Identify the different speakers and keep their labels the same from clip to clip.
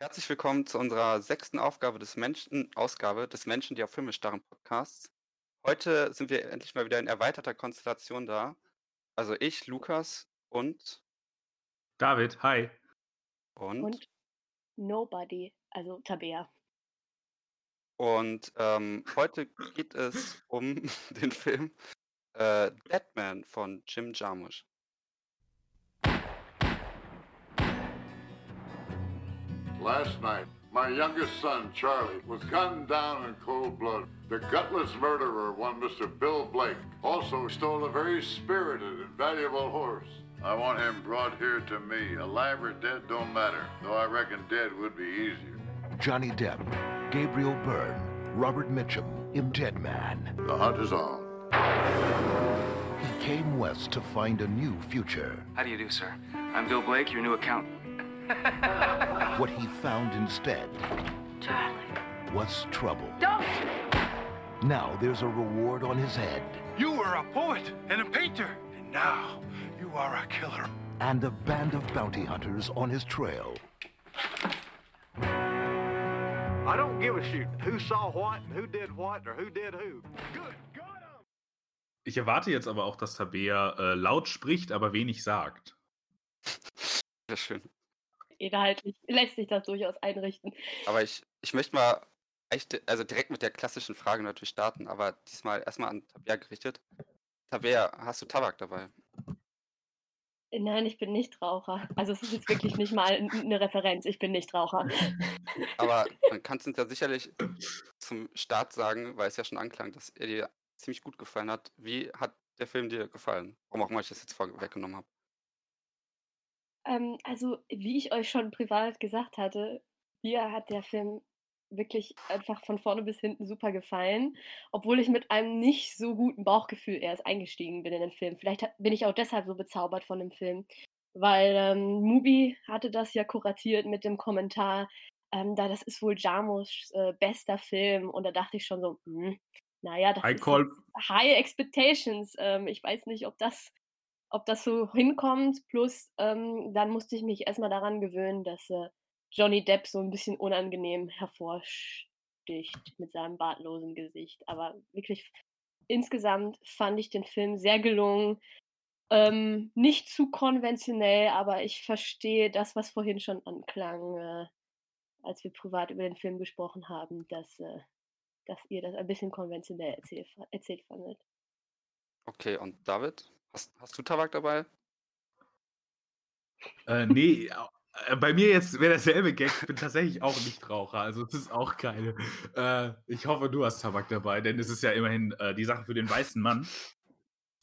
Speaker 1: Herzlich willkommen zu unserer sechsten Aufgabe des Menschen, Ausgabe des Menschen, die auf Filme starren Podcasts. Heute sind wir endlich mal wieder in erweiterter Konstellation da. Also ich, Lukas und
Speaker 2: David, hi.
Speaker 1: und
Speaker 3: Und Nobody, also Tabea.
Speaker 1: und ähm, heute geht es um den Film äh, Deadman von Jim Jarmusch.
Speaker 4: Last night, my youngest son, Charlie, was gunned down in cold blood. The gutless murderer, one Mr. Bill Blake, also stole a very spirited and valuable horse. I want him brought here to me. Alive or dead don't matter, though I reckon dead would be easier.
Speaker 5: Johnny Depp, Gabriel Byrne, Robert Mitchum in Dead Man.
Speaker 4: The hunt is on.
Speaker 5: He came west to find a new future.
Speaker 6: How do you do, sir? I'm Bill Blake, your new accountant.
Speaker 5: What he found instead
Speaker 3: Charlie.
Speaker 5: was trouble.
Speaker 3: Don't!
Speaker 5: Now there's a reward on his head
Speaker 7: You were a poet and a painter, and now you are a killer.
Speaker 5: and a band of bounty hunters on his trail.
Speaker 8: I don't give a shoot who saw what and who did what or who did who. Good God!
Speaker 2: Ich erwarte jetzt aber auch, dass Tabea äh, laut spricht, aber wenig sagt.
Speaker 1: Sehr schön.
Speaker 3: Inhaltlich lässt sich das durchaus einrichten.
Speaker 1: Aber ich, ich möchte mal echt, also direkt mit der klassischen Frage natürlich starten, aber diesmal erstmal an Tabea gerichtet. Tabea, hast du Tabak dabei?
Speaker 3: Nein, ich bin nicht Raucher. Also es ist jetzt wirklich nicht mal eine Referenz. Ich bin nicht Raucher.
Speaker 1: Aber man kann es uns ja sicherlich zum Start sagen, weil es ja schon anklang, dass er dir ziemlich gut gefallen hat. Wie hat der Film dir gefallen? Warum auch immer ich das jetzt vorweggenommen habe.
Speaker 3: Ähm, also, wie ich euch schon privat gesagt hatte, mir hat der Film wirklich einfach von vorne bis hinten super gefallen, obwohl ich mit einem nicht so guten Bauchgefühl erst eingestiegen bin in den Film. Vielleicht bin ich auch deshalb so bezaubert von dem Film, weil ähm, Mubi hatte das ja kuratiert mit dem Kommentar, ähm, da das ist wohl Jarmuschs äh, bester Film und da dachte ich schon so, hm, naja, das
Speaker 2: I
Speaker 3: ist High Expectations. Ähm, ich weiß nicht, ob das ob das so hinkommt. Plus, ähm, dann musste ich mich erstmal daran gewöhnen, dass äh, Johnny Depp so ein bisschen unangenehm hervorsticht mit seinem bartlosen Gesicht. Aber wirklich, insgesamt fand ich den Film sehr gelungen. Ähm, nicht zu konventionell, aber ich verstehe das, was vorhin schon anklang, äh, als wir privat über den Film gesprochen haben, dass, äh, dass ihr das ein bisschen konventionell erzählt, erzählt fandet.
Speaker 1: Okay, und David? Hast, hast du Tabak dabei?
Speaker 2: Äh, nee, äh, bei mir jetzt wäre dasselbe Gag. Ich bin tatsächlich auch Nichtraucher, also es ist auch keine. Äh, ich hoffe, du hast Tabak dabei, denn es ist ja immerhin äh, die Sache für den weißen Mann.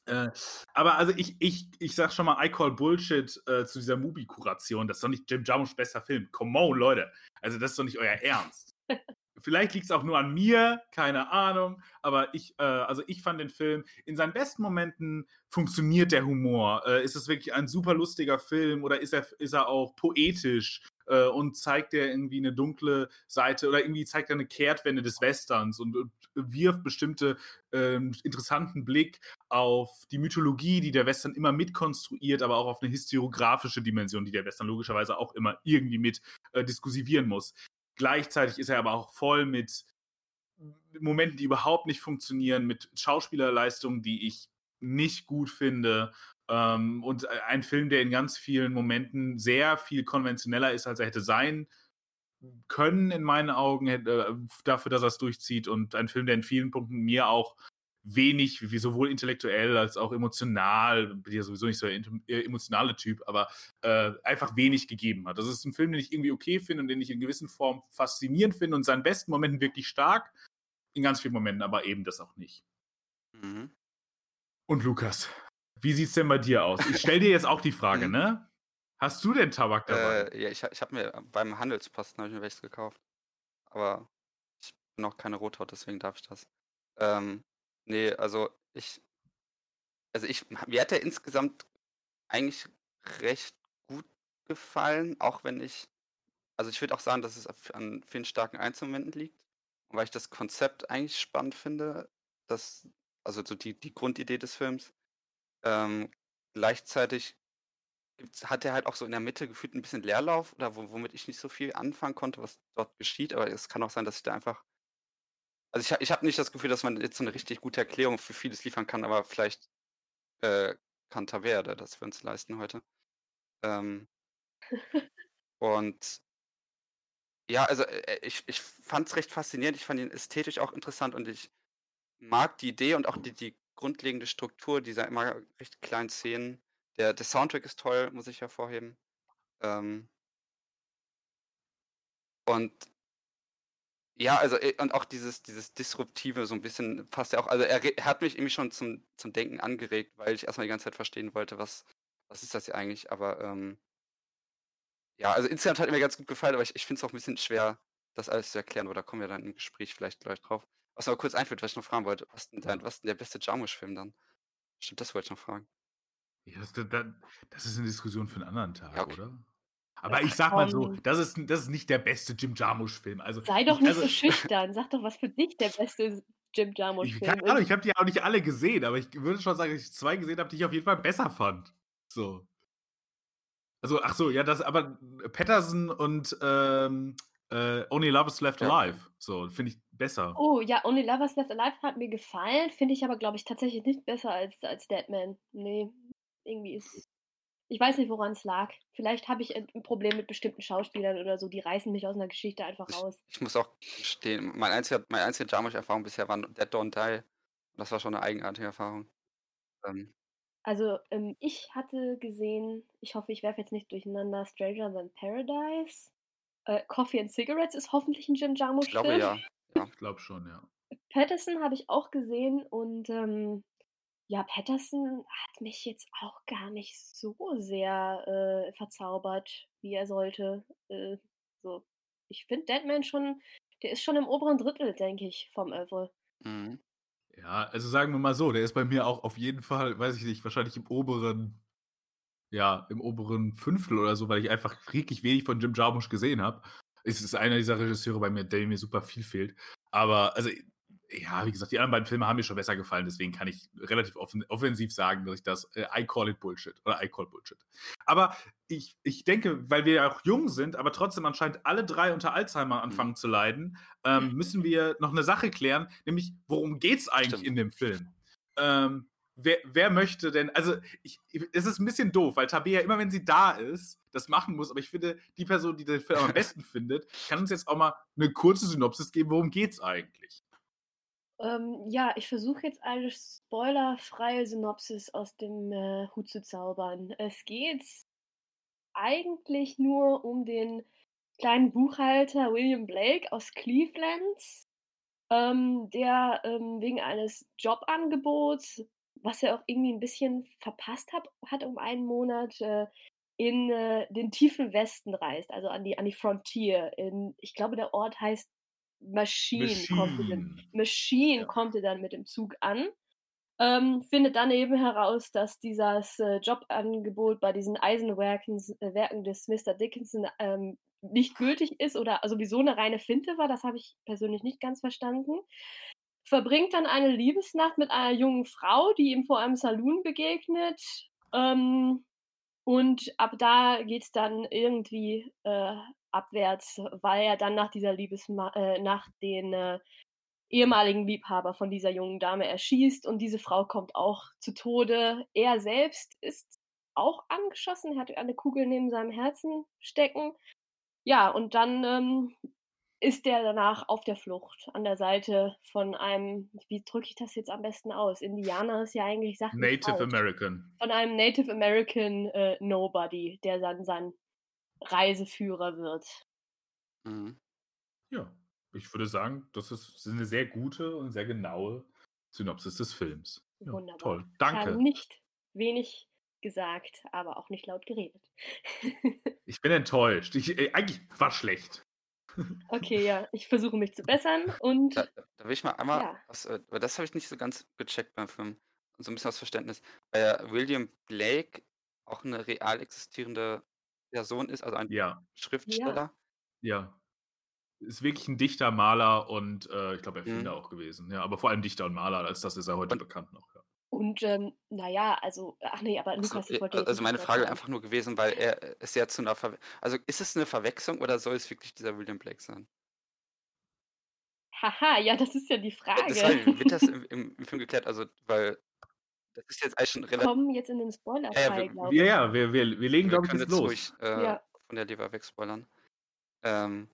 Speaker 2: Äh, aber also ich, ich, ich sag schon mal, I call Bullshit äh, zu dieser Mubi-Kuration. Das ist doch nicht Jim Jarmusch bester Film. Come on, Leute. Also das ist doch nicht euer Ernst. Vielleicht liegt es auch nur an mir, keine Ahnung. Aber ich, äh, also ich fand den Film in seinen besten Momenten funktioniert der Humor. Äh, ist es wirklich ein super lustiger Film oder ist er, ist er auch poetisch äh, und zeigt er irgendwie eine dunkle Seite oder irgendwie zeigt er eine Kehrtwende des Westerns und, und wirft bestimmte ähm, interessanten Blick auf die Mythologie, die der Western immer mitkonstruiert, aber auch auf eine historiografische Dimension, die der Western logischerweise auch immer irgendwie mit äh, diskursivieren muss. Gleichzeitig ist er aber auch voll mit Momenten, die überhaupt nicht funktionieren, mit Schauspielerleistungen, die ich nicht gut finde. Ähm, und ein Film, der in ganz vielen Momenten sehr viel konventioneller ist, als er hätte sein können, in meinen Augen, äh, dafür, dass er es durchzieht. Und ein Film, der in vielen Punkten mir auch wenig, wie sowohl intellektuell als auch emotional, bin ja sowieso nicht so der äh, emotionale Typ, aber äh, einfach wenig gegeben hat. Das ist ein Film, den ich irgendwie okay finde und den ich in gewissen Form faszinierend finde und in seinen besten Momenten wirklich stark, in ganz vielen Momenten aber eben das auch nicht.
Speaker 1: Mhm.
Speaker 2: Und Lukas, wie sieht's denn bei dir aus? Ich stell dir jetzt auch die Frage, ne? Hast du denn Tabak dabei?
Speaker 1: Äh, ja, ich, ich habe mir beim Handelsposten hab ich mir welches gekauft. Aber ich bin noch keine Rothaut, deswegen darf ich das. Ähm, nee, also ich. Also ich, mir hat er insgesamt eigentlich recht gut gefallen, auch wenn ich. Also ich würde auch sagen, dass es an vielen starken Einzelmomenten liegt. Weil ich das Konzept eigentlich spannend finde, dass, also so die, die Grundidee des Films. Ähm, gleichzeitig hat er halt auch so in der Mitte gefühlt ein bisschen Leerlauf oder wo womit ich nicht so viel anfangen konnte, was dort geschieht, aber es kann auch sein, dass ich da einfach also, ich habe ich habe nicht das Gefühl, dass man jetzt so 'ne richtig gute Erklärung für vieles liefern kann, aber vielleicht, äh, kann Tabea da das für uns leisten heute. Ähm und ja, also, äh, äh, ich ich fand's recht faszinierend. Ich fand ihn ästhetisch auch interessant und ich mag die Idee und auch die die grundlegende Struktur dieser immer recht kleinen Szenen. Der der Soundtrack ist toll, muss ich hervorheben. Ähm und ja, also, äh, und auch dieses dieses Disruptive so 'n bisschen passt ja auch also, er er hat mich irgendwie schon zum zum Denken angeregt, weil ich erst mal die ganze Zeit verstehen wollte, was was ist das hier eigentlich? Aber, ähm ja, also, insgesamt hat er mir ganz gut gefallen, aber ich ich finde es auch 'n bisschen schwer, das alles zu erklären, aber da kommen wir dann im Gespräch vielleicht gleich drauf. Was aber kurz einfällt, was ich noch fragen wollte, was denn dein was denn der beste Jarmusch-Film dann? Stimmt, das wollte ich noch fragen.
Speaker 2: Ja, das da da das ist 'ne Diskussion für 'n anderen Tag,
Speaker 1: Ja, okay.
Speaker 2: oder? Aber
Speaker 3: Ja,
Speaker 2: ich sage mal so,
Speaker 3: komm.
Speaker 2: das ist das ist nicht der beste Jim Jarmusch-Film. Also,
Speaker 3: Sei doch
Speaker 2: ich
Speaker 3: nicht
Speaker 2: also
Speaker 3: so schüchtern. Sag doch, was für dich der beste Jim Jarmusch-Film
Speaker 2: keine Ahnung,
Speaker 3: ist.
Speaker 2: ich habe die auch nicht alle gesehen, aber ich würde schon sagen, dass ich 2 gesehen habe, die ich auf jeden Fall besser fand. So. Also, ach so, ja, das aber Patterson und, ähm, äh, Only Lovers Left. Alive, so, finde ich besser.
Speaker 3: Oh ja, Only Lovers Left Alive hat mir gefallen, finde ich aber, glaube ich, tatsächlich nicht besser als als Deadman. Ne, irgendwie ist ich weiß nicht, woran's lag. Vielleicht habe ich, äh, 'n Problem mit bestimmten Schauspielern oder so, die reißen mich aus 'ner Geschichte einfach
Speaker 1: Ich
Speaker 3: raus.
Speaker 1: ich muss auch gestehen, mein einziger meine einzige Jarmusch-Erfahrung bisher waren Dead Don't Die. Das war schon 'ne eigenartige Erfahrung. Ähm
Speaker 3: Also, ähm, ich hatte gesehen ich hoffe, ich werfe jetzt nicht durcheinander, Stranger Than Paradise. Äh, Coffee and Cigarettes ist hoffentlich 'n Jim
Speaker 1: Ich glaube,
Speaker 3: Jarmusch-Film.
Speaker 1: ja. Ja.
Speaker 2: Ich glaube schon, ja.
Speaker 3: Paterson habe ich auch gesehen und, ähm, ja, Paterson hat mich jetzt auch gar nicht so sehr, äh, verzaubert, wie er sollte. Äh, so, ich finde Deadman schon der ist schon im oberen Drittel, denke ich, vom Oeuvre.
Speaker 1: Mhm.
Speaker 2: Ja, also, sagen wir mal so, der ist bei mir auch auf jeden Fall, weiß ich nicht, wahrscheinlich im oberen ja, im oberen Fünftel oder so, weil ich einfach wirklich wenig von Jim Jarmusch gesehen habe. Es ist einer dieser Regisseure bei mir, der mir super viel fehlt. Aber also, ja, wie gesagt, die anderen beiden Filme haben mir schon besser gefallen, deswegen kann ich relativ offen offensiv sagen, dass ich das äh, I call it Bullshit oder I call Bullshit. Aber ich ich denke, weil wir ja auch jung sind, aber trotzdem anscheinend alle 3 unter Alzheimer
Speaker 1: Mhm.
Speaker 2: anfangen zu leiden, ähm, müssen wir noch 'ne Sache klären, nämlich worum geht's eigentlich
Speaker 1: Stimmt.
Speaker 2: in dem Film? Ähm, wer wer möchte denn also, ich es ist 'n bisschen doof, weil Tabea immer, wenn sie da ist, das machen muss, aber ich finde, die Person, die den Film am besten findet, kann uns jetzt auch mal 'ne kurze Synopsis geben, worum geht's eigentlich?
Speaker 3: Ähm, ja, ich versuche jetzt eine spoilerfreie Synopsis aus dem, äh, Hut zu zaubern. Es geht eigentlich nur um den kleinen Buchhalter William Blake aus Cleveland, ähm, der, ähm, wegen eines Jobangebots, was er auch irgendwie 'n bisschen verpasst hat hat um einen Monat, äh, in, äh, den tiefen Westen reist, also, an die an die Frontier in ich glaube, der Ort heißt Machine kommt er dann
Speaker 2: Machine.
Speaker 3: Machine
Speaker 2: Ja.
Speaker 3: kommt dann mit dem Zug an, ähm, findet dann eben heraus, dass dieses, äh, Jobangebot bei diesen Eisenwerken äh, des Mr. Dickinson, ähm, nicht gültig ist oder sowieso 'ne reine Finte war. Das habe ich persönlich nicht ganz verstanden. Verbringt dann eine Liebesnacht mit einer jungen Frau, die ihm vor einem Saloon begegnet, ähm, und ab da geht's dann irgendwie, äh, abwärts, weil er dann nach dieser Liebesma äh, den, äh, ehemaligen Liebhaber von dieser jungen Dame erschießt und diese Frau kommt auch zu Tode. Er selbst ist auch angeschossen, er hat eine Kugel neben seinem Herzen stecken. Ja, und dann, ähm, ist er danach auf der Flucht an der Seite von einem wie drücke ich das jetzt am besten aus? Indianer ist ja eigentlich sachlich
Speaker 2: Native. American.
Speaker 3: Von einem Native American, äh, Nobody, der dann sein Reiseführer wird.
Speaker 1: Mhm.
Speaker 2: Ja, ich würde sagen, das ist ist 'ne sehr gute und sehr genaue Synopsis des Films. Ja,
Speaker 3: Wunderbar.
Speaker 2: toll.
Speaker 3: Ich habe
Speaker 2: Danke.
Speaker 3: nicht wenig gesagt, aber auch nicht laut geredet.
Speaker 2: Ich bin enttäuscht. Ich äh, eigentlich war schlecht.
Speaker 3: Okay, ja, ich versuche mich zu bessern und
Speaker 1: Da da will ich mal einmal
Speaker 3: ja.
Speaker 1: was äh, weil das habe ich nicht so ganz gecheckt beim Film. So 'n bisschen aus Verständnis. Weil William Blake auch 'ne real existierende Person ist, also ein
Speaker 2: Ja.
Speaker 1: Schriftsteller?
Speaker 2: Ja. Ist wirklich 'n Dichter, Maler und, äh, ich glaube, Erfinder
Speaker 1: Mhm.
Speaker 2: auch gewesen. Ja, aber vor allem Dichter und Maler, als das ist er heute
Speaker 1: Und
Speaker 2: bekannt noch, ja.
Speaker 3: Und ähm, naja, also, ach nee, aber
Speaker 1: Ach so,
Speaker 3: Lukas, ich
Speaker 1: äh,
Speaker 3: wollte
Speaker 1: also meine Frage wäre einfach nur gewesen, weil er äh, ist ja zu einer Verwe also ist es eine Verwechslung oder soll es wirklich dieser William Blake sein?
Speaker 3: Haha, ja, das ist ja die
Speaker 1: Äh,
Speaker 3: Frage.
Speaker 1: wird das im im im Film geklärt, also weil das ist jetzt eigentlich schon
Speaker 3: Wir kommen jetzt in den
Speaker 1: ja, ja,
Speaker 3: glaube
Speaker 2: Ja,
Speaker 3: ich.
Speaker 2: ja, wir, wir, wir legen, glaube ich, jetzt los.
Speaker 1: ruhig äh,
Speaker 3: Ja.
Speaker 1: von der Leber wegspoilern. Ähm,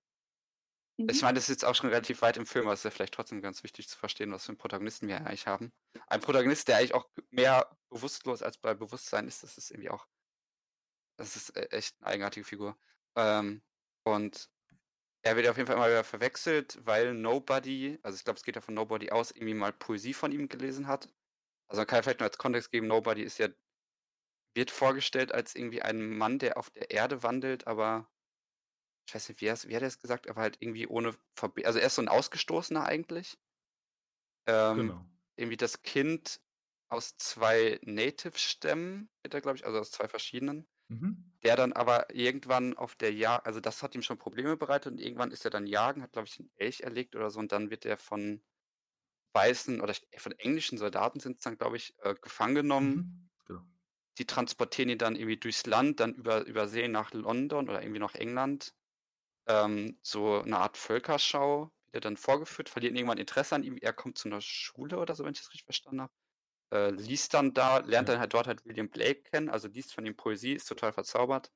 Speaker 1: ich
Speaker 3: Mhm.
Speaker 1: meine, das ist jetzt auch schon relativ weit im Film, aber es ist ja vielleicht trotzdem ganz wichtig zu verstehen, was für einen Protagonisten wir eigentlich haben. Ein Protagonist, der eigentlich auch mehr bewusstlos als bei Bewusstsein ist, das ist irgendwie auch das ist e echt 'ne eigenartige Figur. Ähm, und er wird auf jeden Fall immer wieder verwechselt, weil Nobody also ich glaube, es geht ja von Nobody aus, irgendwie mal Poesie von ihm gelesen hat. Also, man kann ja vielleicht nur als Kontext geben, Nobody ist ja wird vorgestellt als irgendwie ein Mann, der auf der Erde wandelt, aber ich weiß nicht, wie wie hat er's gesagt, aber halt irgendwie ohne Verbe also er ist so 'n Ausgestoßener eigentlich. Ähm,
Speaker 2: Genau.
Speaker 1: irgendwie das Kind aus 2 Native-Stämmen er, glaube ich also aus 2 verschiedenen,
Speaker 2: Mhm.
Speaker 1: der dann aber irgendwann auf der Ja also das hat ihm schon Probleme bereitet und irgendwann ist er dann jagen, hat, glaube ich, 'n Elch erlegt oder so und dann wird er von weißen oder von englischen Soldaten sind's dann, glaube ich, äh, gefangen genommen.
Speaker 2: Mhm. Genau.
Speaker 1: Die transportieren ihn dann irgendwie durchs Land, dann über über See nach London oder irgendwie nach England. Ähm, so 'ne Art Völkerschau wird er dann vorgeführt, verlieren irgendwann Interesse an ihm. Er kommt zu 'ner Schule oder so, wenn ich das richtig verstanden habe. Äh, liest dann da, lernt
Speaker 2: Ja.
Speaker 1: dann halt dort halt William Blake kennen, also liest von ihm Poesie, ist total verzaubert.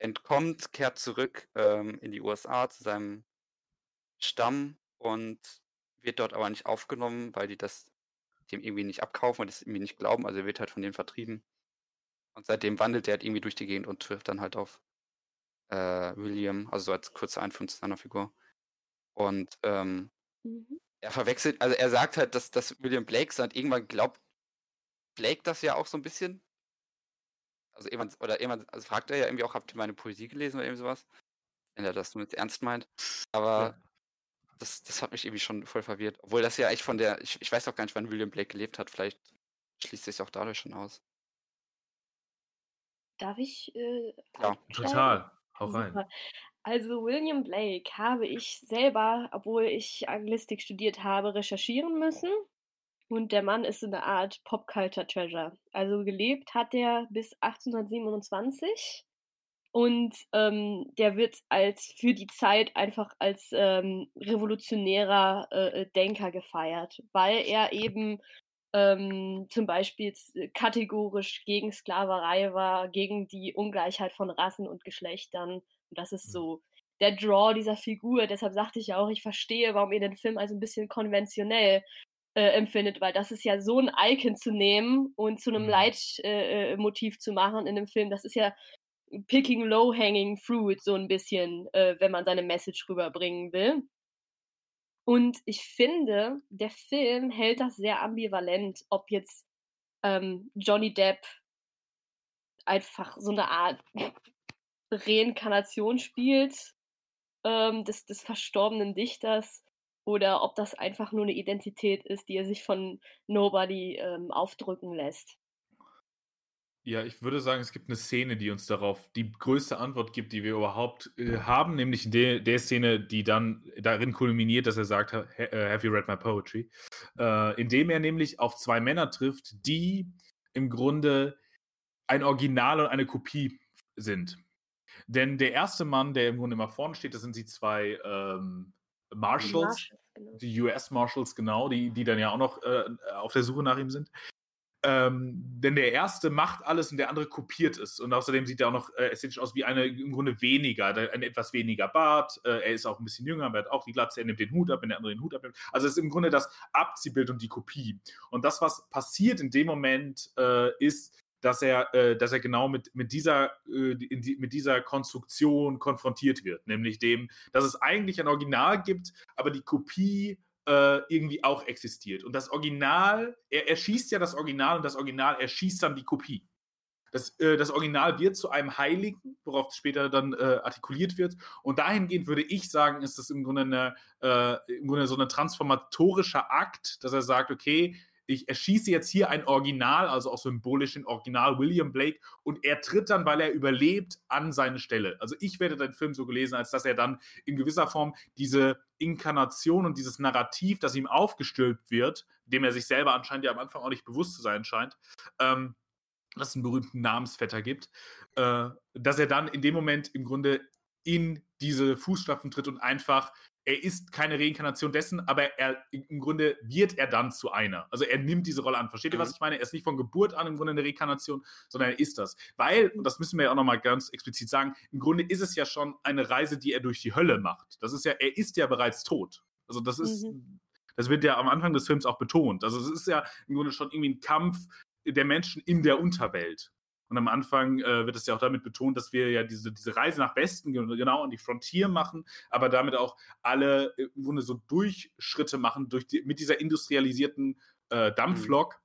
Speaker 1: Entkommt, kehrt zurück, ähm, in die USA zu seinem Stamm und wird dort aber nicht aufgenommen, weil die das dem irgendwie nicht abkaufen und das irgendwie nicht glauben. Also, er wird halt von denen vertrieben. Und seitdem wandelt er halt irgendwie durch die Gegend und trifft dann halt auf, äh, William, also so als kurze Einführung zu seiner Figur. Und, ähm,
Speaker 3: Mhm.
Speaker 1: er verwechselt also er sagt halt, dass dass William Blake sagt irgendwann glaubt Blake das ja auch so 'n bisschen. Also irgendwann oder irgendwann also fragt er ja irgendwie auch: „Habt ihr meine Poesie gelesen?“ oder irgend so was, wenn er das nur jetzt ernst meint. Aber
Speaker 2: Ja.
Speaker 1: Das das hat mich irgendwie schon voll verwirrt. Obwohl das ja echt von der ich ich weiß auch gar nicht, wann William Blake gelebt hat. Vielleicht schließt sich's auch dadurch schon aus.
Speaker 3: Darf ich, äh, einsteigen?
Speaker 2: Total. Hau rein.
Speaker 3: Super. Also, William Blake habe ich selber, obwohl ich Anglistik studiert habe, recherchieren müssen. Und der Mann ist so 'ne Art Pop-Culture Treasure. Also, gelebt hat der bis 1827 und, ähm, der wird als für die Zeit einfach als, ähm, revolutionärer, äh, äh, Denker gefeiert, weil er eben, ähm, zum Beispiel z kategorisch gegen Sklaverei war, gegen die Ungleichheit von Rassen und Geschlechtern. Und das ist
Speaker 2: Mhm.
Speaker 3: so der Draw dieser Figur. Deshalb sagte ich ja auch, ich verstehe, warum ihr den Film als 'n bisschen konventionell, äh, empfindet, weil das ist ja so 'n Icon zu nehmen und zu 'nem
Speaker 2: Mhm.
Speaker 3: Leit äh, äh, zu machen in 'nem Film. Das ist ja picking low hanging fruit so 'n bisschen, äh, wenn man seine Message rüberbringen will. Und ich finde, der Film hält das sehr ambivalent, ob jetzt, ähm, Johnny Depp einfach so 'ne Art Reinkarnation spielt, ähm, des des verstorbenen Dichters oder ob das einfach nur 'ne Identität ist, die er sich von Nobody, ähm, aufdrücken lässt.
Speaker 2: Ja, ich würde sagen, es gibt 'ne Szene, die uns darauf die größte Antwort gibt, die wir überhaupt, äh, haben, nämlich in de der Szene, die dann darin kulminiert, dass er sagt: „Ha äh, have you read my poetry?“ Äh, indem er nämlich auf 2 Männer trifft, die im Grunde ein Original und eine Kopie sind. Denn der erste Mann, der im Grunde immer vorne steht, das sind die 2, ähm,
Speaker 3: Die
Speaker 2: Marshals,
Speaker 3: genau.
Speaker 2: die US Marshals, genau, die die dann ja auch noch, äh, auf der Suche nach ihm sind. Ähm, denn der erste macht alles und der andere kopiert es. Und außerdem sieht er auch noch, äh, ästhetisch aus wie eine im Grunde weniger, ein etwas weniger Bart. Äh, er ist auch 'n bisschen jünger, aber er hat auch die Glatze, er nimmt den Hut ab, wenn der andere den Hut abnimmt. Also, es ist im Grunde das Abziehbild und die Kopie. Und das, was passiert in dem Moment, äh, ist, dass er äh, dass er genau mit mit dieser äh, die mit dieser Konstruktion konfrontiert wird, nämlich dem, dass es eigentlich ein Original gibt, aber die Kopie, äh, irgendwie auch existiert. Und das Original er erschießt ja das Original und das Original erschießt dann die Kopie. Das äh, das Original wird zu einem Heiligen, worauf später dann, äh, artikuliert wird. Und dahingehend würde ich sagen, ist das im Grunde 'ne äh, im Grunde so 'ne transformatorischer Akt, dass er sagt: „Okay, ich erschieße jetzt hier ein Original, also auch symbolisch ein Original William Blake, und er tritt dann, weil er überlebt, an seine Stelle. Also ich werde den Film so gelesen, als dass er dann in gewisser Form diese Inkarnation und dieses Narrativ, das ihm aufgestülpt wird, dem er sich selber anscheinend ja am Anfang auch nicht bewusst zu sein scheint, ähm, dass es einen berühmten Namensvetter gibt, äh, dass er dann in dem Moment im Grunde in diese Fußstapfen tritt und einfach, er ist keine Reinkarnation dessen, aber er im Grunde wird er dann zu einer. Also er nimmt diese Rolle an. Versteht ihr, was
Speaker 1: Mhm.
Speaker 2: ich meine? Er ist nicht von Geburt an im Grunde eine Reinkarnation, sondern er ist das. Weil, und das müssen wir ja auch nochmal ganz explizit sagen, im Grunde ist es ja schon eine Reise, die er durch die Hölle macht. Das ist ja, er ist ja bereits tot. Also das ist, das wird ja am Anfang des Films auch betont. Also es ist ja im Grunde schon irgendwie ein Kampf der Menschen in der Unterwelt. Und am Anfang äh, wird es ja auch damit betont, dass wir ja diese, diese Reise nach Westen ge- genau an die Frontier machen, aber damit auch alle äh, im Grunde so Durchschritte machen durch die, mit dieser industrialisierten äh, Dampflok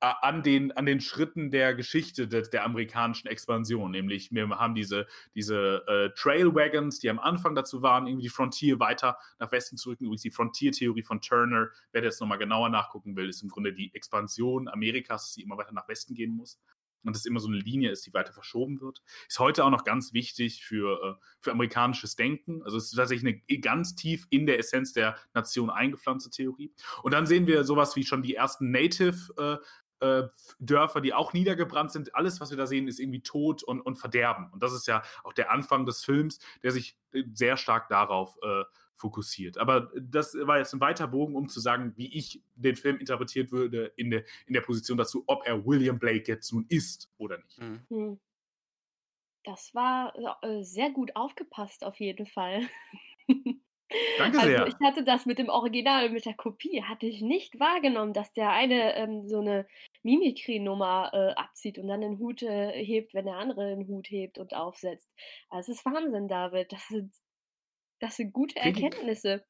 Speaker 2: äh, an, den, an den Schritten der Geschichte der, der amerikanischen Expansion. Nämlich, wir haben diese, diese äh, Trailwagons, die am Anfang dazu waren, irgendwie die Frontier weiter nach Westen zu rücken. Übrigens die Frontier-Theorie von Turner, wer das nochmal genauer nachgucken will, ist im Grunde die Expansion Amerikas, dass sie immer weiter nach Westen gehen muss und das immer so eine Linie ist, die weiter verschoben wird. Ist heute auch noch ganz wichtig für, äh, für amerikanisches Denken. Also es ist tatsächlich eine ganz tief in der Essenz der Nation eingepflanzte Theorie. Und dann sehen wir sowas wie schon die ersten Native äh, äh, Dörfer, die auch niedergebrannt sind. Alles, was wir da sehen, ist irgendwie Tod und, und Verderben. Und das ist ja auch der Anfang des Films, der sich äh, sehr stark darauf äh, fokussiert. Aber das war jetzt ein weiter Bogen, um zu sagen, wie ich den Film interpretiert würde in der, in der Position dazu, ob er William Blake jetzt nun ist oder nicht.
Speaker 1: Mhm.
Speaker 3: Hm. Das war äh, sehr gut aufgepasst, auf jeden Fall.
Speaker 2: Danke
Speaker 3: Also
Speaker 2: sehr.
Speaker 3: ich hatte das mit dem Original, mit der Kopie, hatte ich nicht wahrgenommen, dass der eine ähm, so eine Mimikry-Nummer äh, abzieht und dann den Hut äh, hebt, wenn der andere den Hut hebt und aufsetzt. Also Das ist Wahnsinn, David. Das sind, das sind gute
Speaker 2: Krieg
Speaker 3: Erkenntnisse.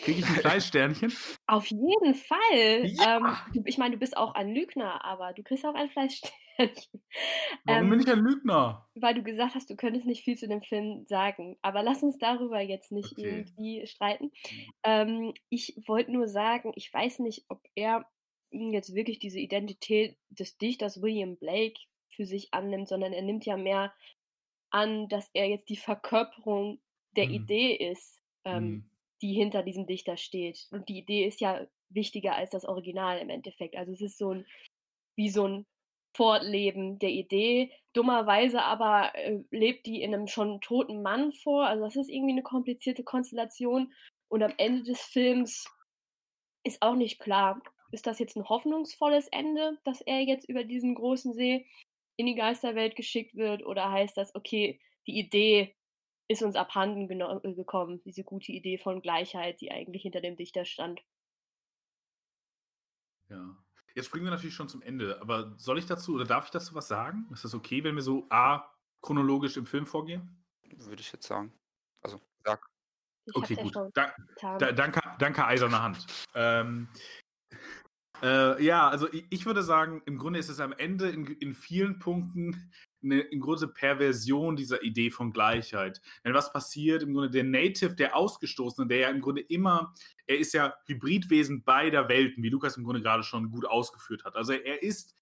Speaker 2: Kriege ich ein Fleischsternchen?
Speaker 3: Auf jeden Fall.
Speaker 2: Ja.
Speaker 3: Ähm, ich meine, du bist auch ein Lügner, aber du kriegst auch ein Fleischsternchen.
Speaker 2: Warum
Speaker 3: Ähm,
Speaker 2: bin ich ein Lügner?
Speaker 3: weil du gesagt hast, du könntest nicht viel zu dem Film sagen. Aber lass uns darüber jetzt nicht
Speaker 2: Okay.
Speaker 3: irgendwie streiten. Ähm, ich wollte nur sagen, ich weiß nicht, ob er mm, jetzt wirklich diese Identität des Dichters William Blake für sich annimmt, sondern er nimmt ja mehr an, dass er jetzt die Verkörperung der
Speaker 2: Mhm.
Speaker 3: Idee ist, ähm,
Speaker 2: Hm.
Speaker 3: die hinter diesem Dichter steht. Und die Idee ist ja wichtiger als das Original im Endeffekt. Also es ist so ein, wie so ein Fortleben der Idee. Dummerweise aber äh, lebt die in einem schon toten Mann vor. Also das ist irgendwie eine komplizierte Konstellation. Und am Ende des Films ist auch nicht klar, ist das jetzt ein hoffnungsvolles Ende, dass er jetzt über diesen großen See in die Geisterwelt geschickt wird? Oder heißt das, okay, die Idee ist uns abhanden äh, gekommen, diese gute Idee von Gleichheit, die eigentlich hinter dem Dichter stand?
Speaker 2: Ja. Jetzt springen wir natürlich schon zum Ende, aber soll ich dazu oder darf ich dazu was sagen? Ist das okay, wenn wir so A chronologisch im Film vorgehen?
Speaker 1: Würde ich jetzt sagen. Also, sag.
Speaker 3: Ich
Speaker 2: Okay, gut. Da, da, danke, danke, eiserne Hand. Ähm, äh, ja, also ich, ich würde sagen, im Grunde ist es am Ende in, in vielen Punkten eine, eine große Perversion dieser Idee von Gleichheit. Denn was passiert im Grunde, der Native, der Ausgestoßene, der ja im Grunde immer, er ist ja Hybridwesen beider Welten, wie Lukas im Grunde gerade schon gut ausgeführt hat. Also er ist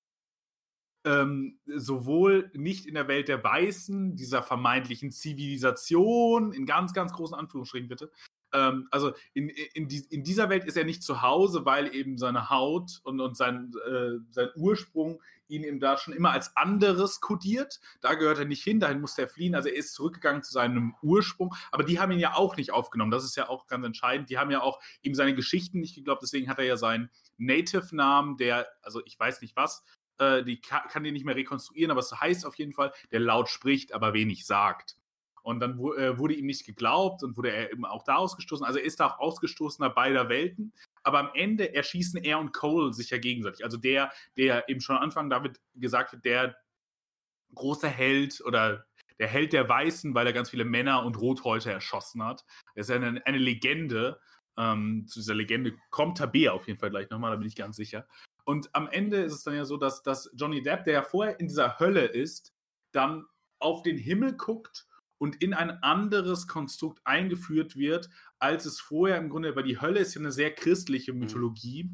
Speaker 2: ähm, sowohl nicht in der Welt der Weißen, dieser vermeintlichen Zivilisation, in ganz, ganz großen Anführungsstrichen bitte. Ähm, also in, in, die, in dieser Welt ist er nicht zu Hause, weil eben seine Haut und, und sein, äh, sein Ursprung ihn eben da schon immer als anderes kodiert. Da gehört er nicht hin, dahin musste er fliehen. Also er ist zurückgegangen zu seinem Ursprung. Aber die haben ihn ja auch nicht aufgenommen. Das ist ja auch ganz entscheidend. Die haben ja auch ihm seine Geschichten nicht geglaubt. Deswegen hat er ja seinen Native-Namen, der, also ich weiß nicht was, äh, die kann, kann den nicht mehr rekonstruieren, aber es heißt auf jeden Fall, der laut spricht, aber wenig sagt. Und dann äh, wurde ihm nicht geglaubt und wurde er eben auch da ausgestoßen. Also er ist da auch ausgestoßener beider Welten. Aber am Ende erschießen er und Cole sich ja gegenseitig. Also der, der eben schon am Anfang damit gesagt wird, der große Held oder der Held der Weißen, weil er ganz viele Männer und Rothäute erschossen hat. Er ist eine, eine Legende. Ähm, zu dieser Legende kommt Tabea auf jeden Fall gleich nochmal, da bin ich ganz sicher. Und am Ende ist es dann ja so, dass, dass Johnny Depp, der ja vorher in dieser Hölle ist, dann auf den Himmel guckt und in ein anderes Konstrukt eingeführt wird, als es vorher im Grunde, weil die Hölle ist ja eine sehr christliche Mythologie.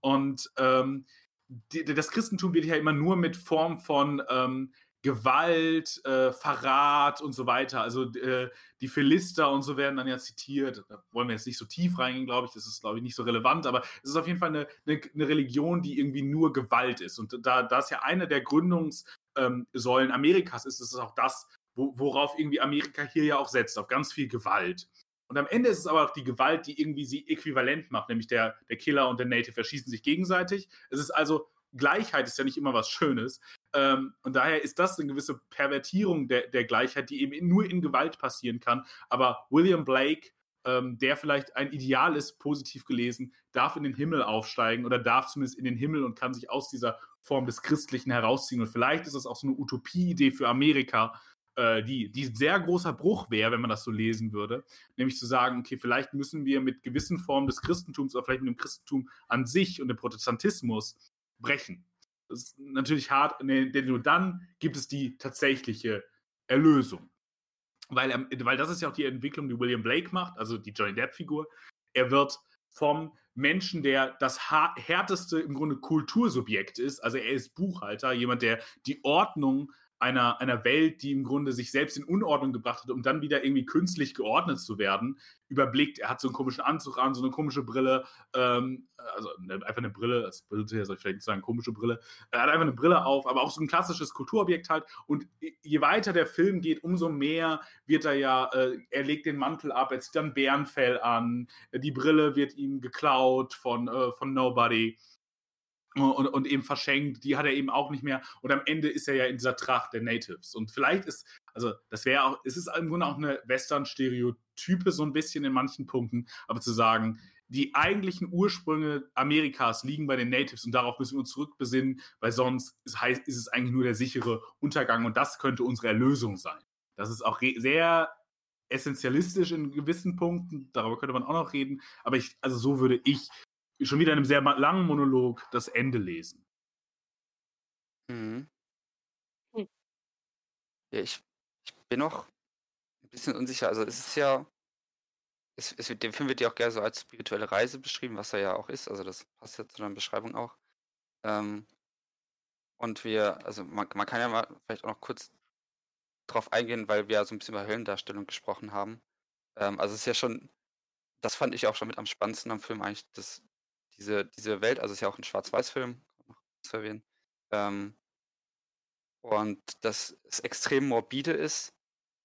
Speaker 2: Und ähm, die, das Christentum wird ja immer nur mit Form von ähm, Gewalt, äh, Verrat und so weiter. Also äh, die Philister und so werden dann ja zitiert. Da wollen wir jetzt nicht so tief reingehen, glaube ich. Das ist, glaube ich, nicht so relevant. Aber es ist auf jeden Fall eine, eine, eine Religion, die irgendwie nur Gewalt ist. Und da, da es ja eine der Gründungssäulen ähm, Amerikas ist, ist es auch das, wo, worauf irgendwie Amerika hier ja auch setzt, auf ganz viel Gewalt. Und am Ende ist es aber auch die Gewalt, die irgendwie sie äquivalent macht, nämlich der, der Killer und der Native erschießen sich gegenseitig. Es ist also, Gleichheit ist ja nicht immer was Schönes. Ähm, und daher ist das eine gewisse Pervertierung der, der Gleichheit, die eben nur in Gewalt passieren kann. Aber William Blake, ähm, der vielleicht ein Ideal ist, positiv gelesen, darf in den Himmel aufsteigen oder darf zumindest in den Himmel und kann sich aus dieser Form des Christlichen herausziehen. Und vielleicht ist das auch so eine Utopie-Idee für Amerika, äh, die, die sehr großer Bruch wäre, wenn man das so lesen würde, nämlich zu sagen, okay, vielleicht müssen wir mit gewissen Formen des Christentums oder vielleicht mit dem Christentum an sich und dem Protestantismus brechen. Das ist natürlich hart, denn nur dann gibt es die tatsächliche Erlösung. Weil, ähm, weil das ist ja auch die Entwicklung, die William Blake macht, also die Johnny Depp-Figur. Er wird vom Menschen, der das härteste im Grunde Kultursubjekt ist, also er ist Buchhalter, jemand, der die Ordnung einer, einer Welt, die im Grunde sich selbst in Unordnung gebracht hat, um dann wieder irgendwie künstlich geordnet zu werden, überblickt. Er hat so einen komischen Anzug an, so eine komische Brille, ähm, also ne, einfach eine Brille, als Brille soll ich vielleicht nicht sagen, komische Brille. Er hat einfach eine Brille auf, aber auch so ein klassisches Kulturobjekt halt. Und je weiter der Film geht, umso mehr wird er ja, äh, er legt den Mantel ab, er zieht dann Bärenfell an, die Brille wird ihm geklaut von, äh, von Nobody und, und, eben verschenkt, die hat er eben auch nicht mehr. Und am Ende ist er ja in dieser Tracht der Natives. Und vielleicht ist, also das wäre auch, es ist im Grunde auch eine Western-Stereotype so ein bisschen in manchen Punkten, aber zu sagen, die eigentlichen Ursprünge Amerikas liegen bei den Natives und darauf müssen wir uns zurückbesinnen, weil sonst ist, heißt, ist es eigentlich nur der sichere Untergang und das könnte unsere Erlösung sein. Das ist auch sehr essentialistisch in gewissen Punkten, darüber könnte man auch noch reden, aber ich, also so würde ich schon wieder in einem sehr langen Monolog das Ende lesen.
Speaker 1: Mhm. Hm. Ja, ich, ich bin noch ein bisschen unsicher. Also es ist ja, es, es wird, der Film wird ja auch gerne so als spirituelle Reise beschrieben, was er ja auch ist. Also das passt ja zu deiner Beschreibung auch. Ähm, und wir, also man, man kann ja mal vielleicht auch noch kurz drauf eingehen, weil wir ja so ein bisschen über Höllendarstellung gesprochen haben. Ähm, also es ist ja schon, das fand ich auch schon mit am spannendsten am Film eigentlich, das diese, diese Welt, also ist ja auch ein Schwarz-Weiß-Film, zu erwähnen. Ähm, und dass es extrem morbide ist.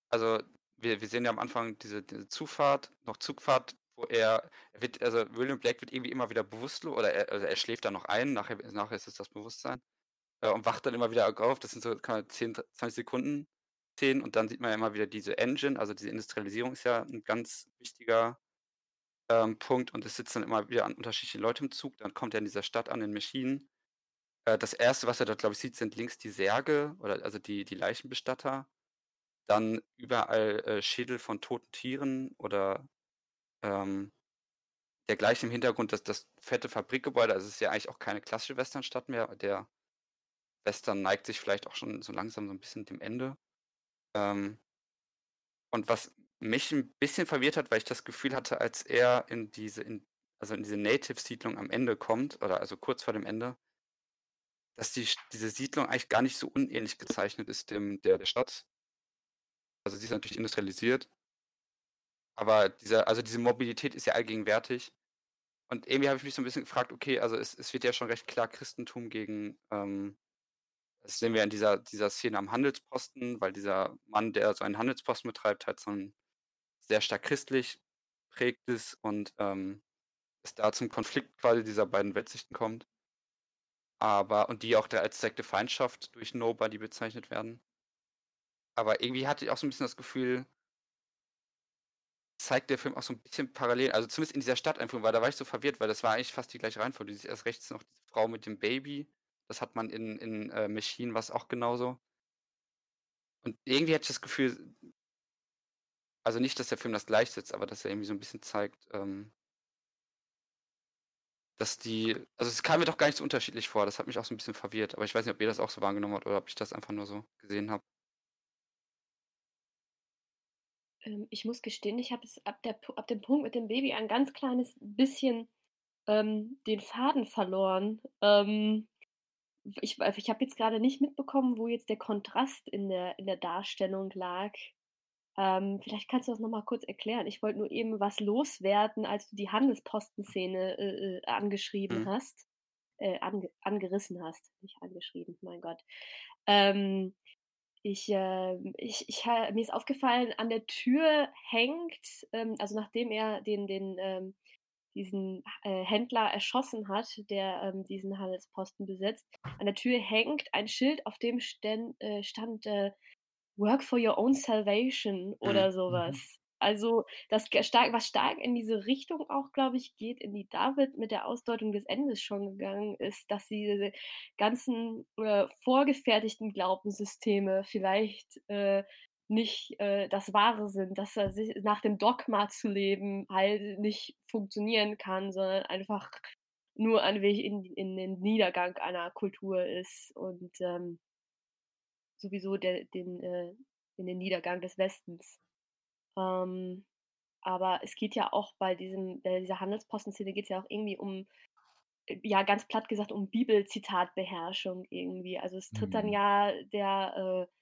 Speaker 1: Also wir, wir sehen ja am Anfang diese, diese Zufahrt, noch Zugfahrt, wo er, er wird, also William Blake wird irgendwie immer wieder bewusstlos oder er, also er schläft da noch ein, nachher, nachher ist es das Bewusstsein äh, und wacht dann immer wieder auf. Das sind so 10, 20 Sekunden, 10 und dann sieht man ja immer wieder diese Engine, also diese Industrialisierung ist ja ein ganz wichtiger ähm, Punkt und es sitzen dann immer wieder an unterschiedlichen Leute im Zug. Dann kommt er in dieser Stadt an den Maschinen. Äh, das erste, was er dort, glaube ich, sieht, sind links die Särge oder also die, die Leichenbestatter. Dann überall äh, Schädel von toten Tieren oder ähm, dergleichen im Hintergrund das, das fette Fabrikgebäude. Also es ist ja eigentlich auch keine klassische Westernstadt mehr. Der Western neigt sich vielleicht auch schon so langsam so ein bisschen dem Ende. Ähm, und was mich ein bisschen verwirrt hat, weil ich das Gefühl hatte, als er in diese, in, also in diese Native-Siedlung am Ende kommt, oder also kurz vor dem Ende, dass die, diese Siedlung eigentlich gar nicht so unähnlich gezeichnet ist dem, der, der Stadt. Also sie ist natürlich industrialisiert, aber diese, also diese Mobilität ist ja allgegenwärtig. Und irgendwie habe ich mich so ein bisschen gefragt, okay, also es, es wird ja schon recht klar Christentum gegen ähm, das sehen wir in dieser, dieser Szene am Handelsposten, weil dieser Mann, der so einen Handelsposten betreibt, halt so ein sehr stark christlich prägtes und ähm, es da zum Konflikt quasi dieser beiden Weltsichten kommt. Aber, und die auch da als Sekte Feindschaft durch Nobody bezeichnet werden. Aber irgendwie hatte ich auch so ein bisschen das Gefühl, zeigt der Film auch so ein bisschen parallel, also zumindest in dieser Stadteinführung, weil da war ich so verwirrt, weil das war eigentlich fast die gleiche Reihenfolge. Siehst erst rechts noch diese Frau mit dem Baby, das hat man in, in äh, Machine was auch genauso. Und irgendwie hatte ich das Gefühl, also nicht, dass der Film das gleichsetzt, aber dass er irgendwie so ein bisschen zeigt, ähm, dass die, also es kam mir doch gar nicht so unterschiedlich vor, das hat mich auch so ein bisschen verwirrt, aber ich weiß nicht, ob ihr das auch so wahrgenommen habt oder ob ich das einfach nur so gesehen habe.
Speaker 3: Ähm, ich muss gestehen, ich habe es ab, der, ab dem Punkt mit dem Baby ein ganz kleines bisschen ähm, den Faden verloren. Ähm, ich ich habe jetzt gerade nicht mitbekommen, wo jetzt der Kontrast in der in der Darstellung lag. Ähm, vielleicht kannst du das noch mal kurz erklären. Ich wollte nur eben was loswerden, als du die Handelsposten-Szene, äh, äh, angeschrieben
Speaker 1: Mhm.
Speaker 3: hast äh, ange angerissen hast, nicht angeschrieben, mein Gott. Ähm, ich, ähm ich ich mir ist aufgefallen, an der Tür hängt, ähm also nachdem er den den, ähm diesen äh, Händler erschossen hat, der, ähm, diesen Handelsposten besetzt. An der Tür hängt ein Schild, auf dem äh, stand, äh, „Work for your own salvation“
Speaker 1: Mhm.
Speaker 3: oder
Speaker 2: Mhm.
Speaker 3: sowas. Also, das stark was stark in diese Richtung auch, glaube ich, geht, in die David mit der Ausdeutung des Endes schon gegangen ist, dass diese ganzen, äh, vorgefertigten Glaubenssysteme vielleicht, äh, nicht, äh, das Wahre sind, dass er sich nach dem Dogma zu leben halt nicht funktionieren kann, sondern einfach nur ein Weg in in den Niedergang einer Kultur ist und, ähm sowieso der den, äh in den Niedergang des Westens. Ähm, aber es geht ja auch bei diesem bei dieser Handelsposten-Szene geht's ja auch irgendwie um äh, ja, ganz platt gesagt, um Bibelzitatbeherrschung irgendwie. Also, es tritt dann
Speaker 2: Mhm.
Speaker 3: ja der, äh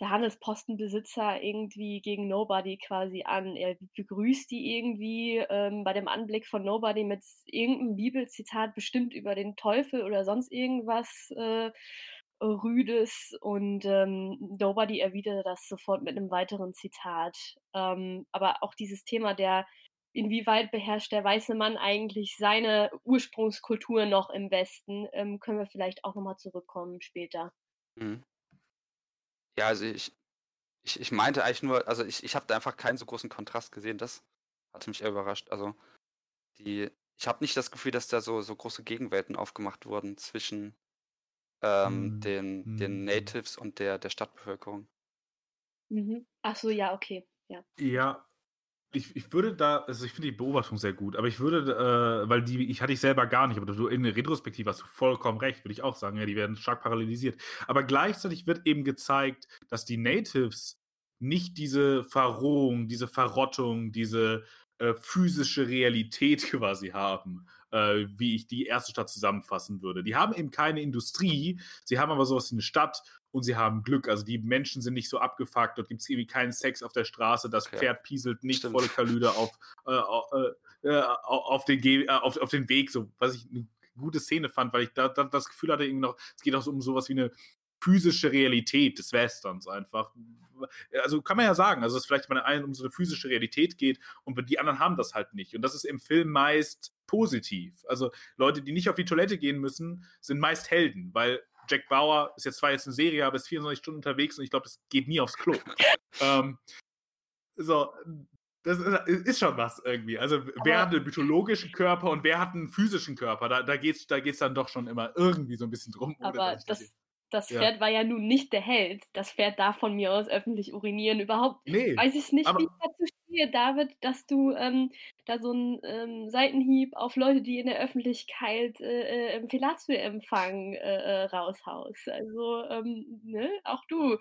Speaker 3: der Handelspostenbesitzer irgendwie gegen Nobody quasi an. Er begrüßt die irgendwie, ähm, bei dem Anblick von Nobody mit irgend 'nem Bibelzitat, bestimmt über den Teufel oder sonst irgendwas, äh, Rüdes und, ähm, Nobody erwidert das sofort mit 'nem weiteren Zitat. Ähm, aber auch dieses Thema der inwieweit beherrscht der weiße Mann eigentlich seine Ursprungskultur noch im Westen, ähm, können wir vielleicht auch noch mal zurückkommen später.
Speaker 1: Mhm. Ja, also ich ich ich meinte eigentlich nur also ich ich habe da einfach keinen so großen Kontrast gesehen. Das hatte mich eher überrascht. Also, die ich habe nicht das Gefühl, dass da so so große Gegenwelten aufgemacht wurden zwischen, ähm,
Speaker 2: Mhm.
Speaker 1: den den
Speaker 2: Mhm.
Speaker 1: Natives und der der Stadtbevölkerung.
Speaker 3: Mhm. Ach so, ja, okay, ja.
Speaker 2: Ja, ich ich würde da also, ich finde die Beobachtung sehr gut, aber ich würde, äh weil die ich hatte ich selber gar nicht, aber du in der Retrospektive hast du vollkommen recht, würde ich auch sagen, ja, die werden stark parallelisiert. Aber gleichzeitig wird eben gezeigt, dass die Natives nicht diese Verrohung, diese Verrottung, diese, äh, physische Realität quasi haben, äh, wie ich die erste Stadt zusammenfassen würde. Die haben eben keine Industrie, sie haben aber so was wie 'ne Stadt und sie haben Glück. Also, die Menschen sind nicht so abgefuckt, dort gibt's irgendwie keinen Sex auf der Straße, das
Speaker 1: Okay.
Speaker 2: Pferd pieselt nicht
Speaker 1: Stimmt.
Speaker 2: volle Kalüde auf, äh, äh, äh, au auf den Ge äh, auf auf den Weg, so, was ich 'ne gute Szene fand, weil ich da da das Gefühl hatte irgendwie noch, es geht auch so um so was wie 'ne physische Realität des Westerns einfach. Also, kann man ja sagen, also, dass vielleicht bei den einen um so 'ne physische Realität geht und die anderen haben das halt nicht. Und das ist im Film meist positiv. Also, Leute, die nicht auf die Toilette gehen müssen, sind meist Helden, weil Jack Bauer ist jetzt zwar jetzt 'ne Serie, aber ist 24 Stunden unterwegs und ich glaube, das geht nie aufs Klo. ähm, so, das ist schon was irgendwie. Also, wer
Speaker 3: Aber
Speaker 2: hat 'nen mythologischen Körper und wer hat 'n physischen Körper? Da da geht's da geht's dann doch schon immer irgendwie so 'n bisschen drum,
Speaker 3: Aber
Speaker 2: das
Speaker 3: das das
Speaker 2: ja.
Speaker 3: Pferd war ja nun nicht der Held. Das Pferd darf von mir aus öffentlich urinieren. Überhaupt
Speaker 2: Ne,
Speaker 3: weiß ich nicht, wie ich dazu stehe, David, dass du, ähm, da so 'n, ähm, Seitenhieb auf Leute, die in der Öffentlichkeit, äh, äh, im Fellatio-Empfang, äh, äh, raushaust. Also, ähm, ne, auch du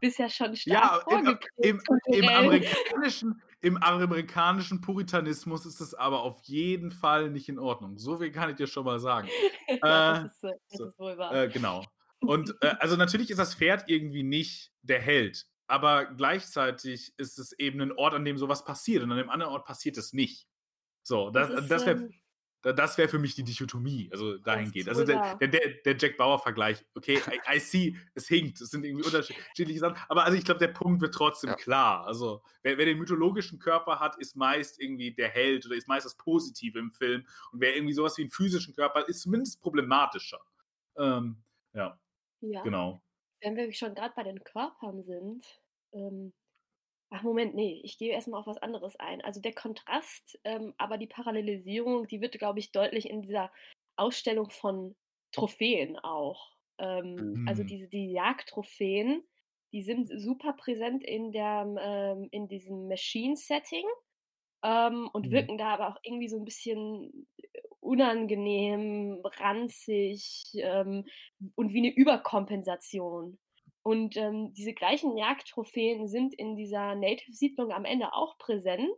Speaker 3: bist ja schon stark
Speaker 2: Ja, im
Speaker 3: vorgeprägt
Speaker 2: im im
Speaker 3: kulturell.
Speaker 2: amerikanischen im amerikanischen Puritanismus ist es aber auf jeden Fall nicht in Ordnung. So viel kann ich dir schon mal sagen.
Speaker 3: Ja, das
Speaker 2: Äh,
Speaker 3: ist, äh das
Speaker 2: so,
Speaker 3: ist wohl wahr.
Speaker 2: äh, genau. Und, äh, also, natürlich ist das Pferd irgendwie nicht der Held, aber gleichzeitig ist es eben 'nen Ort, an dem so was passiert und an dem anderen Ort passiert es nicht. So,
Speaker 3: Das
Speaker 2: das das wäre das wäre für mich die Dichotomie, also dahingehend. Also, der der der Jack Bauer-Vergleich, okay, I I see, es hinkt. Es sind irgendwie unterschiedliche Sachen, aber also, ich glaube, der Punkt wird trotzdem
Speaker 1: Ja.
Speaker 2: klar. Also, wer wer den mythologischen Körper hat, ist meist irgendwie der Held oder ist meist das Positive im Film und wer irgendwie so was wie 'n physischen Körper hat, ist zumindest problematischer. Ähm, ja,
Speaker 3: Ja.
Speaker 2: genau.
Speaker 3: Wenn wir schon grad bei den Körpern sind, ähm ach Moment, ne, ich gehe erst mal auf was anderes ein. Also, der Kontrast, ähm, aber die Parallelisierung, die wird, glaube ich, deutlich in dieser Ausstellung von Trophäen auch. Ähm, also,
Speaker 2: Mhm.
Speaker 3: diese die Jagdtrophäen, die sind super präsent in der ähm, in diesem Machine-Setting, ähm, und
Speaker 2: Mhm.
Speaker 3: wirken da aber auch irgendwie so 'n bisschen unangenehm, ranzig, ähm, und wie 'ne Überkompensation. Und, ähm, diese gleichen Jagdtrophäen sind in dieser Native-Siedlung am Ende auch präsent,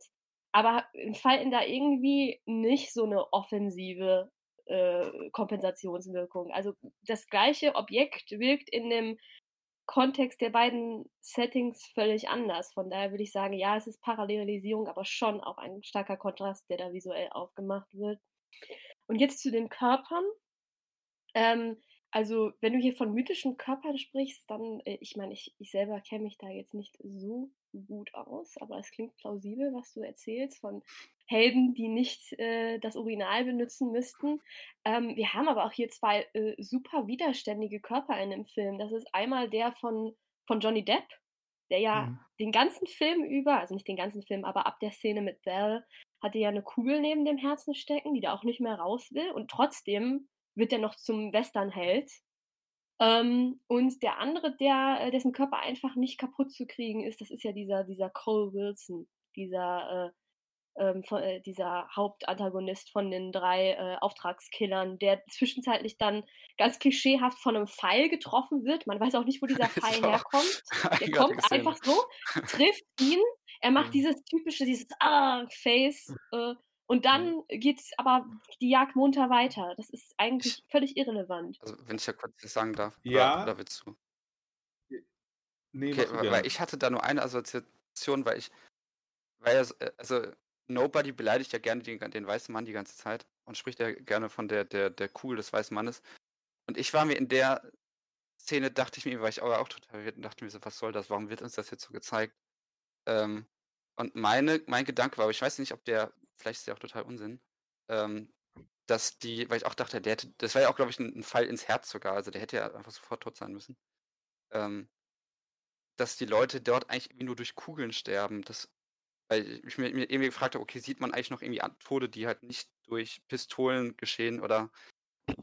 Speaker 3: aber entfalten da irgendwie nicht so eine offensive äh, Kompensationswirkung. Also das gleiche Objekt wirkt in dem Kontext der beiden Settings völlig anders. Von daher würde ich sagen, ja, es ist Parallelisierung, aber schon auch ein starker Kontrast, der da visuell aufgemacht wird. Und jetzt zu den Körpern. Ähm, also, wenn du hier von mythischen Körpern sprichst, dann, äh, ich meine, ich, ich selber kenne mich da jetzt nicht so gut aus, aber es klingt plausibel, was du erzählst von Helden, die nicht äh, das Original benutzen müssten. Ähm, wir haben aber auch hier zwei äh, super widerständige Körper in dem Film. Das ist einmal der von, von Johnny Depp, der ja mhm. den ganzen Film über, also nicht den ganzen Film, aber ab der Szene mit Belle, hatte ja eine Kugel neben dem Herzen stecken, die da auch nicht mehr raus will. Und trotzdem wird er noch zum Westernheld. Ähm, und der andere, der, äh, dessen Körper einfach nicht kaputt zu kriegen ist, das ist ja dieser, dieser Cole Wilson, dieser, äh, ähm, von, äh, dieser Hauptantagonist von den drei äh, Auftragskillern, der zwischenzeitlich dann ganz klischeehaft von einem Pfeil getroffen wird. Man weiß auch nicht, wo dieser Pfeil herkommt. Der kommt einfach so, trifft ihn, er macht mhm. dieses typische, dieses Ah-Face äh, und dann geht aber die Jagd munter weiter. Das ist eigentlich völlig irrelevant.
Speaker 1: Also, wenn ich ja kurz was sagen darf.
Speaker 2: Ja.
Speaker 1: Oder, oder willst du?
Speaker 2: Nee,
Speaker 1: okay, weil, weil ich hatte da nur eine Assoziation, weil ich, weil äh, also Nobody beleidigt ja gerne den, den weißen Mann die ganze Zeit und spricht ja gerne von der, der, der Kugel des weißen Mannes. Und ich war mir in der Szene, dachte ich mir, war ich aber auch total verwirrt und dachte mir so, was soll das? Warum wird uns das jetzt so gezeigt? Ähm, und meine, mein Gedanke war, aber ich weiß nicht, ob der vielleicht ist ja auch total Unsinn, ähm, dass die, weil ich auch dachte, der hätte, das war ja auch, glaube ich, ein, ein, Fall ins Herz sogar, also der hätte ja einfach sofort tot sein müssen. Ähm, dass die Leute dort eigentlich irgendwie nur durch Kugeln sterben. Das, weil ich mir, mir irgendwie gefragt habe, okay, sieht man eigentlich noch irgendwie Tode, die halt nicht durch Pistolen geschehen oder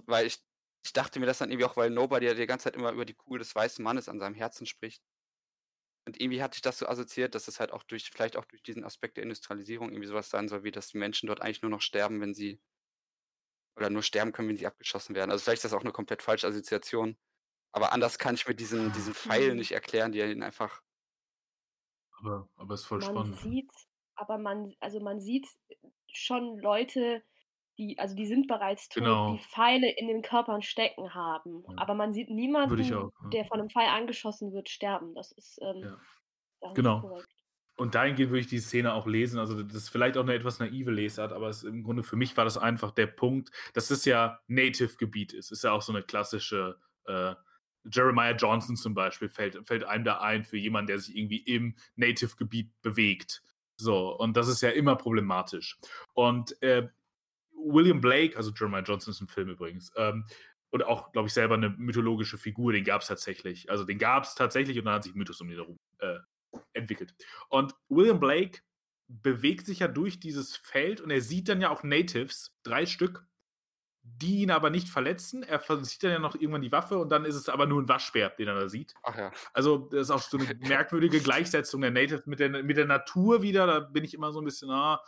Speaker 1: weil ich, ich dachte mir das dann irgendwie auch, weil Nobody ja die ganze Zeit immer über die Kugel des weißen Mannes an seinem Herzen spricht. Und irgendwie hatte ich das so assoziiert, dass es halt auch durch, vielleicht auch durch diesen Aspekt der Industrialisierung irgendwie sowas sein soll, wie dass die Menschen dort eigentlich nur noch sterben, wenn sie oder nur sterben können, wenn sie abgeschossen werden. Also vielleicht ist das auch eine komplett falsche Assoziation. Aber anders kann ich mir diesen, diesen Pfeil nicht erklären, die ihn einfach.
Speaker 2: Aber, aber ist voll
Speaker 3: man
Speaker 2: spannend.
Speaker 3: Sieht, aber man, also man sieht schon Leute, die, also die sind bereits tot,
Speaker 2: Genau.
Speaker 3: die Pfeile in den Körpern stecken haben.
Speaker 2: Ja.
Speaker 3: Aber man sieht niemanden,
Speaker 2: auch. Ja.
Speaker 3: der von einem Pfeil angeschossen wird, sterben. Das ist, ähm,
Speaker 2: Ja. Genau.
Speaker 3: korrekt.
Speaker 2: Und dahingehend würde ich die Szene auch lesen. Also, das ist vielleicht auch eine etwas naive Lesart, aber es, im Grunde für mich war das einfach der Punkt, dass es ja Native-Gebiet ist. Ist ja auch so eine klassische. Äh, Jeremiah Johnson zum Beispiel fällt, fällt einem da ein für jemanden, der sich irgendwie im Native-Gebiet bewegt. So, und das ist ja immer problematisch. Und äh, William Blake, also Jeremiah Johnson ist ein Film übrigens, ähm, und auch, glaube ich, selber eine mythologische Figur, den gab es tatsächlich. Also den gab es tatsächlich und dann hat sich Mythos um den herum äh, entwickelt. Und William Blake bewegt sich ja durch dieses Feld und er sieht dann ja auch Natives, drei Stück, die ihn aber nicht verletzen. Er sieht dann ja noch irgendwann die Waffe und dann ist es aber nur ein Waschbär, den er da sieht.
Speaker 1: Ach ja.
Speaker 2: Also, das ist auch so eine merkwürdige Gleichsetzung der Natives mit der, mit der Natur wieder. Da bin ich immer so ein bisschen, ah,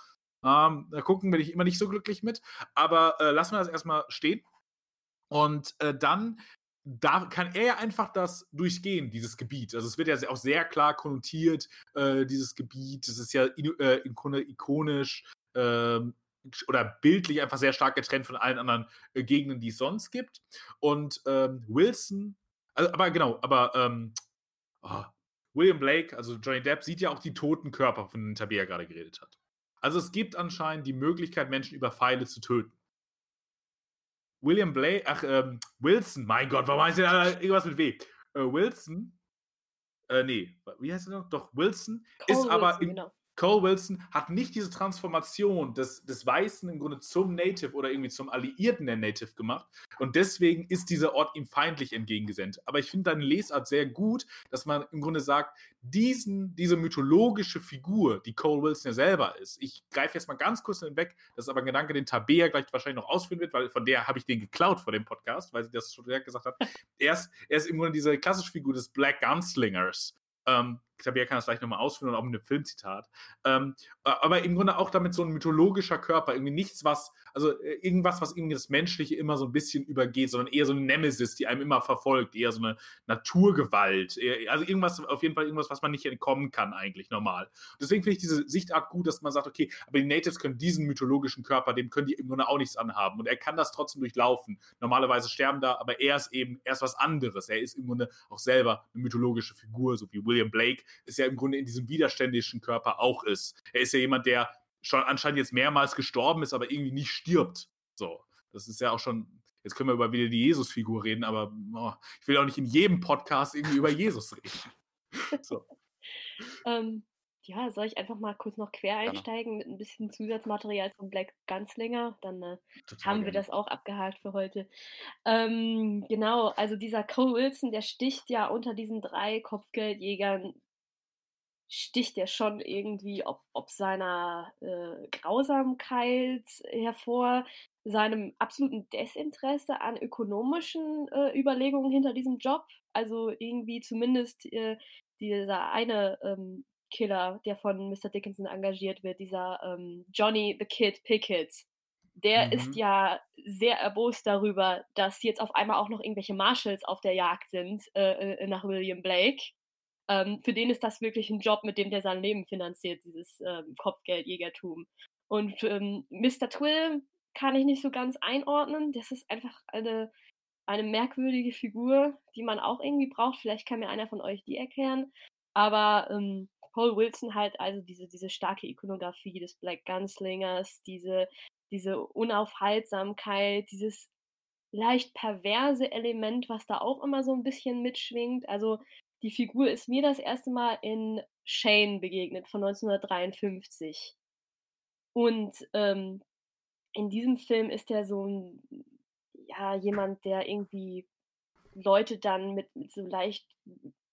Speaker 2: ah, da gucken bin ich immer nicht so glücklich mit. Aber äh, lassen wir das erstmal stehen. Und äh, dann da kann er ja einfach das durchgehen, dieses Gebiet. Also es wird ja auch sehr klar konnotiert, äh, dieses Gebiet. Es ist ja äh, ikonisch äh, oder bildlich einfach sehr stark getrennt von allen anderen äh, Gegenden, die es sonst gibt. Und ähm, Wilson, also, aber genau, aber ähm, oh, William Blake, also Johnny Depp, sieht ja auch die toten Körper, von denen Tabea gerade geredet hat. Also es gibt anscheinend die Möglichkeit, Menschen über Pfeile zu töten. William Blake, ach, ähm, Wilson, mein Gott, warum heißt der irgendwas mit W? Äh, Wilson, äh, nee, wie heißt er noch? Doch, Wilson
Speaker 3: Cole
Speaker 2: ist aber
Speaker 3: Wilson,
Speaker 2: in,
Speaker 3: genau.
Speaker 2: Cole Wilson hat nicht diese Transformation des, des Weißen im Grunde zum Native oder irgendwie zum Alliierten der Native gemacht. Und deswegen ist dieser Ort ihm feindlich entgegengesendet. Aber ich finde deine Lesart sehr gut, dass man im Grunde sagt, diesen, diese mythologische Figur, die Cole Wilson ja selber ist, ich greife jetzt mal ganz kurz hinweg, das ist aber ein Gedanke, den Tabea gleich wahrscheinlich noch ausführen wird, weil von der habe ich den geklaut vor dem Podcast, weil sie das schon gesagt hat. Er ist, er ist im Grunde diese klassische Figur des Black Gunslingers. Ähm, Xavier kann das vielleicht nochmal ausführen und auch mit einem Filmzitat. Ähm, aber im Grunde auch damit so ein mythologischer Körper, irgendwie nichts, was, also äh, irgendwas, was irgendwie das Menschliche immer so ein bisschen übergeht, sondern eher so eine Nemesis, die einem immer verfolgt, eher so eine Naturgewalt. Also irgendwas, auf jeden Fall irgendwas, was man nicht entkommen kann, eigentlich normal. Deswegen finde ich diese Sichtart gut, dass man sagt, okay, aber die Natives können diesen mythologischen Körper, dem können die im Grunde auch nichts anhaben. Und er kann das trotzdem durchlaufen. Normalerweise sterben da, aber er ist eben, er ist was anderes. Er ist im Grunde auch selber eine mythologische Figur, so wie William Blake ist ja im Grunde in diesem widerständischen Körper auch ist. Er ist ja jemand, der schon anscheinend jetzt mehrmals gestorben ist, aber irgendwie nicht stirbt. So, das ist ja auch schon. Jetzt können wir über wieder die Jesus-Figur reden, aber oh, ich will auch nicht in jedem Podcast irgendwie über Jesus reden. So.
Speaker 3: ähm, ja, soll ich einfach mal kurz noch quer einsteigen mit ein bisschen Zusatzmaterial von Black Gunslinger? Dann äh, haben wir
Speaker 2: gerne.
Speaker 3: das auch abgehakt für heute. Ähm, genau, also dieser Cole Wilson, der sticht ja unter diesen drei Kopfgeldjägern, sticht er schon irgendwie ob, ob seiner äh, Grausamkeit hervor, seinem absoluten Desinteresse an ökonomischen äh, Überlegungen hinter diesem Job. Also irgendwie zumindest äh, dieser eine ähm, Killer, der von Mr. Dickinson engagiert wird, dieser ähm, Johnny the Kid Pickett, der
Speaker 2: Mhm.
Speaker 3: ist ja sehr erbost darüber, dass jetzt auf einmal auch noch irgendwelche Marshals auf der Jagd sind äh, äh, nach William Blake. Ähm, für den ist das wirklich ein Job, mit dem der sein Leben finanziert, dieses ähm, Kopfgeldjägertum. Und ähm, Mr. Twill kann ich nicht so ganz einordnen. Das ist einfach eine, eine merkwürdige Figur, die man auch irgendwie braucht. Vielleicht kann mir einer von euch die erklären. Aber ähm, Paul Wilson halt also diese, diese starke Ikonografie des Black Gunslingers, diese, diese Unaufhaltsamkeit, dieses leicht perverse Element, was da auch immer so ein bisschen mitschwingt. Also die Figur ist mir das erste Mal in Shane begegnet von 1953. Und ähm, in diesem Film ist er so ein, ja, jemand, der irgendwie Leute dann mit, mit so leicht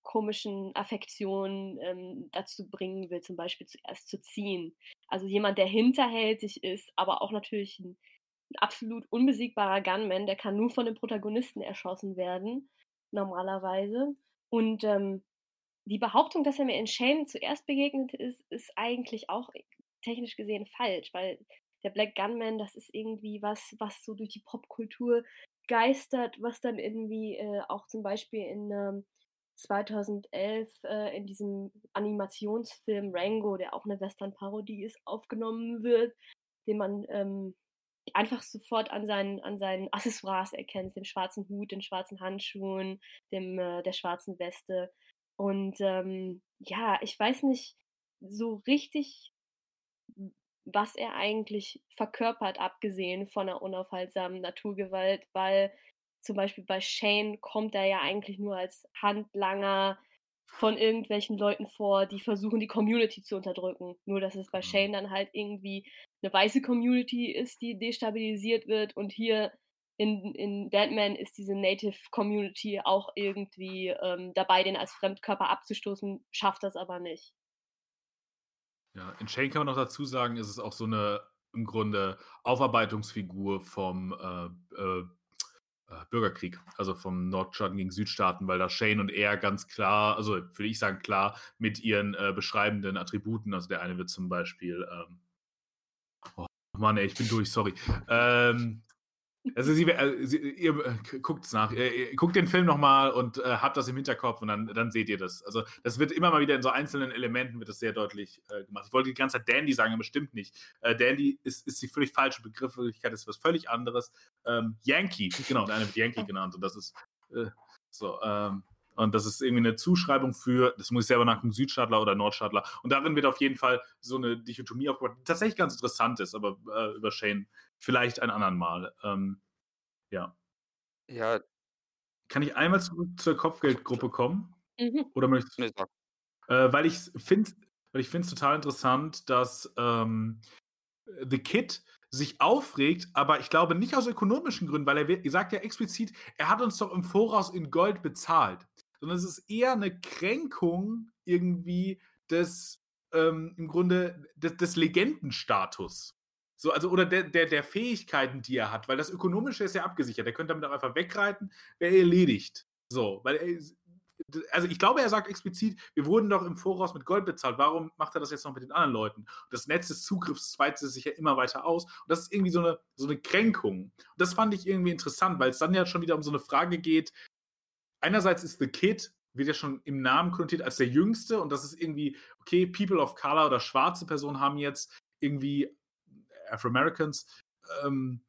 Speaker 3: komischen Affektionen ähm, dazu bringen will, zum Beispiel zuerst zu ziehen. Also jemand, der hinterhältig ist, aber auch natürlich ein, ein absolut unbesiegbarer Gunman, der kann nur von dem Protagonisten erschossen werden, normalerweise. Und ähm, die Behauptung, dass er mir in Shane zuerst begegnet ist, ist eigentlich auch technisch gesehen falsch, weil der Black Gunman, das ist irgendwie was, was so durch die Popkultur geistert, was dann irgendwie äh, auch zum Beispiel in ähm, 2011 äh, in diesem Animationsfilm Rango, der auch eine Western-Parodie ist, aufgenommen wird, den man ähm, einfach sofort an seinen, an seinen Accessoires erkennt, dem schwarzen Hut, den schwarzen Handschuhen, dem, äh, der schwarzen Weste. Und ähm, ja, ich weiß nicht so richtig, was er eigentlich verkörpert, abgesehen von einer unaufhaltsamen Naturgewalt, weil zum Beispiel bei Shane kommt er ja eigentlich nur als Handlanger von irgendwelchen Leuten vor, die versuchen, die Community zu unterdrücken. Nur, dass es bei Shane dann halt irgendwie eine weiße Community ist, die destabilisiert wird und hier in, in Batman ist diese Native Community auch irgendwie ähm, dabei, den als Fremdkörper abzustoßen, schafft das aber nicht.
Speaker 2: Ja, in Shane kann man noch dazu sagen, ist es auch so eine im Grunde Aufarbeitungsfigur vom äh, äh, Bürgerkrieg, also vom Nordstaaten gegen Südstaaten, weil da Shane und er ganz klar, also würde ich sagen klar, mit ihren äh, beschreibenden Attributen, also der eine wird zum Beispiel, ähm, oh Mann, ey, ich bin durch, sorry. Ähm, also sie, äh, sie ihr äh, guckt's nach, ihr, ihr, guckt den Film nochmal und äh, habt das im Hinterkopf und dann, dann seht ihr das. Also das wird immer mal wieder in so einzelnen Elementen wird das sehr deutlich äh, gemacht. Ich wollte die ganze Zeit Dandy sagen, aber stimmt nicht. Äh, Dandy ist, ist die völlig falsche Begrifflichkeit, ist was völlig anderes. Ähm, Yankee, genau, der eine wird Yankee genannt und das ist äh, so. Ähm, und das ist irgendwie eine Zuschreibung für, das muss ich selber nachgucken, Südstaatler oder Nordstaatler. Und darin wird auf jeden Fall so eine Dichotomie aufgebaut, die tatsächlich ganz interessant ist, aber äh, über Shane vielleicht ein anderen Mal. Ähm, ja.
Speaker 1: Ja.
Speaker 2: Kann ich einmal zurück zur Kopfgeldgruppe kommen?
Speaker 3: Mhm.
Speaker 2: Oder möchtest
Speaker 1: du?
Speaker 2: Äh, weil ich finde weil ich finde es total interessant, dass ähm, The Kid sich aufregt, aber ich glaube nicht aus ökonomischen Gründen, weil er sagt ja explizit, er hat uns doch im Voraus in Gold bezahlt. Sondern es ist eher eine Kränkung irgendwie des, ähm, im Grunde, des, des Legendenstatus. So, also, oder der, der, der Fähigkeiten, die er hat, weil das Ökonomische ist ja abgesichert. Er könnte damit auch einfach wegreiten, wäre erledigt. So, weil er, also ich glaube, er sagt explizit, wir wurden doch im Voraus mit Gold bezahlt. Warum macht er das jetzt noch mit den anderen Leuten? Das Netz des Zugriffs weitet sich ja immer weiter aus. Und das ist irgendwie so eine, so eine Kränkung. Und das fand ich irgendwie interessant, weil es dann ja schon wieder um so eine Frage geht. Einerseits ist The Kid, wird ja schon im Namen konnotiert als der Jüngste. Und das ist irgendwie, okay, People of Color oder schwarze Personen haben jetzt irgendwie Afro-Americans ähm,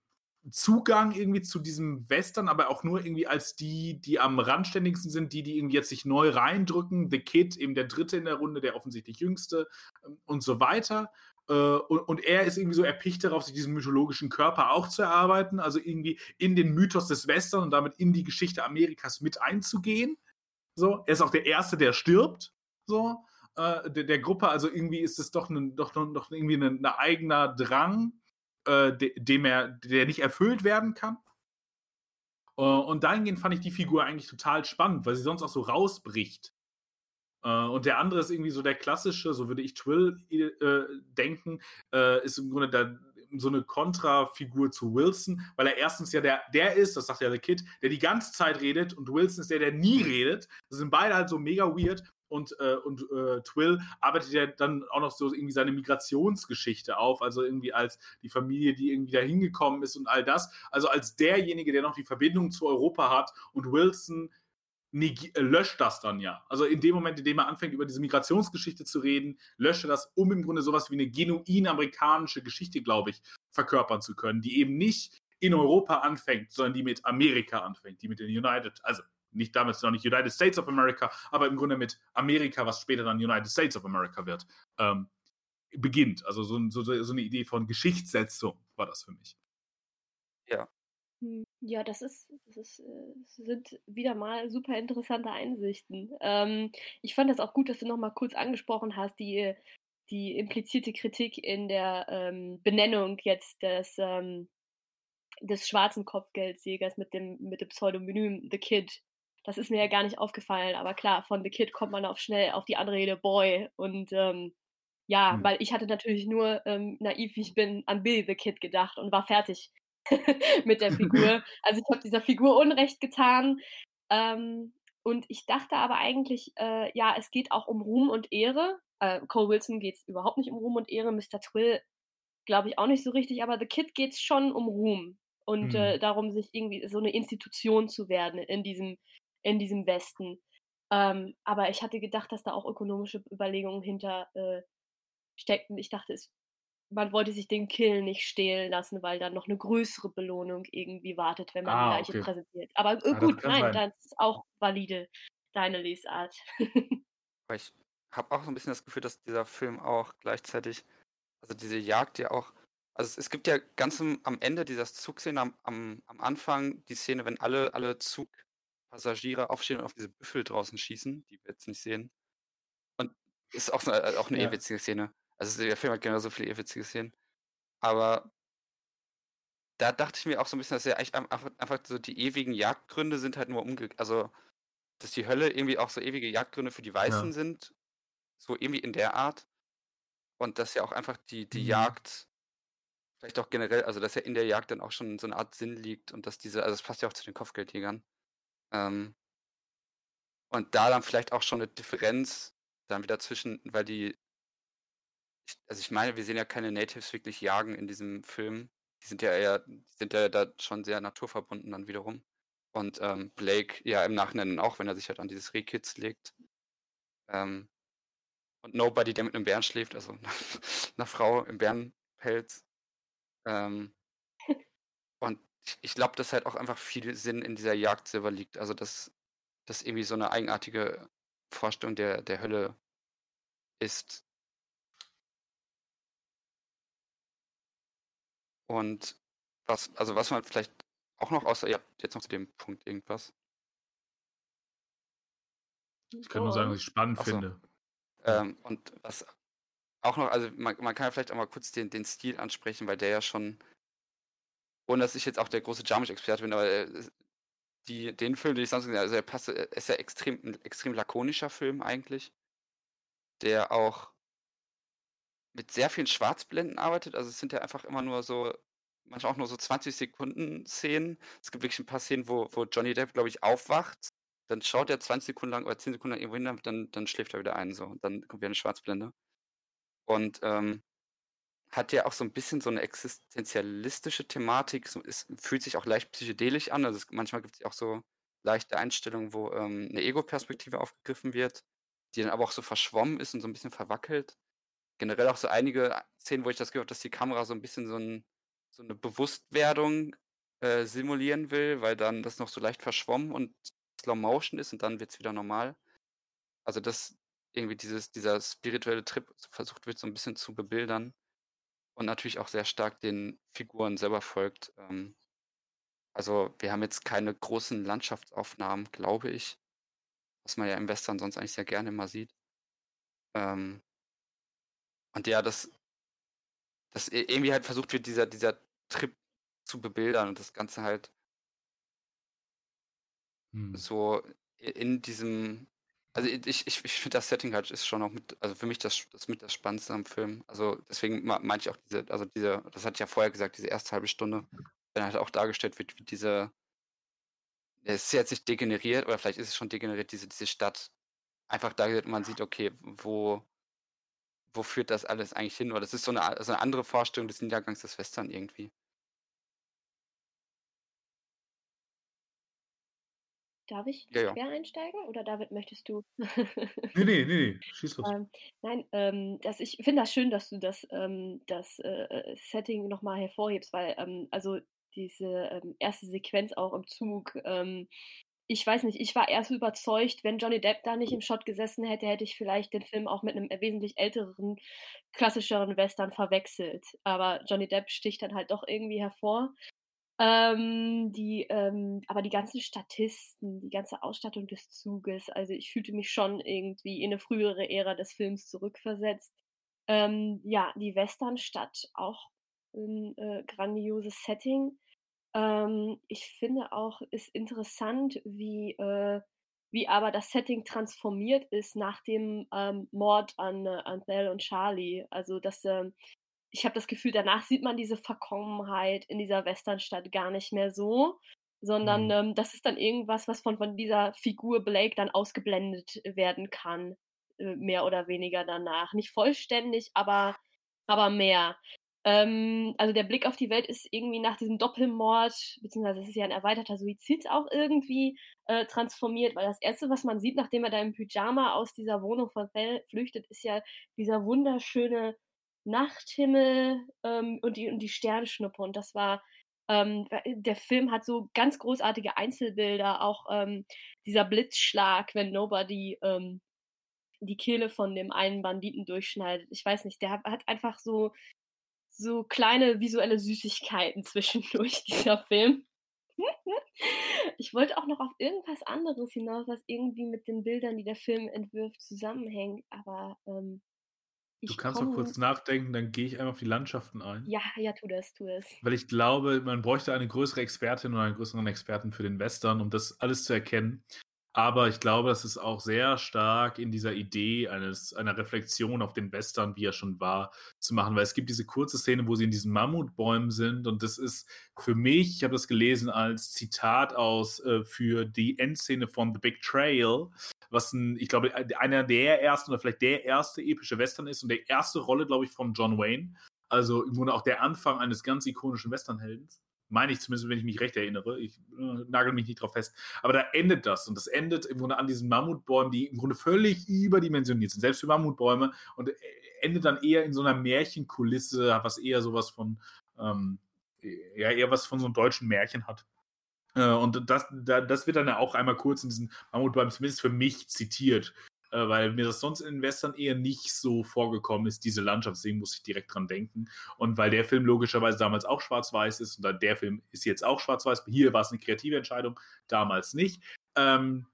Speaker 2: Zugang irgendwie zu diesem Western, aber auch nur irgendwie als die, die am randständigsten sind, die, die irgendwie jetzt sich neu reindrücken. The Kid, eben der Dritte in der Runde, der offensichtlich Jüngste ähm, und so weiter. Äh, und, er ist irgendwie so erpicht darauf, sich diesen mythologischen Körper auch zu erarbeiten, also irgendwie in den Mythos des Western und damit in die Geschichte Amerikas mit einzugehen. So, er ist auch der Erste, der stirbt. So, äh, der, der, Gruppe, also irgendwie ist es doch, ne, doch, doch irgendwie ein ne eigener Drang äh, de, dem er, der nicht erfüllt werden kann. Uh, und dahingehend fand ich die Figur eigentlich total spannend, weil sie sonst auch so rausbricht. Uh, und der andere ist irgendwie so der klassische, so würde ich Twill äh, denken, äh, ist im Grunde der, so eine Kontrafigur zu Wilson, weil er erstens ja der, der ist, das sagt ja der Kid, der die ganze Zeit redet und Wilson ist der, der nie redet. Das sind beide halt so mega weird und, äh, und äh, Twill arbeitet ja dann auch noch so irgendwie seine Migrationsgeschichte auf, also irgendwie als die Familie, die irgendwie da hingekommen ist und all das. Also als derjenige, der noch die Verbindung zu Europa hat und Wilson äh, löscht das dann ja. Also in dem Moment, in dem er anfängt, über diese Migrationsgeschichte zu reden, löscht er das, um im Grunde sowas wie eine genuin amerikanische Geschichte, glaube ich, verkörpern zu können, die eben nicht in Europa anfängt, sondern die mit Amerika anfängt, die mit den United, also nicht damals noch nicht United States of America, aber im Grunde mit Amerika, was später dann United States of America wird, ähm, beginnt. Also so, so, so eine Idee von Geschichtssetzung war das für mich.
Speaker 1: Ja.
Speaker 3: Hm, ja, das ist, das ist, äh, sind wieder mal super interessante Einsichten. Ähm, ich fand das auch gut, dass du nochmal kurz angesprochen hast, die, die implizierte Kritik in der ähm, Benennung jetzt des, ähm, des schwarzen Kopfgeldjägers mit dem, mit dem Pseudonym The Kid. Das ist mir ja gar nicht aufgefallen, aber klar, von The Kid kommt man auch schnell auf die Anrede Boy. Und ähm, ja, hm. weil ich hatte natürlich nur, ähm, naiv wie ich bin, an Bill the Kid gedacht und war fertig mit der Figur. also ich habe dieser Figur Unrecht getan. Ähm, und ich dachte aber eigentlich, äh, ja, es geht auch um Ruhm und Ehre. Äh, Cole Wilson geht es überhaupt nicht um Ruhm und Ehre. Mr. Twill glaube ich auch nicht so richtig, aber The Kid geht es schon um Ruhm und mhm. äh, darum, sich irgendwie so eine Institution zu werden in diesem in diesem Westen. Ähm, aber ich hatte gedacht, dass da auch ökonomische Überlegungen hinter äh, steckten. Ich dachte, es, man wollte sich den Kill nicht stehlen lassen, weil dann noch eine größere Belohnung irgendwie wartet, wenn man ah, die Leiche okay. präsentiert. Aber äh, ah, gut, nein, sein. das ist auch valide, deine Lesart.
Speaker 1: ich habe auch so ein bisschen das Gefühl, dass dieser Film auch gleichzeitig, also diese Jagd ja auch also es, es, gibt ja ganz am Ende dieser Zugszene am, am, am, Anfang die Szene, wenn alle, alle Zug, Passagiere aufstehen und auf diese Büffel draußen schießen, die wir jetzt nicht sehen. Und ist auch, so, äh, auch eine ja. ewitzige Szene. Also der Film hat generell so viele ewitzige Szenen. Aber da dachte ich mir auch so ein bisschen, dass ja eigentlich einfach, einfach so die ewigen Jagdgründe sind halt nur umgekehrt. Also, dass die Hölle irgendwie auch so ewige Jagdgründe für die Weißen ja. sind. So irgendwie in der Art. Und dass ja auch einfach die, die mhm. Jagd, vielleicht auch generell, also dass ja in der Jagd dann auch schon so eine Art Sinn liegt und dass diese, also es passt ja auch zu den Kopfgeldjägern, ähm, und da dann vielleicht auch schon eine Differenz dann wieder zwischen, weil die, also ich meine, wir sehen ja keine Natives wirklich jagen in diesem Film. Die sind ja eher, sind ja da schon sehr naturverbunden dann wiederum. Und ähm, Blake ja im Nachhinein auch, wenn er sich halt an dieses Rehkitz legt. Ähm, und Nobody, der mit einem Bären schläft, also einer Frau im Bärenpelz. Ähm, und ich, ich glaube, dass halt auch einfach viel Sinn in dieser Jagd selber liegt. Also, dass das irgendwie so eine eigenartige Vorstellung der, der Hölle ist. Und was, also was man vielleicht auch noch außer, ja, jetzt noch zu dem Punkt irgendwas.
Speaker 2: Ich kann nur sagen, was ich spannend so. finde.
Speaker 1: Ähm, und was auch noch, also man, man kann ja vielleicht auch mal kurz den, den Stil ansprechen, weil der ja schon ohne dass ich jetzt auch der große Jarmusch-Experte bin, aber äh, die, den Film, den ich sonst gesehen habe, also er passt, äh, ist ja extrem, ein extrem lakonischer Film eigentlich, der auch mit sehr vielen Schwarzblenden arbeitet. Also es sind ja einfach immer nur so, manchmal auch nur so 20 Sekunden Szenen. Es gibt wirklich ein paar Szenen, wo, wo Johnny Depp, glaube ich, aufwacht, dann schaut er 20 Sekunden lang oder 10 Sekunden lang irgendwo hin, dann, dann schläft er wieder ein, so. Und dann kommt wieder eine Schwarzblende. Und ähm, hat ja auch so ein bisschen so eine existenzialistische Thematik. So, es fühlt sich auch leicht psychedelisch an. Also es, manchmal gibt es auch so leichte Einstellungen, wo ähm, eine Ego-Perspektive aufgegriffen wird, die dann aber auch so verschwommen ist und so ein bisschen verwackelt. Generell auch so einige Szenen, wo ich das gehört habe, dass die Kamera so ein bisschen so, ein, so eine Bewusstwerdung äh, simulieren will, weil dann das noch so leicht verschwommen und Slow Motion ist und dann wird es wieder normal. Also dass irgendwie dieses, dieser spirituelle Trip versucht wird, so ein bisschen zu bebildern und natürlich auch sehr stark den Figuren selber folgt. Ähm, also wir haben jetzt keine großen Landschaftsaufnahmen, glaube ich, was man ja im Western sonst eigentlich sehr gerne immer sieht. Ähm, und ja, das, das irgendwie halt versucht wird, dieser, dieser Trip zu bebildern und das Ganze halt hm. so in diesem, also ich, ich, ich finde das Setting halt ist schon auch mit, also für mich das, das mit das Spannendste am Film. Also deswegen meinte ich auch diese, also diese, das hatte ich ja vorher gesagt, diese erste halbe Stunde, wenn halt auch dargestellt wird, wie diese, es ist jetzt nicht degeneriert, oder vielleicht ist es schon degeneriert, diese, diese Stadt einfach dargestellt und man sieht, okay, wo, wo führt das alles eigentlich hin? Oder das ist so eine, so eine andere Vorstellung des Niedergangs des Western irgendwie.
Speaker 3: Darf ich
Speaker 1: Ja, ja.
Speaker 3: quer einsteigen oder David, möchtest du?
Speaker 2: Nee, nee, nee, nee. Schieß los.
Speaker 3: Ähm, nein, ähm, das, ich finde das schön, dass du das, ähm, das äh, äh Setting nochmal hervorhebst, weil ähm, also diese ähm, erste Sequenz auch im Zug, ähm, ich weiß nicht, ich war erst überzeugt, wenn Johnny Depp da nicht im Shot gesessen hätte, hätte ich vielleicht den Film auch mit einem wesentlich älteren, klassischeren Western verwechselt. Aber Johnny Depp sticht dann halt doch irgendwie hervor. Ähm, die, ähm, aber die ganzen Statisten, die ganze Ausstattung des Zuges, also ich fühlte mich schon irgendwie in eine frühere Ära des Films zurückversetzt. Ähm, ja, die Westernstadt, auch ein äh, grandioses Setting. Ähm, ich finde auch, ist interessant, wie, äh, wie aber das Setting transformiert ist nach dem ähm, Mord an, äh, an Belle und Charlie. Also, dass ähm, ich habe das Gefühl, danach sieht man diese Verkommenheit in dieser Westernstadt gar nicht mehr so, sondern
Speaker 2: Mhm.
Speaker 3: ähm, das ist dann irgendwas, was von, von dieser Figur Blake dann ausgeblendet werden kann, äh, mehr oder weniger danach. Nicht vollständig, aber, aber mehr. Ähm, also der Blick auf die Welt ist irgendwie nach diesem Doppelmord, beziehungsweise es ist ja ein erweiterter Suizid auch irgendwie äh, transformiert, weil das Erste, was man sieht, nachdem er da im Pyjama aus dieser Wohnung von Bell flüchtet, ist ja dieser wunderschöne Nachthimmel ähm, und, die, und die Sternschnuppe. Und das war, ähm, der Film hat so ganz großartige Einzelbilder, auch ähm, dieser Blitzschlag, wenn Nobody ähm, die Kehle von dem einen Banditen durchschneidet. Ich weiß nicht, der hat einfach so, so kleine visuelle Süßigkeiten zwischendurch, dieser Film. Ich wollte auch noch auf irgendwas anderes hinaus, was irgendwie mit den Bildern, die der Film entwirft, zusammenhängt, aber ähm,
Speaker 2: Du kannst noch kurz
Speaker 3: komme.
Speaker 2: nachdenken, dann gehe ich einmal auf die Landschaften ein.
Speaker 3: Ja, ja, tu das, tu das.
Speaker 2: Weil ich glaube, man bräuchte eine größere Expertin oder einen größeren Experten für den Western, um das alles zu erkennen. Aber ich glaube, das ist auch sehr stark in dieser Idee eines, einer Reflexion auf den Western, wie er schon war, zu machen. Weil es gibt diese kurze Szene, wo sie in diesen Mammutbäumen sind. Und das ist für mich, ich habe das gelesen als Zitat aus äh, für die Endszene von The Big Trail, was ein, ich glaube, einer der ersten oder vielleicht der erste epische Western ist und der erste Rolle, glaube ich, von John Wayne. Also im Grunde auch der Anfang eines ganz ikonischen Westernheldens. Meine ich zumindest, wenn ich mich recht erinnere. Ich äh, nagel mich nicht drauf fest. Aber da endet das. Und das endet im Grunde an diesen Mammutbäumen, die im Grunde völlig überdimensioniert sind, selbst für Mammutbäume. Und äh, endet dann eher in so einer Märchenkulisse, was eher sowas von, ähm, ja, eher was von so einem deutschen Märchen hat. Äh, und das, das wird dann auch einmal kurz in diesen Mammutbäumen zumindest für mich zitiert, äh, weil mir das sonst in Western eher nicht so vorgekommen ist, diese Landschaftsszenen muss ich direkt dran denken. Und weil der Film logischerweise damals auch schwarz-weiß ist und der Film ist jetzt auch schwarz-weiß, hier war es eine kreative Entscheidung, damals nicht. Ähm,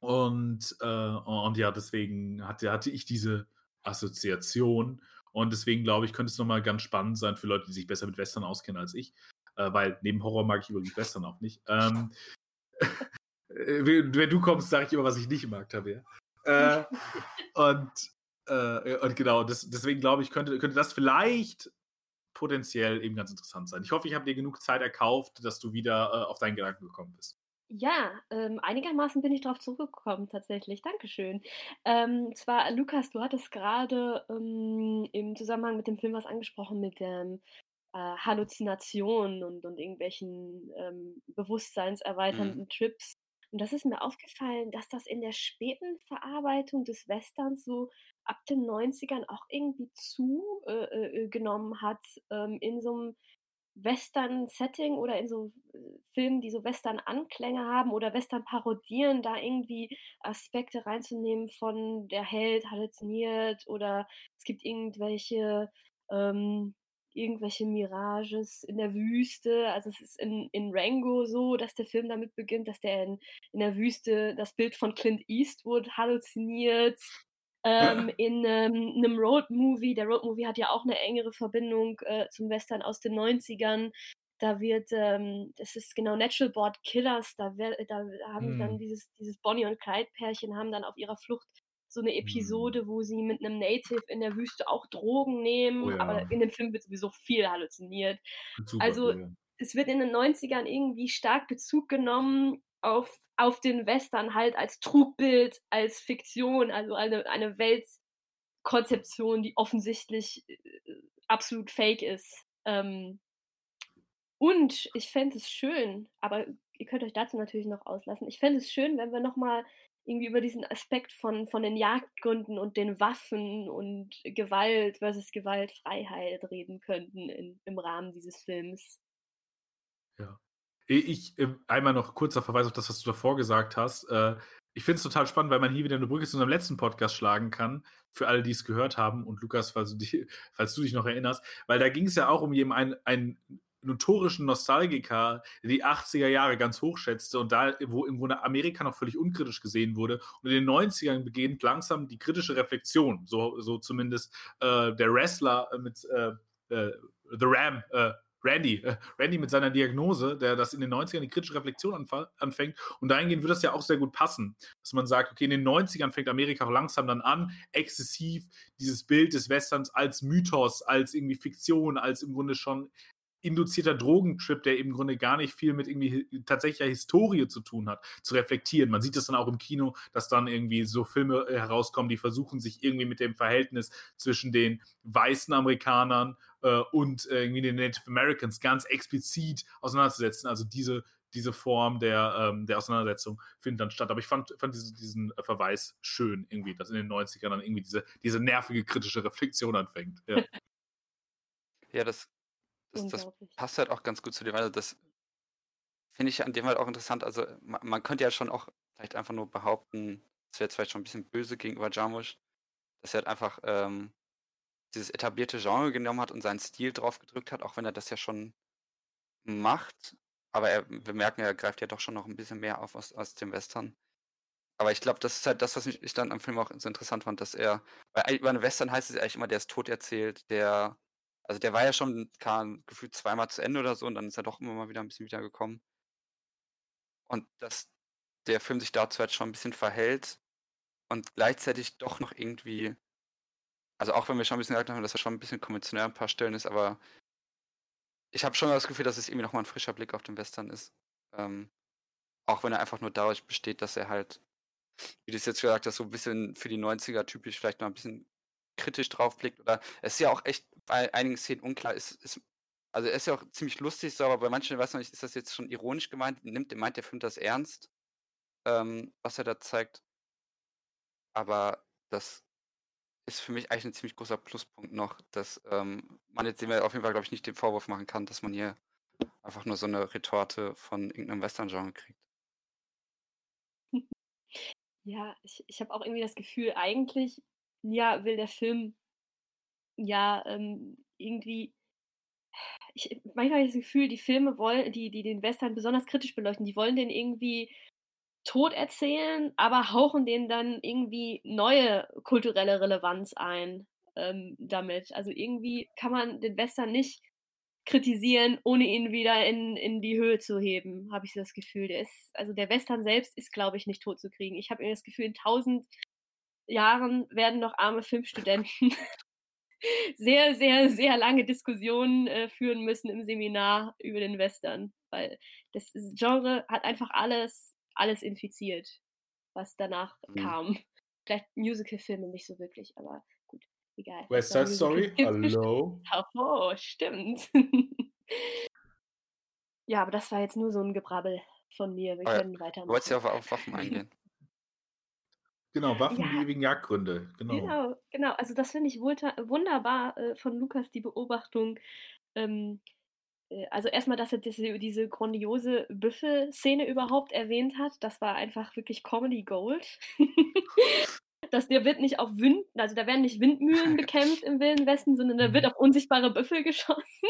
Speaker 2: und, äh, und ja, deswegen hatte, hatte ich diese Assoziation. Und deswegen glaube ich, könnte es nochmal ganz spannend sein für Leute, die sich besser mit Western auskennen als ich. Äh, weil neben Horror mag ich übrigens Western auch nicht. Ähm, wenn du kommst, sage ich immer, was ich nicht mag, Tabea. Äh, und, äh, und genau, das, deswegen glaube ich, könnte, könnte das vielleicht potenziell eben ganz interessant sein. Ich hoffe, ich habe dir genug Zeit erkauft, dass du wieder äh, auf deinen Gedanken gekommen bist.
Speaker 3: Ja, ähm, einigermaßen bin ich darauf zurückgekommen, tatsächlich. Dankeschön. Ähm, zwar, Lukas, du hattest gerade ähm, im Zusammenhang mit dem Film was angesprochen mit ähm, äh, Halluzinationen und, und irgendwelchen ähm,
Speaker 1: Mhm.
Speaker 3: bewusstseinserweiternden Trips. Und das ist mir aufgefallen, dass das in der späten Verarbeitung des Westerns so ab den 90ern auch irgendwie zu äh, äh, hat, ähm, in so einem Western-Setting oder in so äh, Filmen, die so Western-Anklänge haben oder Western parodieren, da irgendwie Aspekte reinzunehmen von der Held halluziniert oder es gibt irgendwelche ähm, irgendwelche Mirages in der Wüste. Also es ist in, in Rango so, dass der Film damit beginnt, dass der in, in der Wüste das Bild von Clint Eastwood halluziniert. Ähm, in ähm, einem Road-Movie, der Road-Movie hat ja auch eine engere Verbindung äh, zum Western aus den 90ern. Da wird, ähm, das ist genau Natural Born Killers, da, wer, da haben dann
Speaker 2: Hm.
Speaker 3: dieses, dieses Bonnie und Clyde-Pärchen haben dann auf ihrer Flucht so eine
Speaker 2: Hm.
Speaker 3: Episode, wo sie mit einem Native in der Wüste auch Drogen nehmen,
Speaker 2: Oh ja.
Speaker 3: aber in dem Film wird sowieso viel halluziniert.
Speaker 2: Super
Speaker 3: Also
Speaker 2: cool.
Speaker 3: es wird in den 90ern irgendwie stark Bezug genommen auf, auf den Western halt als Trugbild, als Fiktion, also eine, eine Weltkonzeption, die offensichtlich äh, absolut fake ist. Ähm, und ich fände es schön, aber ihr könnt euch dazu natürlich noch auslassen. Ich fände es schön, wenn wir nochmal irgendwie über diesen Aspekt von, von den Jagdgründen und den Waffen und Gewalt versus Gewaltfreiheit reden könnten in, im Rahmen dieses Films.
Speaker 2: Ja. Ich, äh, einmal noch kurzer Verweis auf das, was du davor gesagt hast. Äh, ich finde es total spannend, weil man hier wieder eine Brücke zu unserem letzten Podcast schlagen kann, für alle, die es gehört haben. Und Lukas, falls du, dich, falls du dich noch erinnerst, weil da ging es ja auch um jemanden, einen, einen notorischen Nostalgiker, der die 80er Jahre ganz hoch schätzte und da, wo im Grunde Amerika noch völlig unkritisch gesehen wurde. Und in den 90ern beginnt langsam die kritische Reflexion, so, so zumindest äh, der Wrestler mit äh, äh, The Ram, äh, Randy, äh, Randy mit seiner Diagnose, der das in den 90ern die kritische Reflexion anfängt. Und dahingehend wird das ja auch sehr gut passen, dass man sagt, okay, in den 90ern fängt Amerika langsam dann an, exzessiv dieses Bild des Westerns als Mythos, als irgendwie Fiktion, als im Grunde schon induzierter Drogentrip, der im Grunde gar nicht viel mit irgendwie tatsächlicher Historie zu tun hat, zu reflektieren. Man sieht das dann auch im Kino, dass dann irgendwie so Filme äh, herauskommen, die versuchen, sich irgendwie mit dem Verhältnis zwischen den weißen Amerikanern äh, und äh, irgendwie den Native Americans ganz explizit auseinanderzusetzen. Also diese, diese Form der, ähm, der Auseinandersetzung findet dann statt. Aber ich fand, fand diesen, diesen äh, Verweis schön, irgendwie, dass in den 90ern dann irgendwie diese, diese nervige kritische Reflexion anfängt. Ja.
Speaker 1: Ja, das, das, das passt halt auch ganz gut zu dem, also das finde ich an dem halt auch interessant. Also man, man könnte ja schon auch vielleicht einfach nur behaupten, das wäre jetzt vielleicht schon ein bisschen böse gegenüber Jarmusch, dass er halt einfach ähm, dieses etablierte Genre genommen hat und seinen Stil drauf gedrückt hat, auch wenn er das ja schon macht. Aber er, wir merken, er greift ja doch schon noch ein bisschen mehr auf aus, aus dem Western. Aber ich glaube, das ist halt das, was ich, dann am Film auch so interessant fand, dass er, weil über einen Western heißt es ja eigentlich immer, der ist tot erzählt, der, also der war ja schon kam, gefühlt zweimal zu Ende oder so und dann ist er doch immer mal wieder ein bisschen wiedergekommen. Und dass der Film sich dazu halt schon ein bisschen verhält und gleichzeitig doch noch irgendwie, also auch wenn wir schon ein bisschen gesagt haben, dass er schon ein bisschen konventionell ein paar Stellen ist, aber ich habe schon das Gefühl, dass es irgendwie nochmal ein frischer Blick auf den Western ist. Ähm, auch wenn er einfach nur dadurch besteht, dass er halt, wie du es jetzt gesagt hast, so ein bisschen für die 90er typisch vielleicht noch ein bisschen kritisch draufblickt. Oder es ist ja auch echt bei einigen Szenen unklar, ist, ist, also er ist ja auch ziemlich lustig, so, aber bei manchen weiß man nicht, ist das jetzt schon ironisch gemeint? Nimmt, meint der Film das ernst, ähm, was er da zeigt? Aber das ist für mich eigentlich ein ziemlich großer Pluspunkt noch, dass ähm, man jetzt dem auf jeden Fall, glaube ich, nicht den Vorwurf machen kann, dass man hier einfach nur so eine Retorte von irgendeinem Western-Genre kriegt.
Speaker 3: Ja, ich, ich habe auch irgendwie das Gefühl, eigentlich, ja, will der Film ja ähm, irgendwie. Ich, manchmal habe ich das Gefühl, die Filme wollen, die, die den Western besonders kritisch beleuchten, die wollen den irgendwie tot erzählen, aber hauchen denen dann irgendwie neue kulturelle Relevanz ein ähm, damit. Also irgendwie kann man den Western nicht kritisieren, ohne ihn wieder in, in die Höhe zu heben, habe ich das Gefühl. Der ist, also der Western selbst ist, glaube ich, nicht tot zu kriegen. Ich habe irgendwie das Gefühl, in tausend Jahren werden noch arme Filmstudenten sehr, sehr, sehr lange Diskussionen äh, führen müssen im Seminar über den Western, weil das Genre hat einfach alles, alles infiziert, was danach
Speaker 2: Mhm.
Speaker 3: kam. Vielleicht Musical-Filme nicht so wirklich, aber gut, egal.
Speaker 2: West Side Story? Hallo?
Speaker 3: Oh, stimmt. ja, aber das war jetzt nur so ein Gebrabbel von mir. Wir
Speaker 1: Ah ja,
Speaker 3: können
Speaker 1: Du wolltest
Speaker 3: weitermachen.
Speaker 1: ja auf, auf Waffen eingehen.
Speaker 2: Genau, Waffen,
Speaker 3: Ja.
Speaker 2: die ewigen Jagdgründe. Genau.
Speaker 3: Genau, genau. Also das finde ich wunderbar äh, von Lukas, die Beobachtung. Ähm, äh, also erstmal, dass er diese, diese grandiose Büffel-Szene überhaupt erwähnt hat. Das war einfach wirklich Comedy Gold. dass der wird nicht auf Wind, also da werden nicht Windmühlen bekämpft im Wilden Westen, sondern da wird
Speaker 2: Mhm.
Speaker 3: auf unsichtbare Büffel geschossen.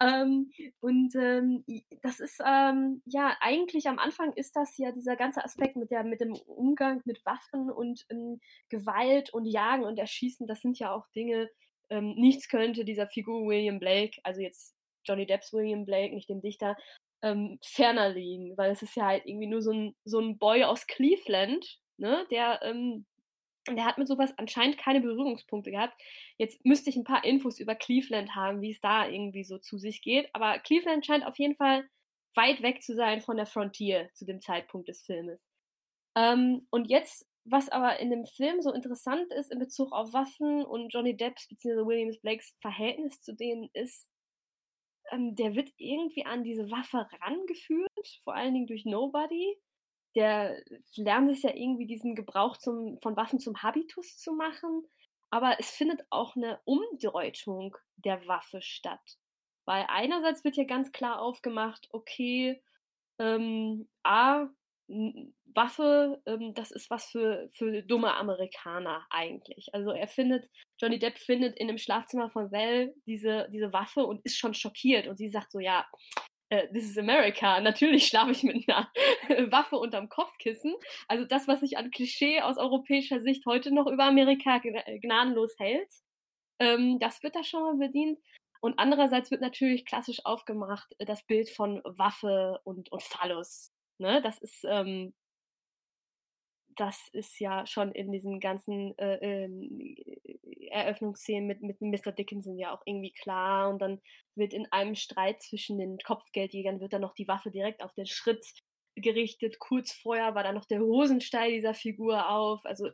Speaker 3: Ähm, und ähm, das ist ähm, ja eigentlich am Anfang ist das ja dieser ganze Aspekt mit der mit dem Umgang mit Waffen und ähm, Gewalt und Jagen und Erschießen. Das sind ja auch Dinge. Ähm, nichts könnte dieser Figur William Blake, also jetzt Johnny Depps William Blake, nicht dem Dichter, ähm, ferner liegen, weil es ist ja halt irgendwie nur so ein so ein Boy aus Cleveland, ne, der ähm, der hat mit sowas anscheinend keine Berührungspunkte gehabt. Jetzt müsste ich ein paar Infos über Cleveland haben, wie es da irgendwie so zu sich geht. Aber Cleveland scheint auf jeden Fall weit weg zu sein von der Frontier zu dem Zeitpunkt des Filmes. Ähm, und jetzt, was aber in dem Film so interessant ist in Bezug auf Waffen und Johnny Depps bzw. Williams Blakes Verhältnis zu denen ist, ähm, der wird irgendwie an diese Waffe rangeführt, vor allen Dingen durch Nobody der lernt sich ja irgendwie diesen Gebrauch zum, von Waffen zum Habitus zu machen. Aber es findet auch eine Umdeutung der Waffe statt. Weil einerseits wird ja ganz klar aufgemacht, okay, ähm, A, Waffe, ähm, das ist was für, für dumme Amerikaner eigentlich. Also er findet, Johnny Depp findet in dem Schlafzimmer von Val diese, diese Waffe und ist schon schockiert. Und sie sagt so, ja, äh, this is America. Natürlich schlafe ich mit einer Waffe unterm Kopfkissen. Also das, was sich an Klischee aus europäischer Sicht heute noch über Amerika gna- gnadenlos hält, ähm, das wird da schon mal bedient. Und andererseits wird natürlich klassisch aufgemacht äh, das Bild von Waffe und, und Phallus. Ne? Das ist ähm, das ist ja schon in diesen ganzen äh, ähm, Eröffnungsszenen mit, mit Mr. Dickinson ja auch irgendwie klar. Und dann wird in einem Streit zwischen den Kopfgeldjägern wird dann noch die Waffe direkt auf den Schritt gerichtet. Kurz vorher war dann noch der Hosenstall dieser Figur auf. Also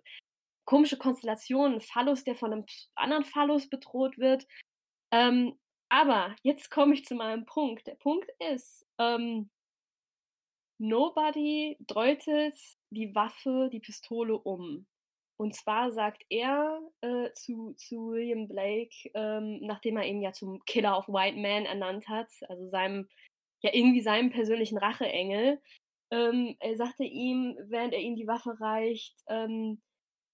Speaker 3: komische Konstellationen. Phallus, der von einem anderen Phallus bedroht wird. Ähm, aber jetzt komme ich zu meinem Punkt. Der Punkt ist, ähm, Nobody deutet die Waffe, die Pistole um. Und zwar sagt er äh, zu, zu William Blake, ähm, nachdem er ihn ja zum Killer of White Man ernannt hat, also seinem, ja irgendwie seinem persönlichen Racheengel, ähm, er sagte ihm, während er ihm die Waffe reicht, ähm,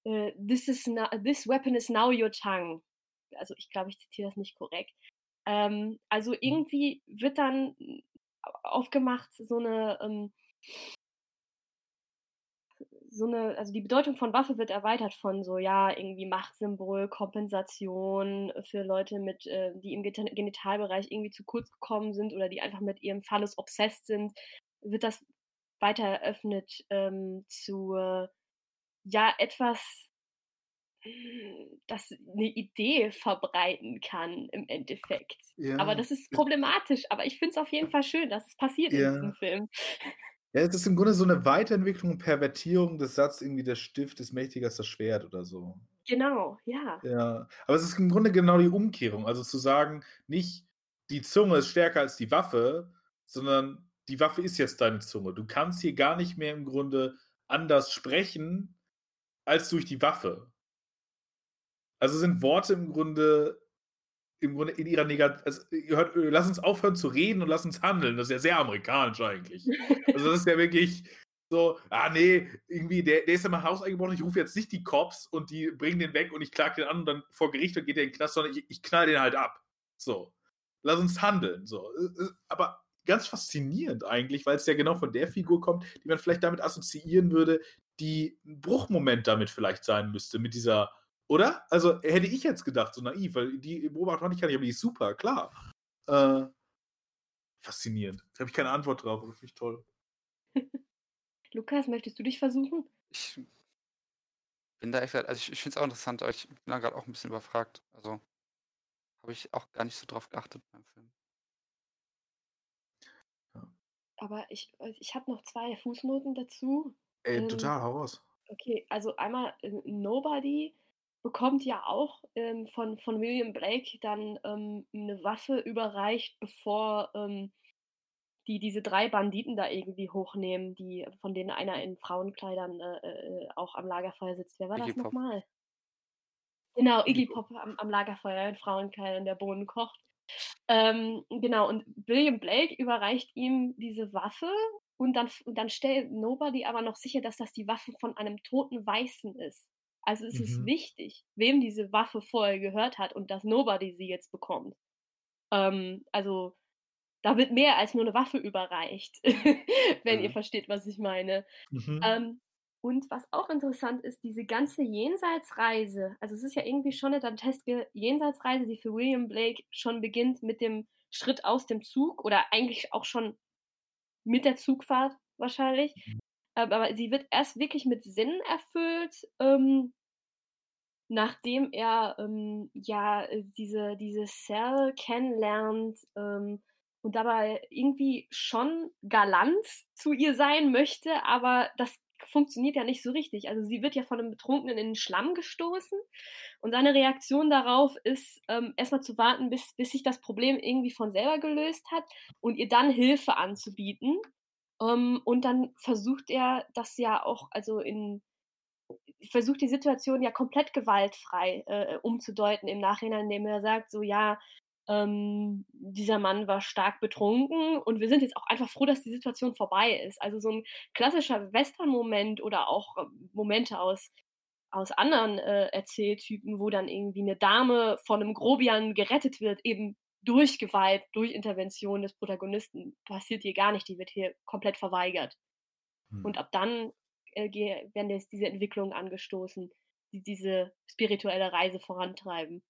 Speaker 3: äh, this, is this weapon is now your tongue. Also ich glaube, ich zitiere das nicht korrekt. Ähm, also irgendwie wird dann aufgemacht, so eine, ähm, so eine, also die Bedeutung von Waffe wird erweitert von so, ja, irgendwie Machtsymbol, Kompensation für Leute mit, äh, die im Genitalbereich irgendwie zu kurz gekommen sind oder die einfach mit ihrem Phallus obsessed sind, wird das weiter eröffnet ähm, zu, äh, ja, etwas, das eine Idee verbreiten kann im Endeffekt.
Speaker 2: Ja,
Speaker 3: Aber das ist problematisch. Aber ich finde es auf jeden Fall schön, dass es passiert
Speaker 2: Ja.
Speaker 3: in diesem Film.
Speaker 2: Ja, es ist im Grunde so eine Weiterentwicklung und Pervertierung des Satzes, irgendwie der Stift ist mächtiger als das Schwert oder so.
Speaker 3: Genau, ja.
Speaker 2: Ja, aber es ist im Grunde genau die Umkehrung. Also zu sagen, nicht die Zunge ist stärker als die Waffe, sondern die Waffe ist jetzt deine Zunge. Du kannst hier gar nicht mehr im Grunde anders sprechen als durch die Waffe. Also sind Worte im Grunde im Grunde in ihrer Negat also, hört, äh, lass uns aufhören zu reden und lass uns handeln. Das ist ja sehr amerikanisch eigentlich. Also das ist ja wirklich so, ah nee, irgendwie, der, der ist ja mal hauseingebrochen, ich rufe jetzt nicht die Cops und die bringen den weg und ich klage den an und dann vor Gericht und geht der in den Knast, sondern ich, ich knall den halt ab. So. Lass uns handeln. So. Äh, äh, Aber ganz faszinierend eigentlich, weil es ja genau von der Figur kommt, die man vielleicht damit assoziieren würde, die ein Bruchmoment damit vielleicht sein müsste, mit dieser, oder? Also hätte ich jetzt gedacht, so naiv, weil die Beobachtung hatte ich gar nicht, aber die ist super, klar. Äh, faszinierend. Da habe ich keine Antwort drauf, aber finde ich toll.
Speaker 3: Lukas, möchtest du dich versuchen?
Speaker 1: Ich bin da echt, also ich, ich finde es auch interessant, aber ich bin da gerade auch ein bisschen überfragt. Also habe ich auch gar nicht so drauf geachtet beim Film.
Speaker 3: Aber ich, ich habe noch zwei Fußnoten dazu.
Speaker 2: Ey,
Speaker 3: Ähm,
Speaker 2: total, hau raus.
Speaker 3: Okay, also einmal äh, Nobody bekommt ja auch ähm, von, von William Blake dann ähm, eine Waffe überreicht, bevor ähm, die diese drei Banditen da irgendwie hochnehmen, die, von denen einer in Frauenkleidern äh, äh, auch am Lagerfeuer sitzt. Wer war
Speaker 1: Iggy
Speaker 3: das
Speaker 1: Pop.
Speaker 3: nochmal? Genau,
Speaker 2: Iggy
Speaker 3: Iggy Pop am, am Lagerfeuer in Frauenkleidern, der Bohnen kocht. Ähm, genau, und William Blake überreicht ihm diese Waffe und dann, und dann stellt Nobody aber noch sicher, dass das die Waffe von einem toten Weißen ist. Also es ist
Speaker 2: Mhm.
Speaker 3: wichtig, wem diese Waffe vorher gehört hat und dass Nobody sie jetzt bekommt. Ähm, also da wird mehr als nur eine Waffe überreicht, wenn ihr
Speaker 1: Mhm.
Speaker 3: versteht, was ich meine.
Speaker 2: Mhm.
Speaker 3: Ähm, und was auch interessant ist, diese ganze Jenseitsreise, also es ist ja irgendwie schon eine danteske Jenseitsreise, die für William Blake schon beginnt mit dem Schritt aus dem Zug oder eigentlich auch schon mit der Zugfahrt wahrscheinlich. Ähm, aber sie wird erst wirklich mit Sinn erfüllt, ähm, nachdem er ähm, ja äh, diese, diese Cell kennenlernt ähm, und dabei irgendwie schon galant zu ihr sein möchte, aber das funktioniert ja nicht so richtig. Also sie wird ja von einem Betrunkenen in den Schlamm gestoßen und seine Reaktion darauf ist, ähm, erstmal zu warten, bis, bis sich das Problem irgendwie von selber gelöst hat und ihr dann Hilfe anzubieten. Ähm, und dann versucht er das ja auch, also in versucht die Situation ja komplett gewaltfrei äh, umzudeuten im Nachhinein, indem er sagt, so ja, ähm, dieser Mann war stark betrunken und wir sind jetzt auch einfach froh, dass die Situation vorbei ist. Also so ein klassischer Western-Moment oder auch äh, Momente aus, aus anderen äh, Erzähltypen, wo dann irgendwie eine Dame von einem Grobian gerettet wird, eben durch Gewalt, durch Intervention des Protagonisten, passiert hier gar nicht, die wird hier komplett verweigert.
Speaker 2: Hm.
Speaker 3: Und ab dann äh, werden jetzt diese Entwicklungen angestoßen, die diese spirituelle Reise vorantreiben.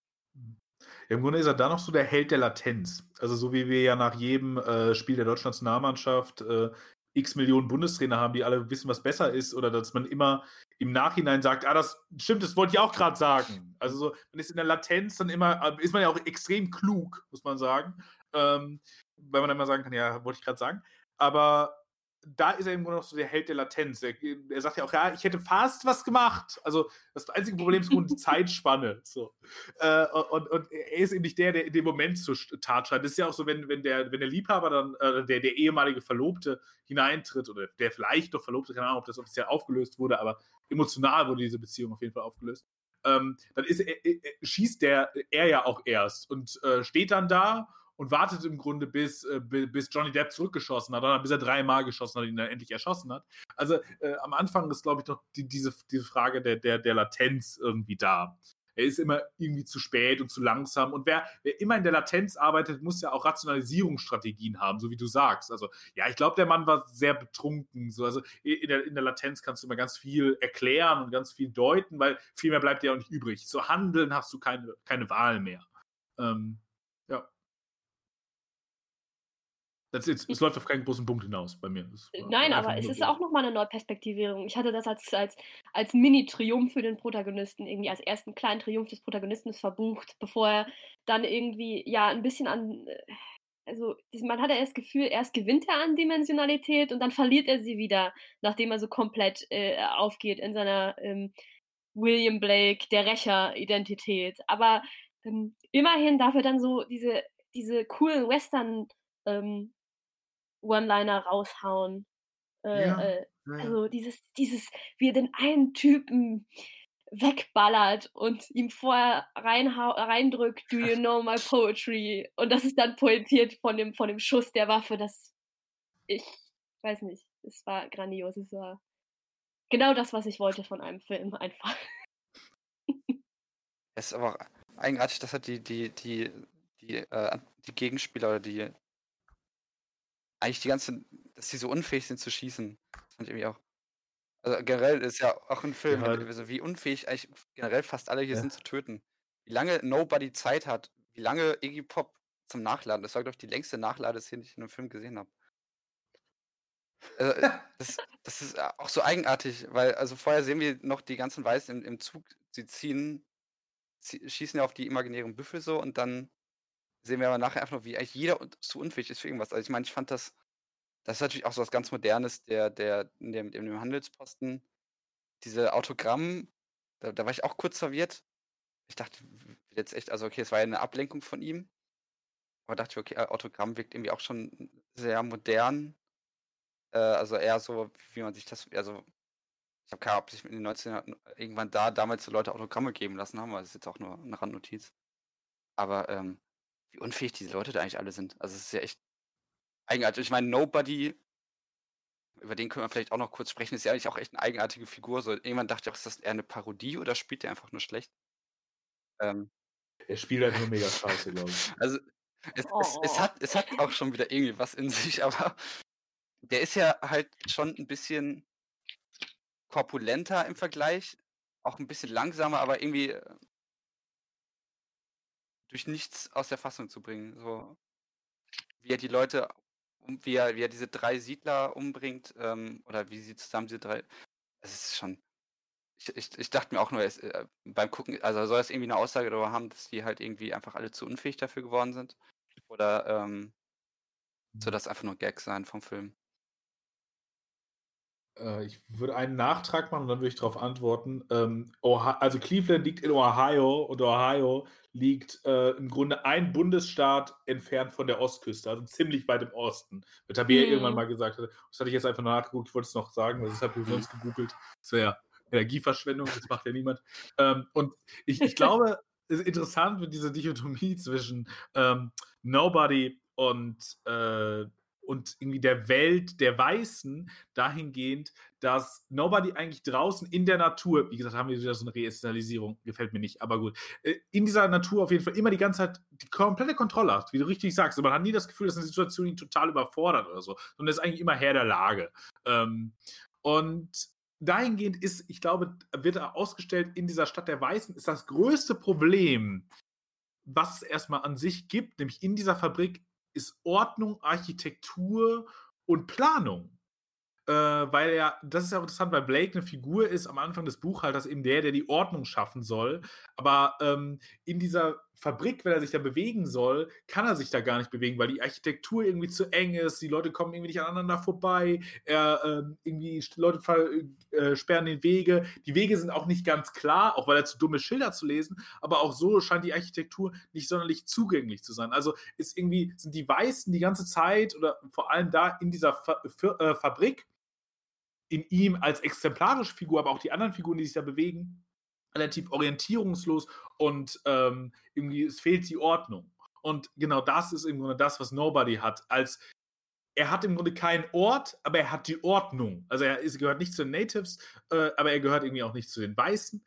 Speaker 2: Ja, Im Grunde ist er da noch so der Held der Latenz. Also so wie wir ja nach jedem äh, Spiel der deutschen Nationalmannschaft äh, x Millionen Bundestrainer haben, die alle wissen, was besser ist, oder dass man immer im Nachhinein sagt, ah, das stimmt, das wollte ich auch gerade sagen. Also so, man ist in der Latenz dann immer, äh, ist man ja auch extrem klug, muss man sagen. Ähm, weil man dann immer sagen kann, ja, wollte ich gerade sagen. Aber da ist er im Grunde noch so der Held der Latenz. Er, er sagt ja auch, ja, ich hätte fast was gemacht. Also das einzige Problem ist nur die Zeitspanne. So. Äh, und, und er ist eben nicht der, der in dem Moment zur Tat schreitet. Das ist ja auch so, wenn, wenn, der, wenn der Liebhaber dann, äh, der, der ehemalige Verlobte hineintritt oder der vielleicht noch Verlobte, keine Ahnung, ob das offiziell aufgelöst wurde, aber emotional wurde diese Beziehung auf jeden Fall aufgelöst. Ähm, dann ist er, er, schießt der er ja auch erst und äh, steht dann da und wartet im Grunde, bis, äh, bis Johnny Depp zurückgeschossen hat, oder bis er dreimal geschossen hat und ihn dann endlich erschossen hat. Also äh, am Anfang ist, glaube ich, noch die, diese, diese Frage der, der, der Latenz irgendwie da. Er ist immer irgendwie zu spät und zu langsam. Und wer, wer immer in der Latenz arbeitet, muss ja auch Rationalisierungsstrategien haben, so wie du sagst. Also, ja, ich glaube, der Mann war sehr betrunken. So. Also in der, in der Latenz kannst du immer ganz viel erklären und ganz viel deuten, weil viel mehr bleibt dir auch nicht übrig. So handeln hast du keine, keine Wahl mehr. Ähm, ja. Das ist, es läuft auf keinen großen Punkt hinaus bei mir.
Speaker 3: Nein, aber es ist auch nochmal eine Neuperspektivierung. Ich hatte das als, als, als Mini-Triumph für den Protagonisten, irgendwie als ersten kleinen Triumph des Protagonisten verbucht, bevor er dann irgendwie, ja, ein bisschen an. äh, Also, man hatte erst das Gefühl, erst gewinnt er an Dimensionalität und dann verliert er sie wieder, nachdem er so komplett äh, aufgeht in seiner ähm, William Blake, der Rächer-Identität. Aber ähm, immerhin darf er dann so diese, diese coolen Western- ähm, One-Liner raushauen. Äh,
Speaker 2: Ja,
Speaker 3: äh,
Speaker 2: Ja,
Speaker 3: also dieses, dieses, wie er den einen Typen wegballert und ihm vorher reindrückt, do you know my poetry? Und das ist dann pointiert von dem, von dem Schuss der Waffe, das ich weiß nicht, es war grandios, es war genau das, was ich wollte von einem Film, einfach.
Speaker 1: Es ist aber eigenartig, dass halt die, die, die, die, äh, die Gegenspieler oder die eigentlich die ganzen, dass die so unfähig sind zu schießen. Das fand ich irgendwie auch. Also generell ist ja auch ein Film,
Speaker 2: Ja.
Speaker 1: wenn du- so wie unfähig eigentlich generell fast alle hier
Speaker 2: Ja.
Speaker 1: sind zu töten. Wie lange Nobody Zeit hat, wie lange Iggy Pop zum Nachladen. Das war, glaube ich, die längste Nachladeszene, die ich in einem Film gesehen habe. Äh, das, das ist auch so eigenartig, weil also vorher sehen wir noch die ganzen Weißen im, im Zug, sie ziehen, sie schießen ja auf die imaginären Büffel so und dann sehen wir aber nachher einfach noch, wie eigentlich jeder zu unfähig ist für irgendwas. Also ich meine, ich fand das, das ist natürlich auch so was ganz Modernes, der, der, in dem, in dem Handelsposten, diese Autogramm, da, da war ich auch kurz verwirrt. Ich dachte jetzt echt, also okay, es war ja eine Ablenkung von ihm, aber dachte ich, okay, äh, Autogramm wirkt irgendwie auch schon sehr modern. Äh, also eher so, wie man sich das, also ich habe keine Ahnung, ob sich in den 1900 irgendwann da damals so Leute Autogramme geben lassen haben, weil das ist jetzt auch nur eine Randnotiz. Aber ähm, wie unfähig diese Leute da eigentlich alle sind. Also es ist ja echt eigenartig. Ich meine, Nobody, über den können wir vielleicht auch noch kurz sprechen, ist ja eigentlich auch echt eine eigenartige Figur. So, irgendwann dachte ich auch, ist das eher eine Parodie oder spielt der einfach nur schlecht? Ähm,
Speaker 2: Er spielt halt nur mega scheiße, glaube ich.
Speaker 1: also es, es,
Speaker 3: Oh.
Speaker 1: es, hat, es hat auch schon wieder irgendwie was in sich, aber der ist ja halt schon ein bisschen korpulenter im Vergleich, auch ein bisschen langsamer, aber irgendwie äh, durch nichts aus der Fassung zu bringen. So wie er die Leute, wie, er, wie er diese drei Siedler umbringt, ähm, oder wie sie zusammen diese drei. Es ist schon. Ich, ich, ich dachte mir auch nur, es, äh, beim Gucken, also soll es irgendwie eine Aussage darüber haben, dass die halt irgendwie einfach alle zu unfähig dafür geworden sind? Oder ähm, soll das einfach nur Gag sein vom Film?
Speaker 2: Äh, ich würde einen Nachtrag machen und dann würde ich darauf antworten. Ähm, Oha also Cleveland liegt in Ohio und Ohio liegt äh, im Grunde ein Bundesstaat entfernt von der Ostküste, also ziemlich weit im Osten. Wird Tabea
Speaker 3: Mhm.
Speaker 2: irgendwann mal gesagt. Das hatte ich jetzt einfach nachgeguckt, ich wollte es noch sagen, das habe ich sonst gegoogelt. Das wäre Energieverschwendung, das macht ja niemand. Ähm, und ich, ich glaube, es ist interessant mit dieser Dichotomie zwischen ähm, Nobody und, äh, und irgendwie der Welt der Weißen dahingehend, dass Nobody eigentlich draußen in der Natur, wie gesagt, haben wir wieder so eine Reessentialisierung, gefällt mir nicht, aber gut, äh, in dieser Natur auf jeden Fall immer die ganze Zeit die komplette Kontrolle hat, wie du richtig sagst. Und man hat nie das Gefühl, dass eine Situation ihn total überfordert oder so, sondern ist eigentlich immer Herr der Lage. Ähm, und dahingehend ist, ich glaube, wird er ausgestellt in dieser Stadt der Weißen, ist das größte Problem, was es erstmal an sich gibt, nämlich in dieser Fabrik, ist Ordnung, Architektur und Planung. Äh, weil er, das ist ja auch interessant, weil Blake eine Figur ist am Anfang des Buchhalters eben der, der die Ordnung schaffen soll. Aber ähm, in dieser Fabrik, wenn er sich da bewegen soll, kann er sich da gar nicht bewegen, weil die Architektur irgendwie zu eng ist, die Leute kommen irgendwie nicht aneinander vorbei, er ähm, irgendwie st- Leute äh, sperren den Wege. Die Wege sind auch nicht ganz klar, auch weil er zu dumm ist, Schilder zu lesen, aber auch so scheint die Architektur nicht sonderlich zugänglich zu sein. Also ist irgendwie, sind die Weißen die ganze Zeit oder vor allem da in dieser Fa äh, Fabrik in ihm als exemplarische Figur, aber auch die anderen Figuren, die sich da bewegen, relativ orientierungslos und ähm, irgendwie es fehlt die Ordnung. Und genau das ist im Grunde das, was Nobody hat. Als er hat im Grunde keinen Ort, aber er hat die Ordnung. Also er ist, gehört nicht zu den Natives, äh, aber er gehört irgendwie auch nicht zu den Weißen.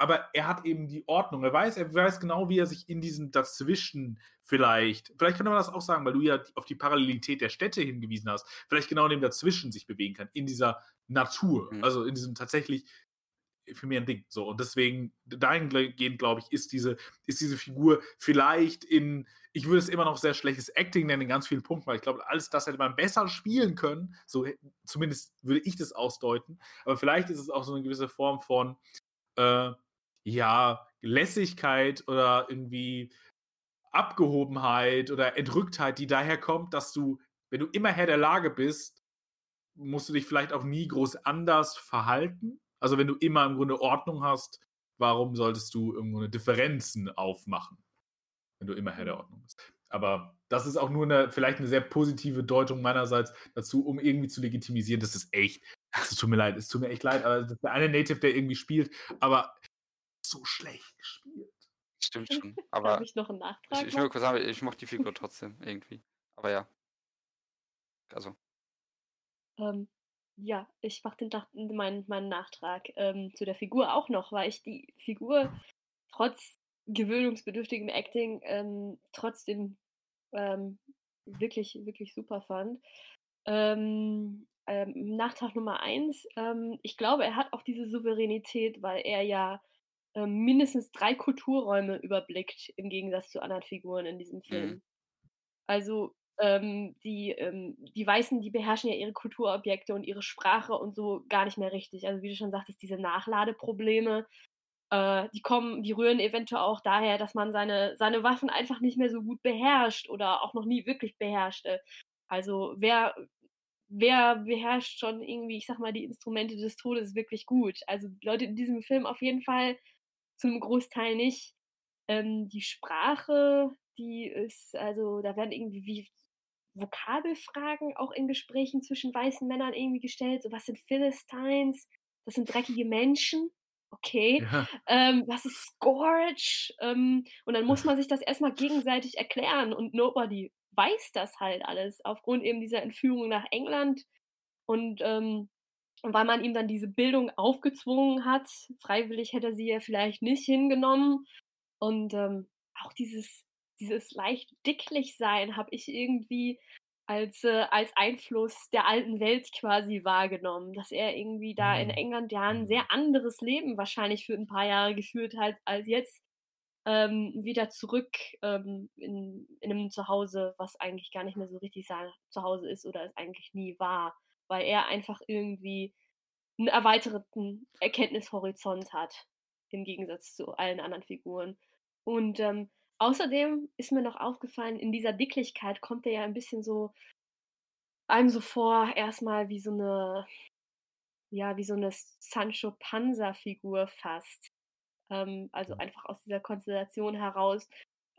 Speaker 2: Aber er hat eben die Ordnung. Er weiß, er weiß genau, wie er sich in diesem Dazwischen vielleicht, vielleicht könnte man das auch sagen, weil du ja auf die Parallelität der Städte hingewiesen hast, vielleicht genau in dem Dazwischen sich bewegen kann, in dieser Natur.
Speaker 1: Mhm.
Speaker 2: Also in diesem tatsächlich für mich ein Ding. So, und deswegen, dahingehend, glaube ich, ist diese, ist diese Figur vielleicht in, ich würde es immer noch sehr schlechtes Acting nennen in ganz vielen Punkten, weil ich glaube, alles das hätte man besser spielen können. So, zumindest würde ich das ausdeuten. Aber vielleicht ist es auch so eine gewisse Form von, äh, ja, Lässigkeit oder irgendwie Abgehobenheit oder Entrücktheit, die daher kommt, dass du, wenn du immer Herr der Lage bist, musst du dich vielleicht auch nie groß anders verhalten. Also wenn du immer im Grunde Ordnung hast, warum solltest du im Grunde Differenzen aufmachen, wenn du immer Herr der Ordnung bist? Aber das ist auch nur eine, vielleicht eine sehr positive Deutung meinerseits dazu, um irgendwie zu legitimisieren, dass es echt, es tut mir leid, es tut mir echt leid, aber das ist der eine Native, der irgendwie spielt, aber so schlecht gespielt.
Speaker 1: Stimmt schon. Aber
Speaker 3: ich noch einen
Speaker 1: ich,
Speaker 3: Nachtrag
Speaker 1: ich
Speaker 3: machen?
Speaker 1: will kurz sagen, ich mochte die Figur trotzdem irgendwie. Aber ja. Also.
Speaker 3: Ähm, ja, ich mache den meinen, meinen Nachtrag ähm, zu der Figur auch noch, weil ich die Figur trotz gewöhnungsbedürftigem Acting ähm, trotzdem ähm, wirklich, wirklich super fand. Ähm, ähm, Nachtrag Nummer eins, ähm, ich glaube, er hat auch diese Souveränität, weil er ja mindestens drei Kulturräume überblickt, im Gegensatz zu anderen Figuren in diesem Film.
Speaker 1: Mhm.
Speaker 3: Also ähm, die, ähm, die Weißen, die beherrschen ja ihre Kulturobjekte und ihre Sprache und so gar nicht mehr richtig. Also wie du schon sagtest, diese Nachladeprobleme, äh, die kommen, die rühren eventuell auch daher, dass man seine, seine Waffen einfach nicht mehr so gut beherrscht oder auch noch nie wirklich beherrschte. Also wer, wer beherrscht schon irgendwie, ich sag mal, die Instrumente des Todes wirklich gut? Also Leute in diesem Film auf jeden Fall zum Großteil nicht. Ähm, die Sprache, die ist, also da werden irgendwie wie Vokabelfragen auch in Gesprächen zwischen weißen Männern irgendwie gestellt. So, was sind Philistines? Das sind dreckige Menschen. Okay.
Speaker 2: Ja.
Speaker 3: Ähm, was ist Scourge? Ähm, und dann muss man sich das erstmal gegenseitig erklären und nobody weiß das halt alles aufgrund eben dieser Entführung nach England und ähm, weil man ihm dann diese Bildung aufgezwungen hat. Freiwillig hätte er sie ja vielleicht nicht hingenommen. Und ähm, auch dieses, dieses leicht dicklich sein habe ich irgendwie als, äh, als Einfluss der alten Welt quasi wahrgenommen, dass er irgendwie da in
Speaker 2: Mhm.
Speaker 3: England ja ein sehr anderes Leben wahrscheinlich für ein paar Jahre geführt hat, als jetzt ähm, wieder zurück ähm, in, in einem Zuhause, was eigentlich gar nicht mehr so richtig sein Zuhause ist oder es eigentlich nie war, weil er einfach irgendwie einen erweiterten Erkenntnishorizont hat, im Gegensatz zu allen anderen Figuren. Und ähm, außerdem ist mir noch aufgefallen, in dieser Dicklichkeit kommt er ja ein bisschen so einem so vor, erstmal wie so eine, ja, wie so eine Sancho Panza-Figur fast. Ähm, also einfach aus dieser Konstellation heraus,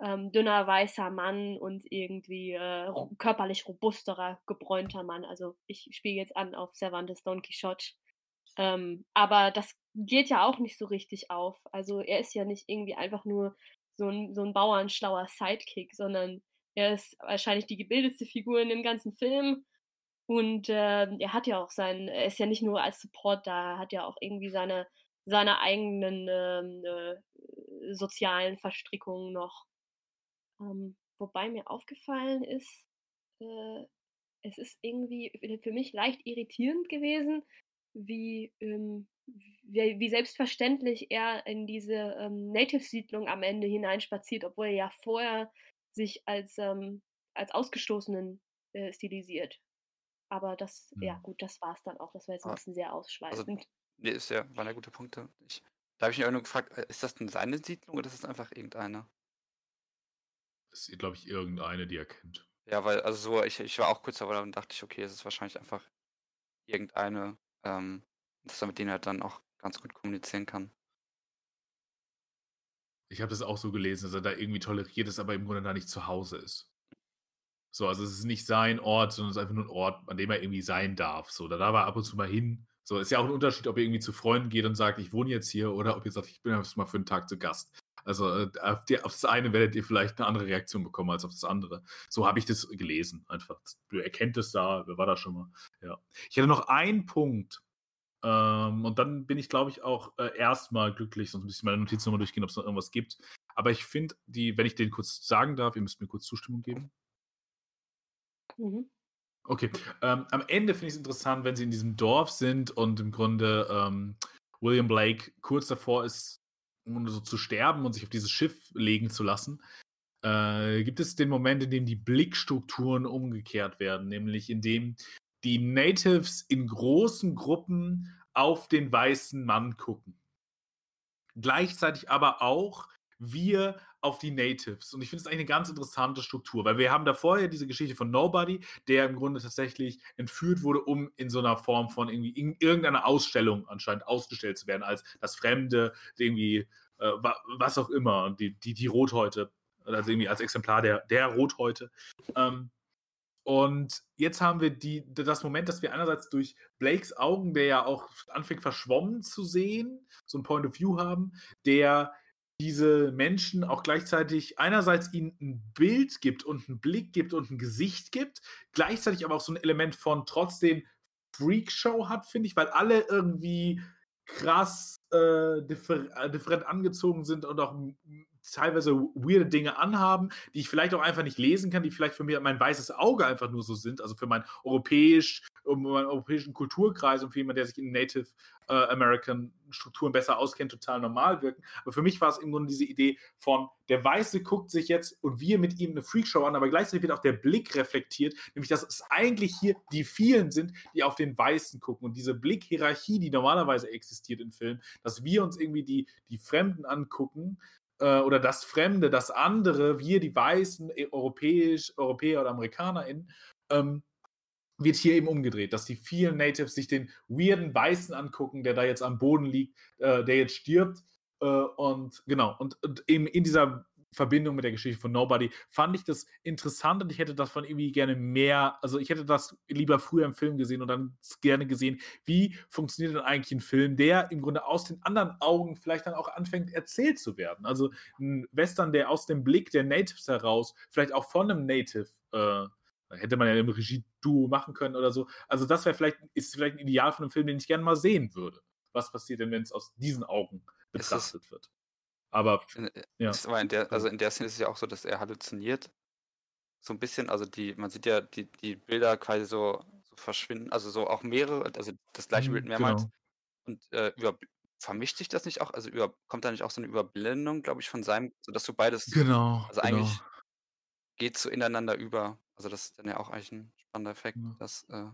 Speaker 3: ähm, dünner weißer Mann und irgendwie äh, körperlich robusterer, gebräunter Mann. Also ich spiele jetzt an auf Cervantes Don Quixote. Ähm, aber das geht ja auch nicht so richtig auf. Also er ist ja nicht irgendwie einfach nur so ein, so ein bauernschlauer Sidekick, sondern er ist wahrscheinlich die gebildetste Figur in dem ganzen Film. Und äh, er hat ja auch seinen, er ist ja nicht nur als Support da, er hat ja auch irgendwie seine, seine eigenen ähm, äh, sozialen Verstrickungen noch. Ähm, wobei mir aufgefallen ist, äh, es ist irgendwie für mich leicht irritierend gewesen, wie, ähm, wie, wie selbstverständlich er in diese ähm, Native-Siedlung am Ende hineinspaziert, obwohl er ja vorher sich als, ähm, als Ausgestoßenen äh, stilisiert. Aber das, ja
Speaker 2: Mhm.
Speaker 3: gut, das war's dann auch. Das war jetzt ein bisschen sehr ausschweifend.
Speaker 1: Nee, ist ja, waren ja gute Punkte. Ich, da habe ich mich auch nur gefragt, äh, ist das denn seine Siedlung oder ist das einfach irgendeine?
Speaker 2: Das ist, glaube ich, irgendeine, die er kennt.
Speaker 1: Ja, weil, also so, ich, ich war auch kurz davor und dachte ich, okay, es ist wahrscheinlich einfach irgendeine, ähm, dass er mit denen halt dann auch ganz gut kommunizieren kann.
Speaker 2: Ich habe das auch so gelesen, dass er da irgendwie toleriert ist, aber im Grunde da nicht zu Hause ist. So, also es ist nicht sein Ort, sondern es ist einfach nur ein Ort, an dem er irgendwie sein darf. So, da darf er ab und zu mal hin. So, ist ja auch ein Unterschied, ob er irgendwie zu Freunden geht und sagt, ich wohne jetzt hier, oder ob ihr sagt, ich bin jetzt mal für einen Tag zu Gast. Also äh, auf, die, auf das eine werdet ihr vielleicht eine andere Reaktion bekommen als auf das andere. So habe ich das gelesen, einfach. Er kennt es da, wer war da schon mal? Ja. Ich hätte noch einen Punkt, ähm, und dann bin ich, glaube ich, auch äh, erstmal glücklich, sonst müsste ich meine Notizen nochmal durchgehen, ob es noch irgendwas gibt. Aber ich finde, die, wenn ich den kurz sagen darf, ihr müsst mir kurz Zustimmung geben.
Speaker 3: Mhm.
Speaker 2: Okay. Ähm, am Ende finde ich es interessant, wenn sie in diesem Dorf sind und im Grunde ähm, William Blake kurz davor ist, um so zu sterben und sich auf dieses Schiff legen zu lassen. Äh, gibt es den Moment, in dem die Blickstrukturen umgekehrt werden, nämlich in dem die Natives in großen Gruppen auf den weißen Mann gucken. Gleichzeitig aber auch wir auf die Natives. Und ich finde es eigentlich eine ganz interessante Struktur, weil wir haben da vorher diese Geschichte von Nobody, der im Grunde tatsächlich entführt wurde, um in so einer Form von irgendwie in irgendeiner Ausstellung anscheinend ausgestellt zu werden, als das Fremde, irgendwie, äh, wa- was auch immer, die, die, die Rothäute, also irgendwie als Exemplar der, der Rothäute. Ähm, und jetzt haben wir die, das Moment, dass wir einerseits durch Blakes Augen, der ja auch anfängt verschwommen zu sehen, so ein Point of View haben, der diese Menschen auch gleichzeitig einerseits ihnen ein Bild gibt und einen Blick gibt und ein Gesicht gibt, gleichzeitig aber auch so ein Element von trotzdem Freakshow hat, finde ich, weil alle irgendwie krass äh, differ different angezogen sind und auch teilweise weirde Dinge anhaben, die ich vielleicht auch einfach nicht lesen kann, die vielleicht für mir mein weißes Auge einfach nur so sind, also für mein europäisch, um meinen europäischen Kulturkreis und für jemanden, der sich in Native äh, American Strukturen besser auskennt, total normal wirken. Aber für mich war es im Grunde diese Idee von, der Weiße guckt sich jetzt und wir mit ihm eine Freakshow an, aber gleichzeitig wird auch der Blick reflektiert, nämlich dass es eigentlich hier die vielen sind, die auf den Weißen gucken. Und diese Blickhierarchie, die normalerweise existiert in Filmen, dass wir uns irgendwie die, die Fremden angucken, äh, oder das Fremde, das andere, wir, die Weißen, e, europäisch, Europäer oder AmerikanerInnen, ähm, wird hier eben umgedreht, dass die vielen Natives sich den weirden Weißen angucken, der da jetzt am Boden liegt, äh, der jetzt stirbt. Äh, und genau, und, und, eben in dieser Verbindung mit der Geschichte von Nobody fand ich das interessant und ich hätte davon irgendwie gerne mehr, also ich hätte das lieber früher im Film gesehen und dann gerne gesehen, wie funktioniert denn eigentlich ein Film, der im Grunde aus den anderen Augen vielleicht dann auch anfängt erzählt zu werden. Also ein Western, der aus dem Blick der Natives heraus, vielleicht auch von einem Native äh, Hätte man ja im Regie-Duo machen können oder so. Also, das wäre vielleicht, ist vielleicht ein Ideal von einem Film, den ich gerne mal sehen würde. Was passiert denn, wenn es aus diesen Augen betrachtet ist, wird? Aber,
Speaker 1: äh, ja. Aber in der, also in der Szene ist es ja auch so, dass er halluziniert. So ein bisschen, also die, man sieht ja die, die Bilder quasi so, so verschwinden, also so auch mehrere, also das gleiche Bild mhm, mehrmals. Genau. Und äh, über, vermischt sich das nicht auch? Also über, kommt da nicht auch so eine Überblendung, glaube ich, von seinem, sodass du beides.
Speaker 2: Genau.
Speaker 1: Also genau. eigentlich geht so ineinander über. Also das ist dann ja auch eigentlich ein spannender Effekt, ja. dass äh,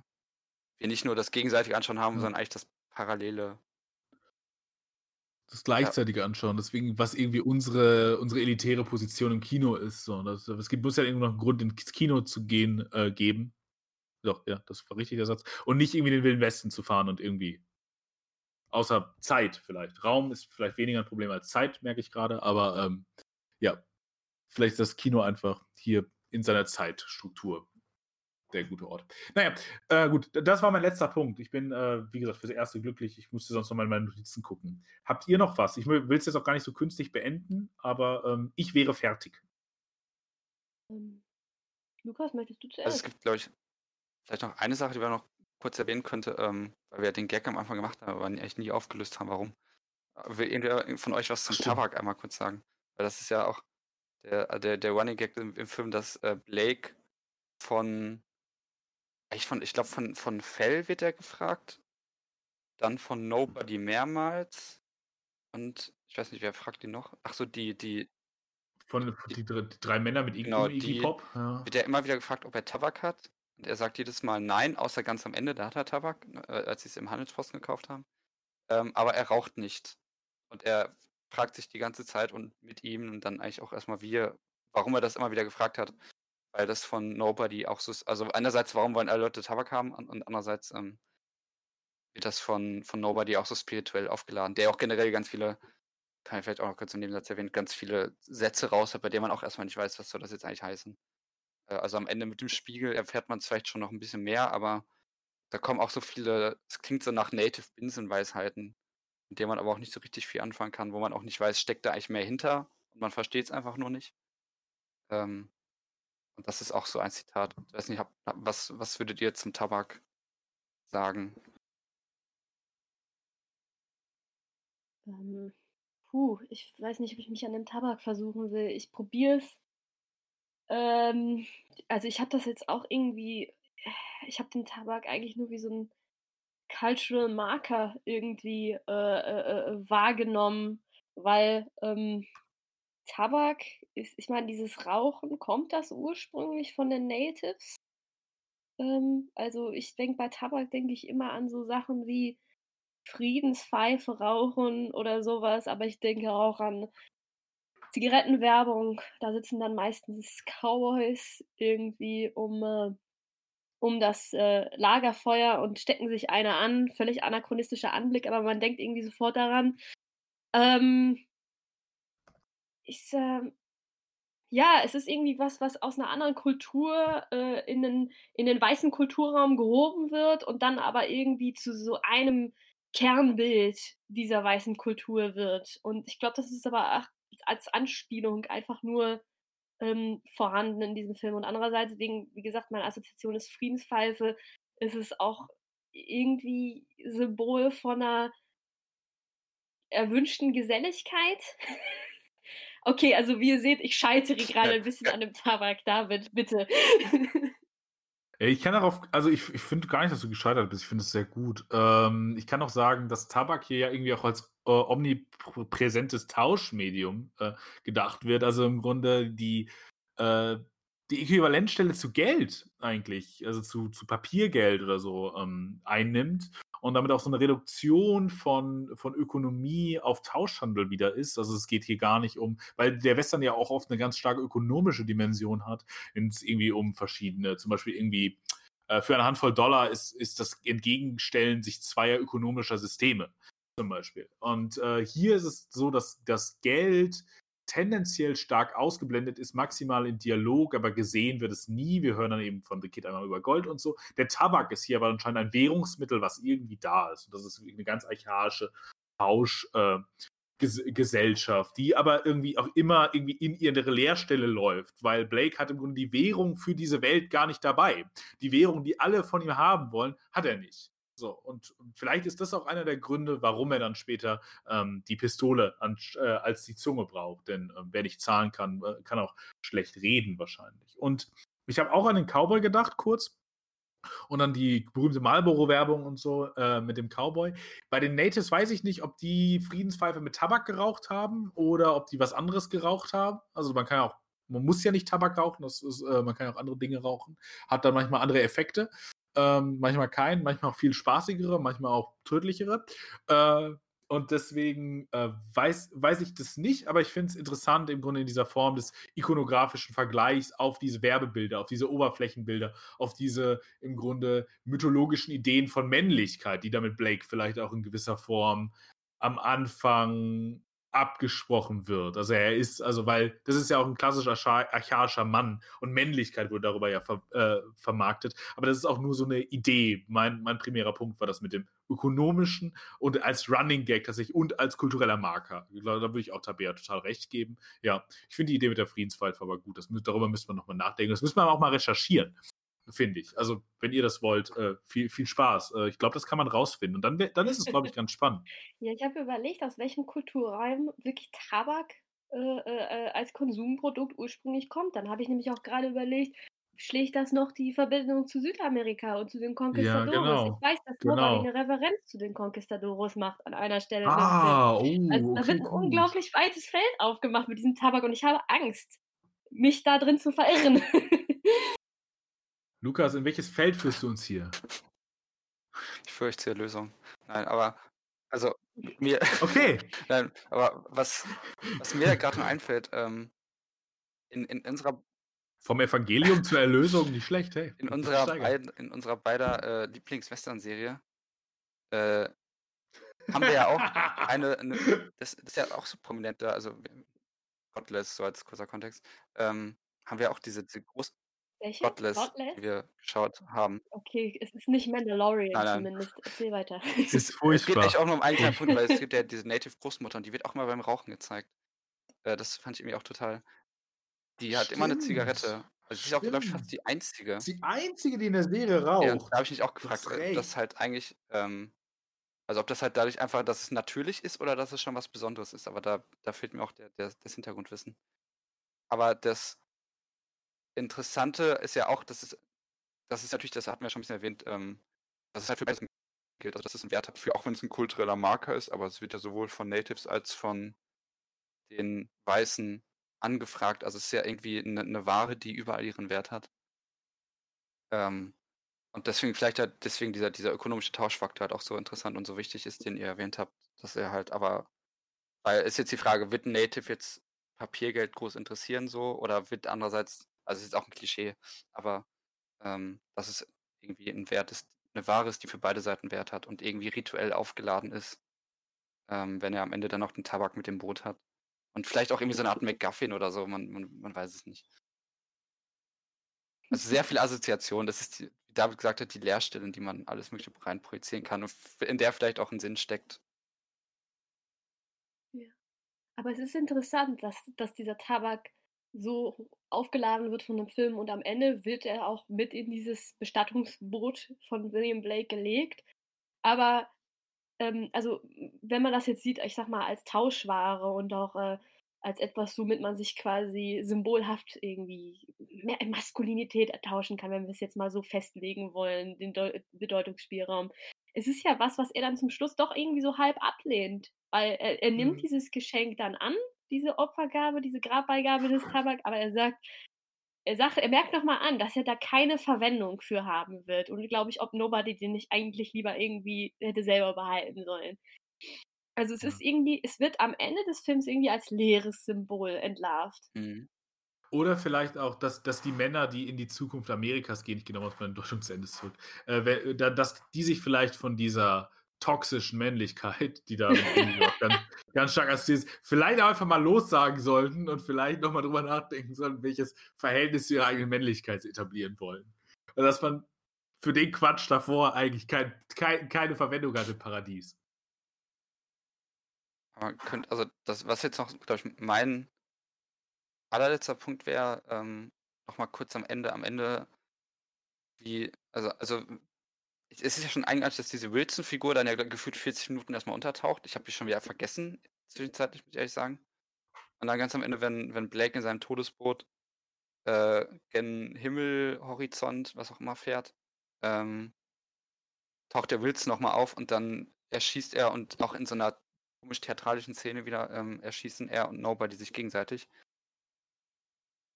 Speaker 1: wir nicht nur das gegenseitige Anschauen haben, ja. sondern eigentlich das parallele.
Speaker 2: Das gleichzeitige ja. Anschauen, deswegen, was irgendwie unsere, unsere elitäre Position im Kino ist. So. Das, es gibt, muss ja irgendwo noch einen Grund, ins Kino zu gehen, äh, geben. Doch, ja, das war richtig der Satz. Und nicht irgendwie den Wilden Westen zu fahren und irgendwie. Außer Zeit vielleicht. Raum ist vielleicht weniger ein Problem als Zeit, merke ich gerade, aber ähm, ja, vielleicht ist das Kino einfach hier in seiner Zeitstruktur der gute Ort. Naja, äh, gut, das war mein letzter Punkt. Ich bin, äh, wie gesagt, fürs Erste glücklich. Ich musste sonst noch mal in meine Notizen gucken. Habt ihr noch was? Ich will es jetzt auch gar nicht so künstlich beenden, aber ähm, ich wäre fertig.
Speaker 3: Ähm, Lukas, möchtest du zuerst?
Speaker 1: Also es gibt, glaube ich, vielleicht noch eine Sache, die man noch kurz erwähnen könnte, ähm, weil wir den Gag am Anfang gemacht haben, aber eigentlich nie aufgelöst haben, warum. Will irgendwer von euch was zum Stimmt. Tabak einmal kurz sagen? Weil das ist ja auch der, äh, der, der Running Gag im, im Film, dass äh, Blake von, ich, von, ich glaube, von, von Fell wird er gefragt, dann von Nobody mehrmals und ich weiß nicht, wer fragt ihn noch? Ach so, die, die.
Speaker 2: Von die, die, die drei Männer mit
Speaker 1: genau, Iggy Pop. Ja. Wird er immer wieder gefragt, ob er Tabak hat. Und er sagt jedes Mal nein, außer ganz am Ende, da hat er Tabak, äh, als sie es im Handelsposten gekauft haben. Ähm, aber er raucht nicht. Und er fragt sich die ganze Zeit und mit ihm und dann eigentlich auch erstmal wir, warum er das immer wieder gefragt hat. Weil das von Nobody auch so ist. Also einerseits, warum wollen alle Leute Tabak haben und andererseits ähm, wird das von, von Nobody auch so spirituell aufgeladen. Der auch generell ganz viele, kann ich vielleicht auch noch kurz im Nebensatz erwähnen, ganz viele Sätze raus hat, bei denen man auch erstmal nicht weiß, was soll das jetzt eigentlich heißen. Äh, also am Ende mit dem Spiegel erfährt man es vielleicht schon noch ein bisschen mehr, aber da kommen auch so viele, es klingt so nach Native Binsenweisheiten, mit dem man aber auch nicht so richtig viel anfangen kann, wo man auch nicht weiß, steckt da eigentlich mehr hinter und man versteht es einfach nur nicht. Ähm, und das ist auch so ein Zitat. Ich weiß nicht, hab, was, was würdet ihr zum Tabak sagen?
Speaker 3: Ähm, puh, ich weiß nicht, ob ich mich an dem Tabak versuchen will. Ich probiere es. Ähm, also ich habe das jetzt auch irgendwie, ich habe den Tabak eigentlich nur wie so ein Cultural Marker irgendwie äh, äh, äh, wahrgenommen, weil ähm, Tabak ist, ich meine, dieses Rauchen, kommt das ursprünglich von den Natives? Ähm, also ich denke, bei Tabak denke ich immer an so Sachen wie Friedenspfeife rauchen oder sowas, aber ich denke auch an Zigarettenwerbung. Da sitzen dann meistens Cowboys irgendwie um äh, um das äh, Lagerfeuer und stecken sich eine an. Völlig anachronistischer Anblick, aber man denkt irgendwie sofort daran. Ähm, ich, äh, ja, es ist irgendwie was, was aus einer anderen Kultur äh, in, den, in den weißen Kulturraum gehoben wird und dann aber irgendwie zu so einem Kernbild dieser weißen Kultur wird. Und ich glaube, das ist aber als Anspielung einfach nur ähm, vorhanden in diesem Film. Und andererseits, wegen, wie gesagt, meine Assoziation ist Friedenspfeife, ist es auch irgendwie Symbol von einer erwünschten Geselligkeit. Okay, also wie ihr seht, ich scheitere gerade ein bisschen an dem Tabak. David, bitte.
Speaker 2: Ich kann darauf, also ich, ich finde gar nicht, dass du gescheitert bist. Ich finde es sehr gut. Ähm, ich kann auch sagen, dass Tabak hier ja irgendwie auch als äh, omnipräsentes Tauschmedium äh, gedacht wird. Also im Grunde die, äh, die Äquivalentstelle zu Geld eigentlich, also zu, zu Papiergeld oder so ähm, einnimmt und damit auch so eine Reduktion von, von Ökonomie auf Tauschhandel wieder ist. Also es geht hier gar nicht um, weil der Western ja auch oft eine ganz starke ökonomische Dimension hat, wenn es irgendwie um verschiedene, zum Beispiel irgendwie äh, für eine Handvoll Dollar ist, ist das Entgegenstellen sich zweier ökonomischer Systeme zum Beispiel. Und äh, hier ist es so, dass das Geld tendenziell stark ausgeblendet ist, maximal in Dialog, aber gesehen wird es nie. Wir hören dann eben von The Kid einmal über Gold und so. Der Tabak ist hier aber anscheinend ein Währungsmittel, was irgendwie da ist. Und das ist eine ganz archaische Tauschgesellschaft, äh, die aber irgendwie auch immer irgendwie in ihre Leerstelle läuft, weil Blake hat im Grunde die Währung für diese Welt gar nicht dabei. Die Währung, die alle von ihm haben wollen, hat er nicht. So, und vielleicht ist das auch einer der Gründe, warum er dann später ähm, die Pistole an, äh, als die Zunge braucht. Denn äh, wer nicht zahlen kann, äh, kann auch schlecht reden wahrscheinlich. Und ich habe auch an den Cowboy gedacht, kurz. Und dann die berühmte Marlboro-Werbung und so äh, mit dem Cowboy. Bei den Natives weiß ich nicht, ob die Friedenspfeife mit Tabak geraucht haben oder ob die was anderes geraucht haben. Also man kann ja auch, man muss ja nicht Tabak rauchen, ist, äh, man kann ja auch andere Dinge rauchen. Hat dann manchmal andere Effekte. Ähm, manchmal kein, manchmal auch viel spaßigere, manchmal auch tödlichere. Äh, und deswegen äh, weiß, weiß ich das nicht, aber ich finde es interessant im Grunde in dieser Form des ikonografischen Vergleichs auf diese Werbebilder, auf diese Oberflächenbilder, auf diese im Grunde mythologischen Ideen von Männlichkeit, die damit Blake vielleicht auch in gewisser Form am Anfang abgesprochen wird. Also er ist, also weil das ist ja auch ein klassischer archaischer Mann und Männlichkeit wurde darüber ja ver, äh, vermarktet. Aber das ist auch nur so eine Idee. Mein, mein primärer Punkt war das mit dem ökonomischen und als Running Gag tatsächlich und als kultureller Marker. Da würde ich auch Tabea total recht geben. Ja, ich finde die Idee mit der Friedenspfeife aber gut. Das, darüber müssen wir nochmal nachdenken. Das müssen wir auch mal recherchieren finde ich. Also, wenn ihr das wollt, äh, viel, viel Spaß. Äh, ich glaube, das kann man rausfinden. Und dann, dann ist es, glaube ich, ganz spannend.
Speaker 3: Ja, ich habe überlegt, aus welchem Kulturraum wirklich Tabak äh, äh, als Konsumprodukt ursprünglich kommt. Dann habe ich nämlich auch gerade überlegt, schlägt das noch die Verbindung zu Südamerika und zu den Conquistadores? Ja, genau. Ich weiß, dass genau. Nobody eine Referenz zu den Conquistadores macht an einer Stelle.
Speaker 2: Ah, oh,
Speaker 3: also, da wird ein unglaublich weites Feld aufgemacht mit diesem Tabak und ich habe Angst, mich da drin zu verirren.
Speaker 2: Lukas, in welches Feld führst du uns hier?
Speaker 1: Ich fürchte Lösung. Nein, aber also mir.
Speaker 2: Okay.
Speaker 1: nein, aber was, was mir gerade noch einfällt, ähm, in, in unserer
Speaker 2: vom Evangelium zur Erlösung nicht schlecht, hey.
Speaker 1: In unserer, beid, in unserer beider äh, Lieblings-Western-Serie äh, haben wir ja auch eine, eine das, das, ist ja auch so prominent da, also Godless, so als kurzer Kontext, ähm, haben wir auch diese, diese groß,
Speaker 3: welche?
Speaker 1: Godless, die wir geschaut haben.
Speaker 3: Okay, es ist nicht Mandalorian nein, nein. zumindest. Erzähl weiter.
Speaker 2: Es ist
Speaker 1: furchtbar. Es geht eigentlich auch nur um einen kleinen Punkt, weil es gibt ja diese Native Großmutter und die wird auch mal beim Rauchen gezeigt. Äh, das fand ich irgendwie auch total. Die hat immer eine Zigarette. Also sie ist auch, glaube ich, fast die einzige.
Speaker 2: Die einzige, die in der Serie raucht. Ja,
Speaker 1: da habe ich mich auch gefragt, das, das halt eigentlich, ähm, also ob das halt dadurch einfach, dass es natürlich ist oder dass es schon was Besonderes ist. Aber da, da fehlt mir auch der, der, das Hintergrundwissen. Aber das, Interessante ist ja auch, dass es, das ist natürlich, das hatten wir schon ein bisschen erwähnt, ähm, dass es halt für beides gilt, also dass es einen Wert hat, für, auch wenn es ein kultureller Marker ist, aber es wird ja sowohl von Natives als von den Weißen angefragt. Also es ist ja irgendwie eine, eine Ware, die überall ihren Wert hat. Ähm, und deswegen vielleicht halt deswegen dieser, dieser ökonomische Tauschfaktor halt auch so interessant und so wichtig ist, den ihr erwähnt habt, dass er halt aber, weil ist jetzt die Frage, wird Native jetzt Papiergeld groß interessieren so oder wird andererseits also es ist auch ein Klischee, aber ähm, dass es irgendwie ein Wert ist, eine Ware ist, die für beide Seiten Wert hat und irgendwie rituell aufgeladen ist, ähm, wenn er am Ende dann noch den Tabak mit dem Boot hat. Und vielleicht auch irgendwie so eine Art McGuffin oder so, man, man, man weiß es nicht. Also sehr viel Assoziation. Das ist, die, wie David gesagt hat, die Leerstelle, in die man alles Mögliche rein projizieren kann und in der vielleicht auch ein Sinn steckt.
Speaker 3: Ja. Aber es ist interessant, dass, dass dieser Tabak so aufgeladen wird von dem Film und am Ende wird er auch mit in dieses Bestattungsboot von William Blake gelegt. Aber ähm, also wenn man das jetzt sieht, ich sag mal als Tauschware und auch äh, als etwas, womit man sich quasi symbolhaft irgendwie mehr Maskulinität ertauschen kann, wenn wir es jetzt mal so festlegen wollen, den Deu Bedeutungsspielraum. Es ist ja was, was er dann zum Schluss doch irgendwie so halb ablehnt, weil er, er nimmt
Speaker 2: Mhm.
Speaker 3: dieses Geschenk dann an, diese Opfergabe, diese Grabbeigabe des Tabak, aber er sagt, er sagt, er merkt nochmal an, dass er da keine Verwendung für haben wird. Und glaube ich, ob Nobody den nicht eigentlich lieber irgendwie hätte selber behalten sollen. Also es
Speaker 2: Ja.
Speaker 3: ist irgendwie, es wird am Ende des Films irgendwie als leeres Symbol entlarvt.
Speaker 1: Mhm.
Speaker 2: Oder vielleicht auch, dass, dass die Männer, die in die Zukunft Amerikas gehen, ich gehe nochmal von den Deutungsende zurück, äh, dass die sich vielleicht von dieser toxischen Männlichkeit, die da ganz, ganz stark assoziiert ist, vielleicht auch einfach mal lossagen sollten und vielleicht nochmal drüber nachdenken sollten, welches Verhältnis zu ihrer eigenen Männlichkeit sie etablieren wollen. Und dass man für den Quatsch davor eigentlich kein, kein, keine Verwendung hat im Paradies.
Speaker 1: Man könnte, also das, was jetzt noch, glaube ich, mein allerletzter Punkt wäre, ähm, nochmal kurz am Ende, am Ende, wie, also, also es ist ja schon eigenartig, dass diese Wilson-Figur dann ja gefühlt 40 Minuten erstmal untertaucht. Ich habe die schon wieder vergessen, zwischenzeitlich, muss ich ehrlich sagen. Und dann ganz am Ende, wenn, wenn Blake in seinem Todesboot äh, gen Himmel, Horizont, was auch immer fährt, ähm, taucht der Wilson nochmal auf und dann erschießt er und auch in so einer komisch theatralischen Szene wieder ähm, erschießen er und Nobody sich gegenseitig.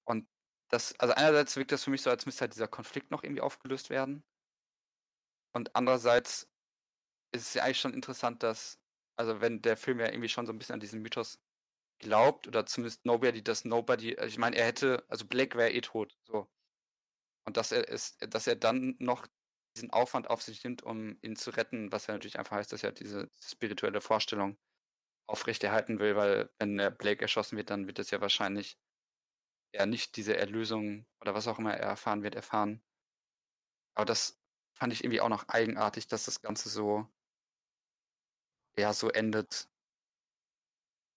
Speaker 1: Und das, also einerseits wirkt das für mich so, als müsste halt dieser Konflikt noch irgendwie aufgelöst werden. Und andererseits ist es ja eigentlich schon interessant, dass, also wenn der Film ja irgendwie schon so ein bisschen an diesen Mythos glaubt, oder zumindest Nobody, dass Nobody, also ich meine, er hätte, also Blake wäre eh tot, so. Und dass er ist, dass er dann noch diesen Aufwand auf sich nimmt, um ihn zu retten, was ja natürlich einfach heißt, dass er diese spirituelle Vorstellung aufrechterhalten will, weil wenn der Blake erschossen wird, dann wird es ja wahrscheinlich er nicht diese Erlösung oder was auch immer er erfahren wird, erfahren. Aber das fand ich irgendwie auch noch eigenartig, dass das Ganze so, ja, so endet.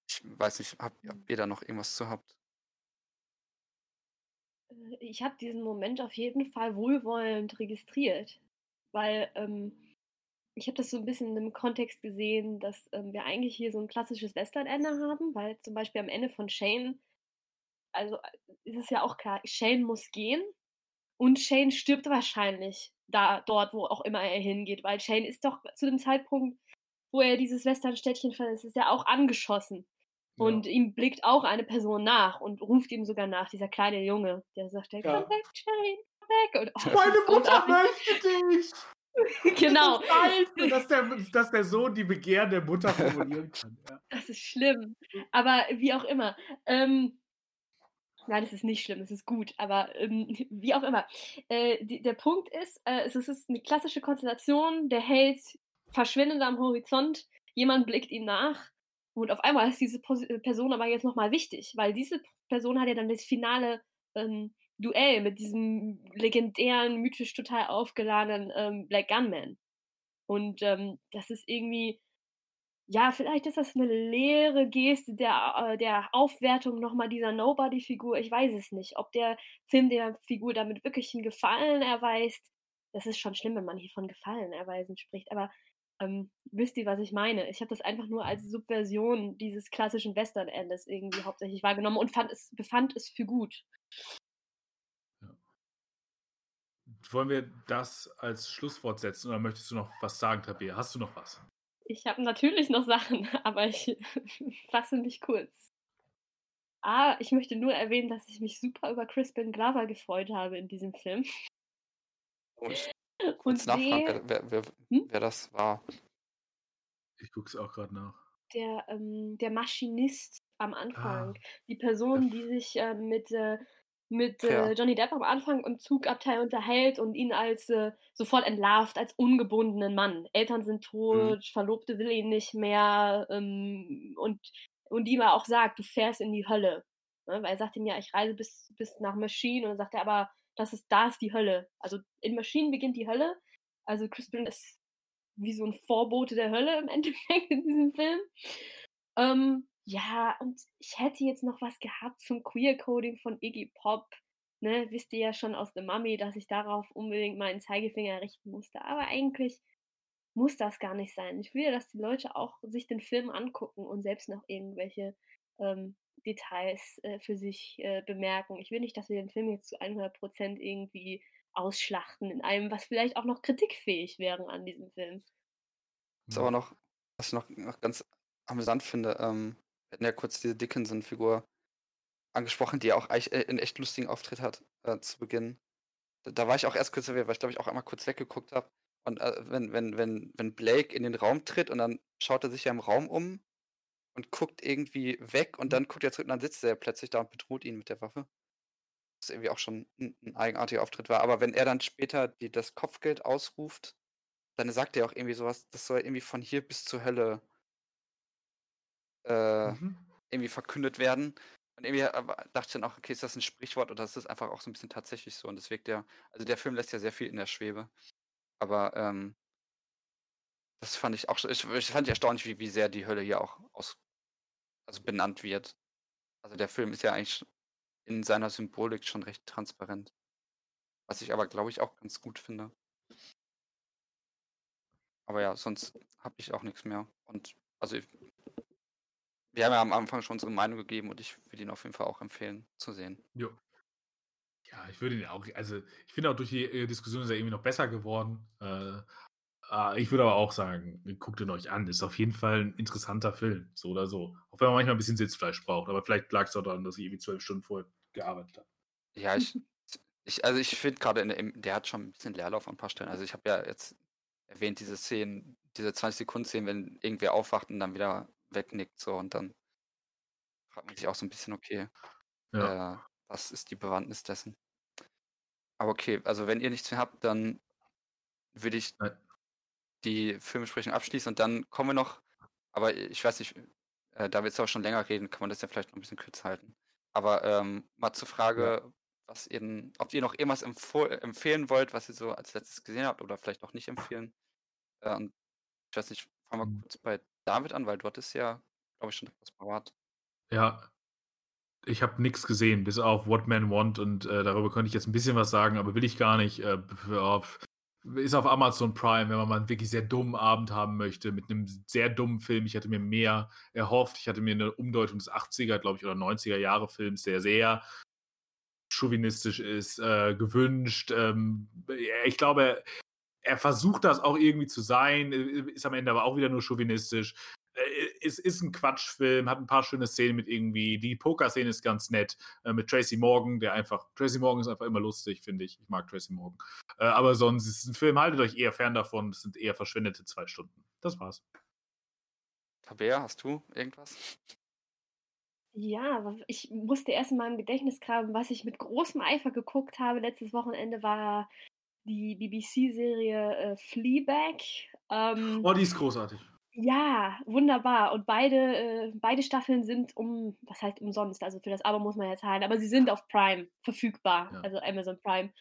Speaker 1: Ich weiß nicht, ob, ob ihr da noch irgendwas zu habt.
Speaker 3: Äh, Ich habe diesen Moment auf jeden Fall wohlwollend registriert, weil ähm, ich habe das so ein bisschen im Kontext gesehen, dass ähm, wir eigentlich hier so ein klassisches Western-Ende haben, weil zum Beispiel am Ende von Shane, also äh, ist es ja auch klar, Shane muss gehen und Shane stirbt wahrscheinlich da dort, wo auch immer er hingeht, weil Shane ist doch zu dem Zeitpunkt, wo er dieses Western-Städtchen verlässt, ist er auch angeschossen.
Speaker 2: Ja.
Speaker 3: Und ihm blickt auch eine Person nach und ruft ihm sogar nach, dieser kleine Junge, der sagt,
Speaker 2: Ja.
Speaker 3: come back, Shane, come back. Und, oh,
Speaker 2: Meine Mutter möchte dich!
Speaker 3: genau,
Speaker 2: Das dass der, dass der Sohn die Begehren der Mutter formulieren kann. Ja.
Speaker 3: das ist schlimm. Aber wie auch immer. Ähm, nein, es ist nicht schlimm, es ist gut, aber ähm, wie auch immer. Äh, die, der Punkt ist, äh, es ist eine klassische Konstellation, der Held verschwindet am Horizont, jemand blickt ihm nach und auf einmal ist diese Pos äh, Person aber jetzt nochmal wichtig, weil diese Person hat ja dann das finale ähm, Duell mit diesem legendären, mythisch total aufgeladenen ähm, Black Gunman. Und ähm, das ist irgendwie, ja, vielleicht ist das eine leere Geste der, äh, der Aufwertung nochmal dieser Nobody-Figur. Ich weiß es nicht. Ob der Film der Figur damit wirklich einen Gefallen erweist, das ist schon schlimm, wenn man hier von Gefallen erweisen spricht. Aber ähm, wisst ihr, was ich meine? Ich habe das einfach nur als Subversion dieses klassischen Western-Endes irgendwie hauptsächlich wahrgenommen und fand es, befand es für gut.
Speaker 2: Wollen wir das als Schlusswort setzen oder möchtest du noch was sagen, Tabea? Hast du noch was?
Speaker 3: Ich habe natürlich noch Sachen, aber ich fasse mich kurz. Ah, ich möchte nur erwähnen, dass ich mich super über Crispin Glover gefreut habe in diesem Film.
Speaker 1: Ich
Speaker 3: Und
Speaker 1: kurz nachfragen, wer, wer, wer,
Speaker 3: Hm?
Speaker 1: wer das war.
Speaker 2: Ich gucke es auch gerade nach.
Speaker 3: der, ähm, der Maschinist am
Speaker 2: Ah,
Speaker 3: Anfang, die Person, die sich äh, mit, äh, mit
Speaker 1: Ja.
Speaker 3: äh, Johnny Depp am Anfang im Zugabteil unterhält und ihn als äh, sofort entlarvt als ungebundenen Mann. Eltern sind
Speaker 1: Mhm.
Speaker 3: tot, Verlobte will ihn nicht mehr ähm, und, und ihm auch sagt, du fährst in die Hölle. Ne? Weil er sagt ihm ja, ich reise bis, bis nach Machine und dann sagt er aber, das ist, da ist die Hölle. Also in Machine beginnt die Hölle. Also Crispin ist wie so ein Vorbote der Hölle im Endeffekt in diesem Film. Ähm, ja, und ich hätte jetzt noch was gehabt zum Queer-Coding von Iggy Pop. Ne, wisst ihr ja schon aus der Mami, dass ich darauf unbedingt meinen Zeigefinger richten musste. Aber eigentlich muss das gar nicht sein. Ich will ja, dass die Leute auch sich den Film angucken und selbst noch irgendwelche ähm, Details äh, für sich äh, bemerken. Ich will nicht, dass wir den Film jetzt zu 100% irgendwie ausschlachten in einem, was vielleicht auch noch kritikfähig wäre an diesem Film.
Speaker 1: Ist aber noch, was ich noch, noch ganz amüsant finde, ähm, wir hatten ja kurz diese Dickinson-Figur angesprochen, die ja auch äh, einen echt lustigen Auftritt hat äh, zu Beginn. Da, da war ich auch erst kurz verwirrt, weil ich glaube ich auch einmal kurz weggeguckt habe. Und äh, wenn, wenn, wenn, wenn Blake in den Raum tritt und dann schaut er sich ja im Raum um und guckt irgendwie weg und dann guckt er zurück und dann sitzt er plötzlich da und bedroht ihn mit der Waffe. Was irgendwie auch schon ein, ein eigenartiger Auftritt war. Aber wenn er dann später die, das Kopfgeld ausruft, dann sagt er auch irgendwie sowas, das soll irgendwie von hier bis zur Hölle äh,
Speaker 2: Mhm.
Speaker 1: irgendwie verkündet werden. Und irgendwie aber dachte ich dann auch, okay, ist das ein Sprichwort oder ist das einfach auch so ein bisschen tatsächlich so? Und das wirkt ja, also der Film lässt ja sehr viel in der Schwebe. Aber ähm, das fand ich auch schon, ich, ich fand ich erstaunlich, wie, wie sehr die Hölle hier auch aus, also benannt wird. Also der Film ist ja eigentlich in seiner Symbolik schon recht transparent. Was ich aber, glaube ich, auch ganz gut finde. Aber ja, sonst habe ich auch nichts mehr. Und also ich, wir haben ja am Anfang schon unsere Meinung gegeben und ich würde ihn auf jeden Fall auch empfehlen zu sehen.
Speaker 2: Jo. Ja, ich würde ihn auch, also ich finde auch durch die äh, Diskussion ist er irgendwie noch besser geworden. Äh, äh, ich würde aber auch sagen, guckt ihn euch an. Ist auf jeden Fall ein interessanter Film, so oder so. Auch wenn man manchmal ein bisschen Sitzfleisch braucht, aber vielleicht lag es auch daran, dass ich irgendwie zwölf Stunden vorher gearbeitet habe.
Speaker 1: Ja, ich, ich also ich finde gerade, der hat schon ein bisschen Leerlauf an ein paar Stellen. Also ich habe ja jetzt erwähnt, diese Szenen, diese 20 Sekunden Szenen, wenn irgendwer aufwacht und dann wieder wegnickt, so und dann fragt man sich auch so ein bisschen, okay,
Speaker 2: Ja.
Speaker 1: äh, was ist die Bewandtnis dessen? Aber okay, also wenn ihr nichts mehr habt, dann würde ich
Speaker 2: Nein.
Speaker 1: die Filmbesprechung abschließen und dann kommen wir noch, aber ich weiß nicht, äh, da wir jetzt auch schon länger reden, kann man das ja vielleicht noch ein bisschen kürzer halten. Aber ähm, mal zur Frage, was ihr, denn- ob ihr noch irgendwas empfehlen wollt, was ihr so als letztes gesehen habt oder vielleicht auch nicht empfehlen. Äh, und ich weiß nicht, fangen wir
Speaker 2: Mhm.
Speaker 1: kurz bei David an, weil du hattest ja, glaube ich, schon etwas parat.
Speaker 2: Ja, ich habe nichts gesehen, bis auf What Men Want und äh, darüber könnte ich jetzt ein bisschen was sagen, aber will ich gar nicht. Äh, ist auf Amazon Prime, wenn man mal einen wirklich sehr dummen Abend haben möchte, mit einem sehr dummen Film. Ich hatte mir mehr erhofft. Ich hatte mir eine Umdeutung des 80er, glaube ich, oder 90er Jahre Films, der sehr chauvinistisch ist, äh, gewünscht. Ähm, ich glaube, er versucht das auch irgendwie zu sein, äh, ist am Ende aber auch wieder nur chauvinistisch. Äh, Es ist ein Quatschfilm, hat ein paar schöne Szenen mit irgendwie. Die Poker-Szene ist ganz nett äh, mit Tracy Morgan, der einfach. Tracy Morgan ist einfach immer lustig, finde ich. Ich mag Tracy Morgan. Äh, aber sonst ist es ein Film, haltet euch eher fern davon. Es sind eher verschwendete zwei Stunden. Das war's.
Speaker 1: Tabea, hast du irgendwas?
Speaker 3: Ja, ich musste erst in meinem Gedächtnis graben, was ich mit großem Eifer geguckt habe. Letztes Wochenende war die BBC-Serie äh, Fleabag. Ähm,
Speaker 2: Oh, die ist großartig.
Speaker 3: ja, wunderbar. Und beide, äh, beide Staffeln sind um, was heißt umsonst, also für das Abo muss man ja zahlen, aber sie sind auf Prime verfügbar,
Speaker 2: Ja.
Speaker 3: also Amazon Prime.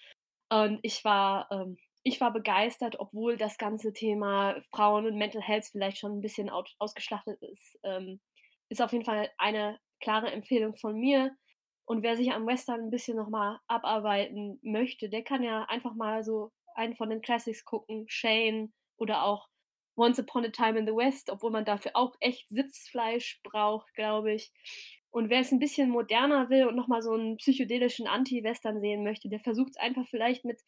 Speaker 3: Und ich war, ähm, ich war begeistert, obwohl das ganze Thema Frauen und Mental Health vielleicht schon ein bisschen aus, ausgeschlachtet ist. Ähm, ist auf jeden Fall eine klare Empfehlung von mir. Und wer sich am Western ein bisschen nochmal abarbeiten möchte, der kann ja einfach mal so einen von den Classics gucken, Shane oder auch Once Upon a Time in the West, obwohl man dafür auch echt Sitzfleisch braucht, glaube ich. Und wer es ein bisschen moderner will und nochmal so einen psychedelischen Anti-Western sehen möchte, der versucht es einfach vielleicht mit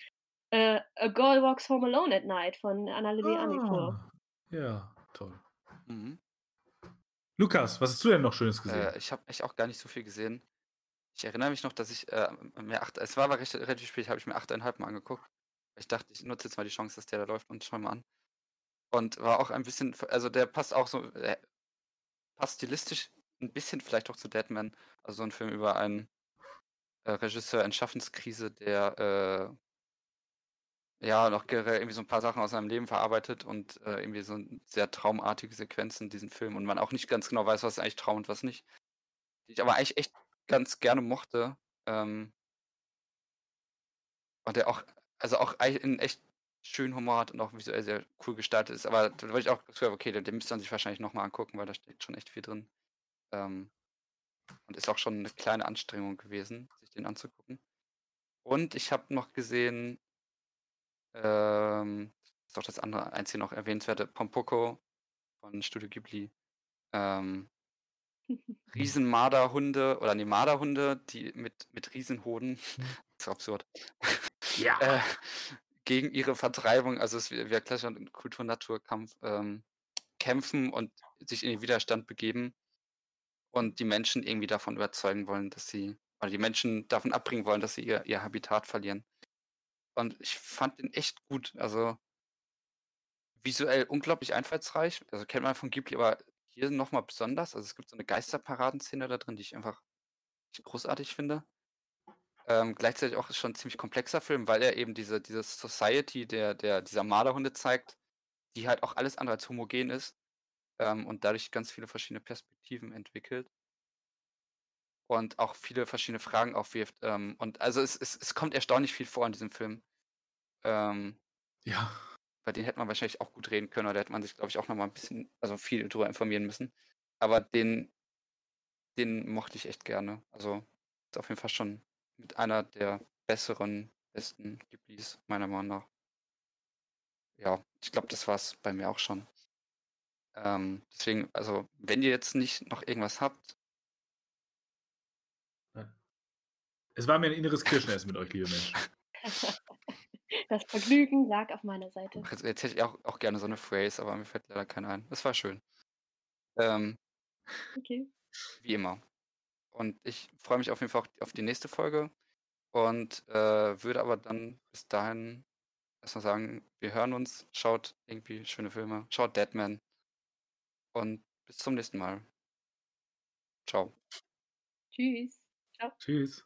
Speaker 3: äh, A Girl Walks Home Alone at Night von Amico.
Speaker 2: Ah, ja, toll.
Speaker 1: Mhm.
Speaker 2: Lukas, was hast du denn noch Schönes gesehen?
Speaker 1: Äh, ich habe echt auch gar nicht so viel gesehen. Ich erinnere mich noch, dass ich äh, mir acht, es war aber recht, relativ spät, habe ich mir achteinhalb Mal angeguckt. Ich dachte, ich nutze jetzt mal die Chance, dass der da läuft und schau mal an. Und war auch ein bisschen, also der passt auch so, äh, passt stilistisch ein bisschen vielleicht auch zu Deadman. Also so ein Film über einen äh, Regisseur in Schaffenskrise, der äh, ja noch irgendwie so ein paar Sachen aus seinem Leben verarbeitet und äh, irgendwie so sehr traumartige Sequenzen in diesem Film und man auch nicht ganz genau weiß, was eigentlich Traum und was nicht. Die ich aber eigentlich echt ganz gerne mochte. Ähm, und der auch, also auch einen echt schönen Humor hat und auch visuell sehr cool gestaltet ist. Aber da wollte ich auch gesagt, okay, den, den müsste man sich wahrscheinlich nochmal angucken, weil da steckt schon echt viel drin. Ähm, und ist auch schon eine kleine Anstrengung gewesen, sich den anzugucken. Und ich habe noch gesehen, ähm, ist auch das andere einzige noch erwähnenswerte, Pompoko von Studio Ghibli. Ähm, Riesenmarderhunde oder nee, Marderhunde, die mit, mit Riesenhoden, das ist absurd,
Speaker 2: Ja.
Speaker 1: äh, gegen ihre Vertreibung, also es wäre klassischer Kultur-Naturkampf, ähm, kämpfen und sich in den Widerstand begeben und die Menschen irgendwie davon überzeugen wollen, dass sie, oder die Menschen davon abbringen wollen, dass sie ihr, ihr Habitat verlieren. Und ich fand den echt gut. Also visuell unglaublich einfallsreich. Also kennt man von Ghibli, aber hier nochmal besonders. Also es gibt so eine Geisterparadenszene da drin, die ich einfach großartig finde. Ähm, gleichzeitig auch schon ein ziemlich komplexer Film, weil er eben diese, diese Society der, der, dieser Marderhunde zeigt, die halt auch alles andere als homogen ist ähm, und dadurch ganz viele verschiedene Perspektiven entwickelt und auch viele verschiedene Fragen aufwirft. Ähm, und also es, es, es kommt erstaunlich viel vor in diesem Film. Ähm,
Speaker 2: Ja.
Speaker 1: Bei denen hätte man wahrscheinlich auch gut reden können, oder da hätte man sich, glaube ich, auch nochmal ein bisschen, also viel drüber informieren müssen. Aber den, den mochte ich echt gerne. Also ist auf jeden Fall schon mit einer der besseren, besten Ghiblis, meiner Meinung nach. Ja, ich glaube, das war es bei mir auch schon. Ähm, deswegen, also, wenn ihr jetzt nicht noch irgendwas habt,
Speaker 2: Es war mir ein inneres Kirschenessen mit euch, liebe Menschen.
Speaker 3: Das Vergnügen lag auf meiner Seite.
Speaker 1: jetzt, jetzt hätte ich auch, auch gerne so eine Phrase, aber mir fällt leider keine ein. Das war schön. Ähm,
Speaker 3: Okay.
Speaker 1: wie immer. Und ich freue mich auf jeden Fall auf die, auf die nächste Folge und äh, würde aber dann bis dahin erstmal sagen, wir hören uns, schaut irgendwie schöne Filme, schaut Deadman und bis zum nächsten Mal. Ciao.
Speaker 3: Tschüss. Ciao.
Speaker 2: Tschüss.